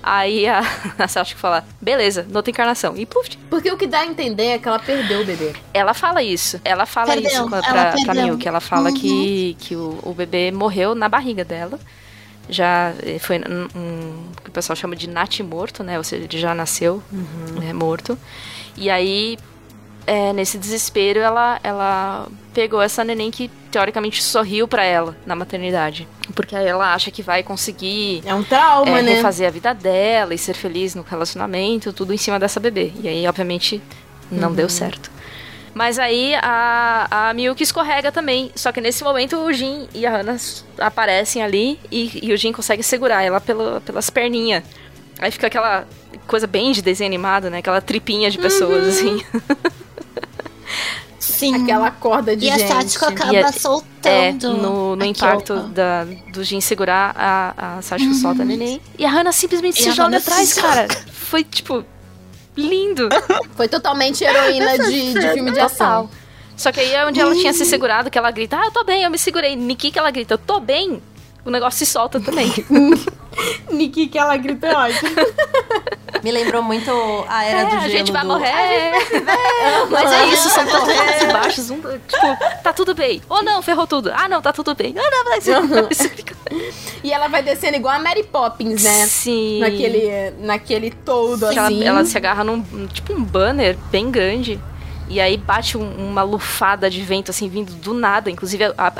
Aí a, a Satiko fala: Beleza, noutra encarnação. E puf, Porque o que dá a entender é que ela perdeu o bebê. ela fala isso. Ela fala Perdeu, isso pra, ela pra, pra perdeu. Miyuki. Ela fala Uhum. que, que o, o bebê morreu na barriga dela. Já eh, foi um, o que o pessoal chama de nat morto, né? Ou seja, ele já nasceu né, morto. E aí, é, nesse desespero, ela, ela pegou essa neném que teoricamente sorriu pra ela na maternidade. Porque aí ela acha que vai conseguir É um trauma, é, né? refazer a vida dela e ser feliz no relacionamento, tudo em cima dessa bebê. E aí, obviamente, não Uhum. deu certo. Mas aí a, a Miyuki escorrega também. Só que nesse momento o Jin e a Hana s- aparecem ali e, e o Jin consegue segurar ela pelo, pelas perninhas. Aí fica aquela coisa bem de desenho animado, né? Aquela tripinha de pessoas, assim. Sim. Aquela corda de e a gente. Sático acaba E a- É, soltando. no, no a impacto da, do Jin segurar, a, a Sashiko solta a neném. E a Hana simplesmente E se a joga atrás, cara. Foi, tipo, lindo. Foi totalmente heroína de, de filme de ação. Só que aí é onde ela tinha se segurado, que ela grita, ah, eu tô bem, eu me segurei. Niki que ela grita, eu tô bem. O negócio se solta também. Niki que ela grita é ótimo. Me lembrou muito a era É, do gelo a gente vai do... morrer. Mas é isso, são tantos altos e baixos. Um, tipo, tá tudo bem. Ou não, ferrou tudo. Ah, não, tá tudo bem. Ah, não, mas fica... E ela vai descendo igual a Mary Poppins, né? Sim. Naquele, naquele todo ela, assim. ela se agarra num, num- tipo um banner bem grande. E aí bate um- uma lufada de vento, assim, vindo do nada. Inclusive, a, a-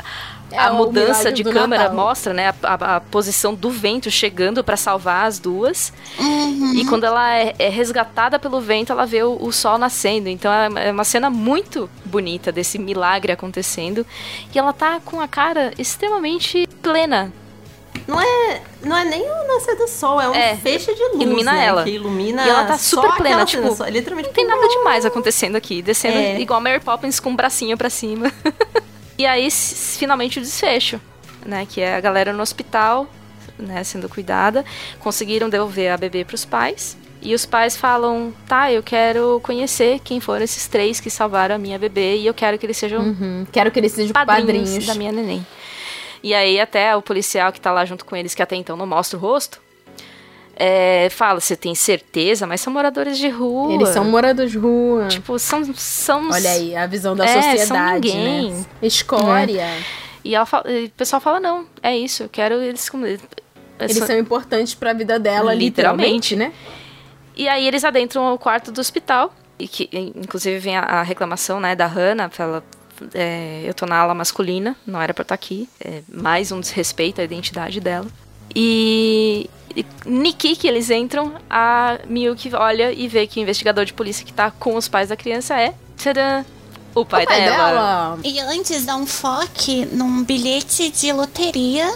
É a mudança de câmera Natal. mostra, né? A, a- a posição do vento chegando pra salvar as duas. Uhum. E quando ela é, é resgatada pelo vento, ela vê o, o sol nascendo. Então é, é uma cena muito bonita desse milagre acontecendo. E ela tá com a cara extremamente plena. Não é, não é nem o nascer do sol, é um É, feixe de luz, ilumina né? ela. Que ilumina E ela tá super plena, tipo, cena, só- literalmente Não tem nada demais acontecendo aqui, descendo É. igual Mary Poppins com o bracinho pra cima. e aí, finalmente, o desfecho, né? Que é a galera no hospital, né, sendo cuidada. Conseguiram devolver a bebê pros pais. E os pais falam, tá, eu quero conhecer quem foram esses três que salvaram a minha bebê e eu quero que eles sejam Uhum. Quero que eles sejam padrinhos, padrinhos. da minha neném. E aí até o policial que tá lá junto com eles, que até então não mostra o rosto, é, fala, você tem certeza? Mas são moradores de rua. Eles são moradores de rua. Tipo, são, são... Olha aí, a visão da É, são sociedade, ninguém. né? Escória. E, ela fala- e o pessoal fala, não, é isso, eu quero eles... como- Eles são importantes pra vida dela, Literalmente. literalmente, né? E aí eles adentram o quarto do hospital. E que, inclusive, vem a, a reclamação, né, da Hannah. Ela, é, eu tô na ala masculina, não era pra estar aqui. É mais um desrespeito à identidade dela. E Niki, que eles entram, a Miyuki olha e vê que o investigador de polícia que tá com os pais da criança é... Tcharam, o pai, o pai dela. dela. E antes dá um foque num bilhete de loteria.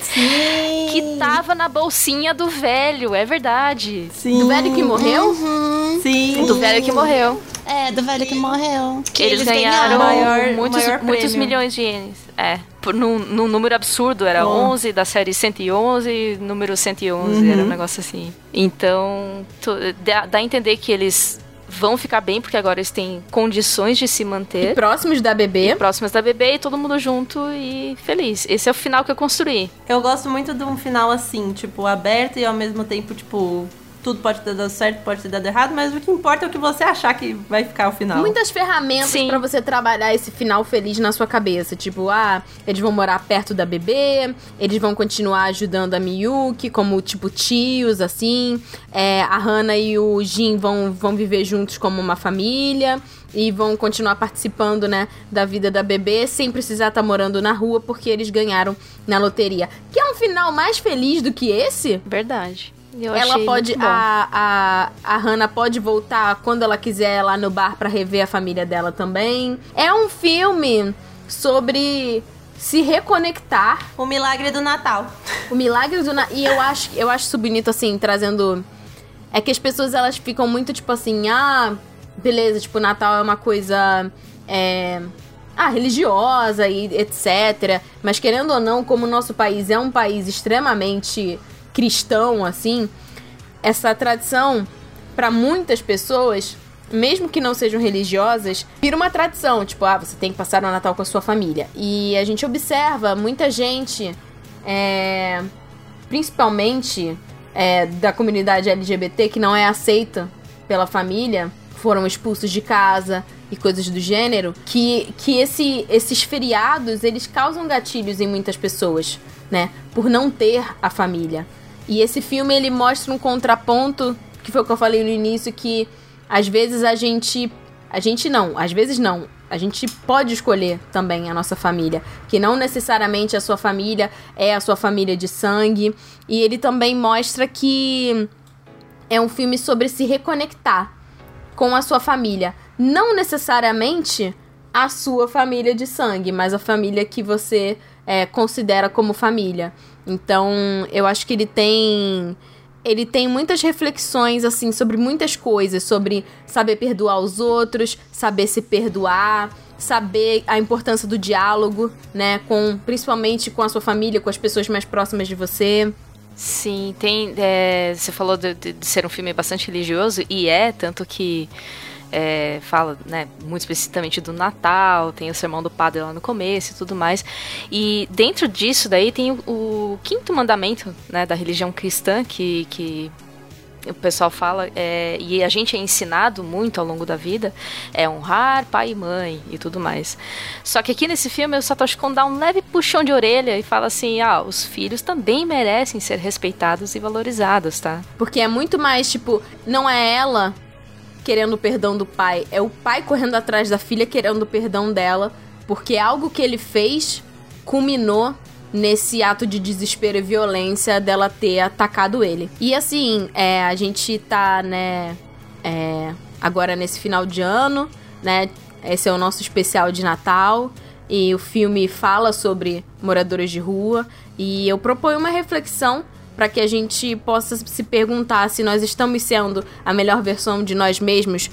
Sim. Que tava na bolsinha do velho, é verdade. Sim. Do velho que morreu? Uhum. Sim. Do velho que morreu. É, do velho que morreu. Que eles, ganharam, Maior- muitos, maior muitos prêmio. milhões de ienes. É, num, num número absurdo. Era Bom. 11 da série 111, número 111. Era um negócio assim. Então, tu- dá, dá a entender que eles vão ficar bem, porque agora eles têm condições de se manter. E próximos da bebê. E próximos da bebê e todo mundo junto e feliz. Esse é o final que eu construí. Eu gosto muito de um final assim, tipo, aberto e ao mesmo tempo, tipo, tudo pode ter dado certo, pode ter dado errado, mas o que importa é o que você achar que vai ficar o final. Muitas ferramentas para você trabalhar esse final feliz na sua cabeça. Tipo, ah, eles vão morar perto da bebê, eles vão continuar ajudando a Miyuki, como tipo tios, assim. É, a Hana e o Jin vão, vão viver juntos como uma família e vão continuar participando, né, da vida da bebê sem precisar estar tá morando na rua porque eles ganharam na loteria. Que é um final mais feliz do que esse? Verdade. Eu ela pode. A, a, a Hannah pode voltar quando ela quiser lá no bar para rever a família dela também. É um filme sobre se reconectar. O milagre do Natal. O milagre do Natal. E eu acho, eu acho isso bonito, assim, trazendo. É que as pessoas elas ficam muito tipo assim, ah, beleza, tipo, Natal é uma coisa. É, ah, religiosa e etc. Mas querendo ou não, como o nosso país é um país extremamente cristão, assim, essa tradição, para muitas pessoas, mesmo que não sejam religiosas, vira uma tradição. Tipo, ah, você tem que passar o Natal com a sua família. E a gente observa muita gente, é, principalmente é, da comunidade LGBT, que não é aceita pela família, foram expulsos de casa e coisas do gênero, que, que esse, esses feriados, eles causam gatilhos em muitas pessoas, né? Por não ter a família. E esse filme ele mostra um contraponto, que foi o que eu falei no início, que às vezes a gente. A gente não, às vezes não. A gente pode escolher também a nossa família. Que não necessariamente a sua família é a sua família de sangue. E ele também mostra que é um filme sobre se reconectar com a sua família. Não necessariamente a sua família de sangue, mas a família que você é, considera como família. Então, eu acho que ele tem ele tem muitas reflexões assim sobre muitas coisas, sobre saber perdoar os outros, saber se perdoar, saber a importância do diálogo, né, com principalmente com a sua família, com as pessoas mais próximas de você. Sim, tem. É, você falou de, de, ser um filme bastante religioso e é tanto que é, fala né, muito especificamente do Natal, tem o sermão do padre lá no começo e tudo mais. E dentro disso daí tem o, o quinto mandamento né, da religião cristã que, que o pessoal fala, é, e a gente é ensinado muito ao longo da vida, é honrar pai e mãe e tudo mais. Só que aqui nesse filme o Satoshi Kon dá um leve puxão de orelha e fala assim: ah, os filhos também merecem ser respeitados e valorizados, tá? Porque é muito mais, tipo, não é ela querendo o perdão do pai, é o pai correndo atrás da filha querendo o perdão dela, porque algo que ele fez culminou nesse ato de desespero e violência dela ter atacado ele. E assim, é, a gente tá, né, é, agora nesse final de ano, né, esse é o nosso especial de Natal. E o filme fala sobre moradores de rua. E eu proponho uma reflexão para que a gente possa se perguntar se nós estamos sendo a melhor versão de nós mesmos.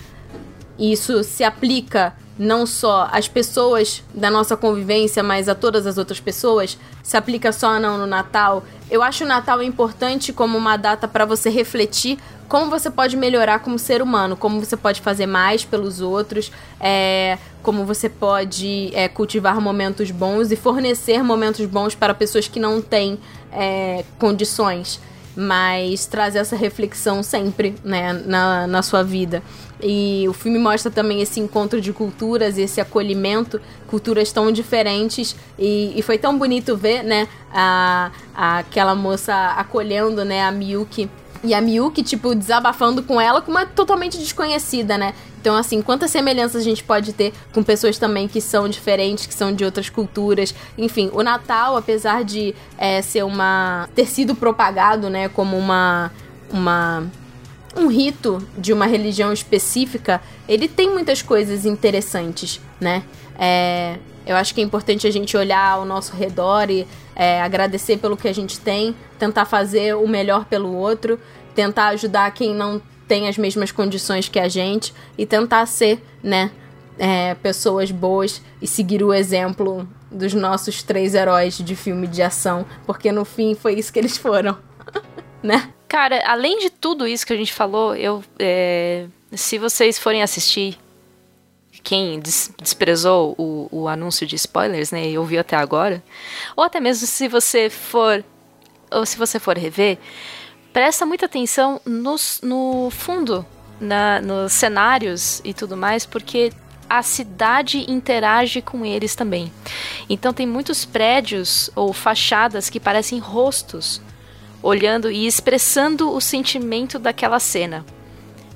Isso se aplica não só às pessoas da nossa convivência, mas a todas as outras pessoas. Se aplica só não no Natal. Eu acho o Natal importante como uma data para você refletir como você pode melhorar como ser humano, como você pode fazer mais pelos outros, é, como você pode é, cultivar momentos bons e fornecer momentos bons para pessoas que não têm é, condições, mas trazer essa reflexão sempre né, na, na sua vida. E o filme mostra também esse encontro de culturas esse acolhimento, culturas tão diferentes. E, e foi tão bonito ver, né, a, a, aquela moça acolhendo, né, a Miyuki. E a Miyuki, tipo, desabafando com ela com uma totalmente desconhecida, né? Então, assim, quantas semelhanças a gente pode ter com pessoas também que são diferentes, que são de outras culturas. Enfim, o Natal, apesar de é, ser uma. ter sido propagado, né, como uma. uma um rito de uma religião específica, ele tem muitas coisas interessantes, né? É, eu acho que é importante a gente olhar ao nosso redor e é, agradecer pelo que a gente tem, tentar fazer o melhor pelo outro, tentar ajudar quem não tem as mesmas condições que a gente e tentar ser, né, é, pessoas boas e seguir o exemplo dos nossos três heróis de filme de ação, porque no fim foi isso que eles foram, né? Cara, além de tudo isso que a gente falou, eu é, se vocês forem assistir, quem des desprezou o, o anúncio de spoilers, né, e ouviu até agora, ou até mesmo se você for, ou se você for rever, presta muita atenção nos, no fundo, na, nos cenários e tudo mais, porque a cidade interage com eles também. Então tem muitos prédios ou fachadas que parecem rostos olhando e expressando o sentimento daquela cena.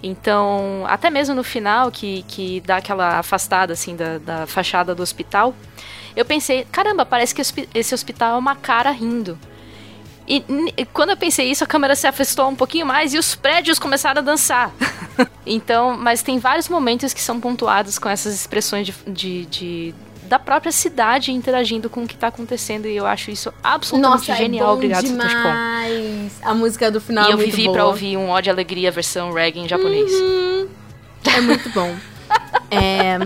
Então, até mesmo no final, que, que dá aquela afastada assim da, da fachada do hospital, eu pensei, caramba, parece que esse hospital é uma cara rindo. E, e, quando eu pensei isso, a câmera se afastou um pouquinho mais e os prédios começaram a dançar. então, mas tem vários momentos que são pontuados com essas expressões de, de, de da própria cidade interagindo com o que tá acontecendo e eu acho isso absolutamente Nossa, é genial. É Obrigado, demais. A música do final e é eu vivi boa. pra ouvir um ódio e alegria versão reggae em japonês. Uhum. É muito bom. É,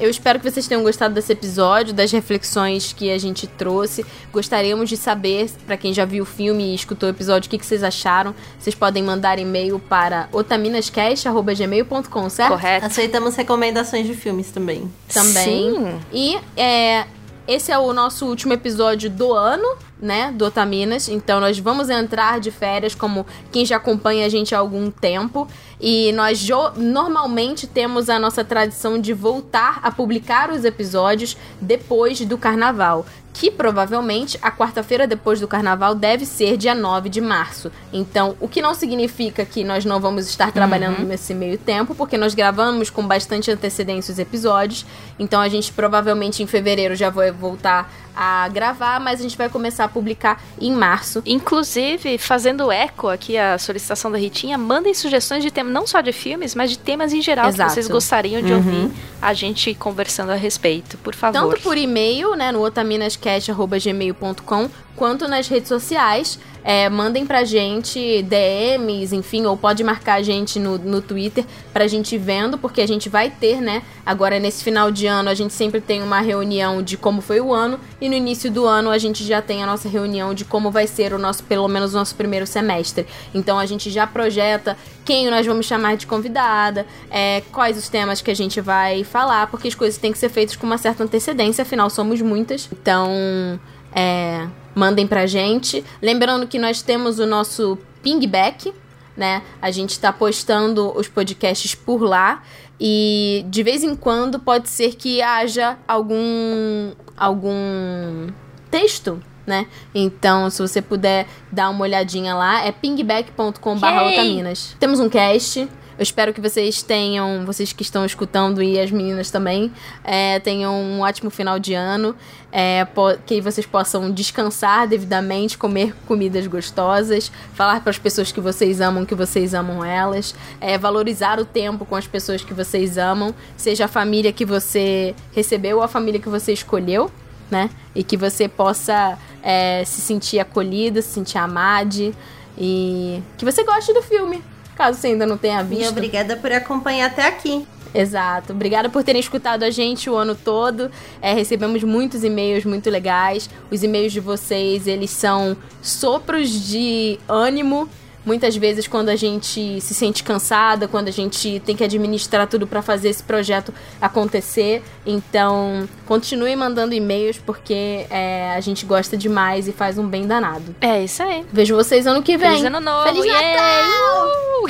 eu espero que vocês tenham gostado desse episódio, das reflexões que a gente trouxe. Gostaríamos de saber, para quem já viu o filme e escutou o episódio, o que, que vocês acharam. Vocês podem mandar e-mail para otaminascast.gmail.com, certo? Correto. Aceitamos recomendações de filmes também. Também. Sim. E é, esse é o nosso último episódio do ano, né, do Otaminas. Então nós vamos entrar de férias como quem já acompanha a gente há algum tempo. E nós normalmente temos a nossa tradição de voltar a publicar os episódios depois do carnaval. Que provavelmente a quarta-feira depois do carnaval deve ser dia 9 de março. Então, o que não significa que nós não vamos estar trabalhando uhum. nesse meio tempo, porque nós gravamos com bastante antecedência os episódios. Então, a gente provavelmente em fevereiro já vai voltar a gravar, mas a gente vai começar a publicar em março. Inclusive, fazendo eco aqui a solicitação da Ritinha, mandem sugestões de temas, não só de filmes, mas de temas em geral Exato. que vocês gostariam de uhum. ouvir a gente conversando a respeito, por favor. Tanto por e-mail, né, no otaminascast.gmail.com, quanto nas redes sociais. É, mandem pra gente DMs, enfim, ou pode marcar a gente no, no Twitter pra gente ir vendo, porque a gente vai ter, né? Agora, nesse final de ano, a gente sempre tem uma reunião de como foi o ano, e no início do ano a gente já tem a nossa reunião de como vai ser o nosso, pelo menos o nosso primeiro semestre. Então a gente já projeta quem nós vamos chamar de convidada, é, quais os temas que a gente vai falar, porque as coisas têm que ser feitas com uma certa antecedência, afinal somos muitas. Então, é, mandem pra gente. Lembrando que nós temos o nosso pingback, né? A gente tá postando os podcasts por lá. E de vez em quando pode ser que haja algum algum texto, né? Então, se você puder dar uma olhadinha lá, é pingback.com/otaminas. Temos um cast eu espero que vocês tenham, vocês que estão escutando e as meninas também, é, tenham um ótimo final de ano, é, que vocês possam descansar devidamente, comer comidas gostosas, falar para as pessoas que vocês amam que vocês amam elas, é, valorizar o tempo com as pessoas que vocês amam, seja a família que você recebeu ou a família que você escolheu, né? E que você possa é, se sentir acolhida, se sentir amada e que você goste do filme, caso você ainda não tenha visto. E obrigada por acompanhar até aqui. Exato. Obrigada por terem escutado a gente o ano todo. É, recebemos muitos e-mails muito legais. Os e-mails de vocês, eles são sopros de ânimo Muitas vezes, quando a gente se sente cansada, quando a gente tem que administrar tudo para fazer esse projeto acontecer. Então, continue mandando e-mails porque é, a gente gosta demais e faz um bem danado. É isso aí. Vejo vocês ano que vem. Feliz ano novo. Feliz Natal! Uh!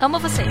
Amo vocês.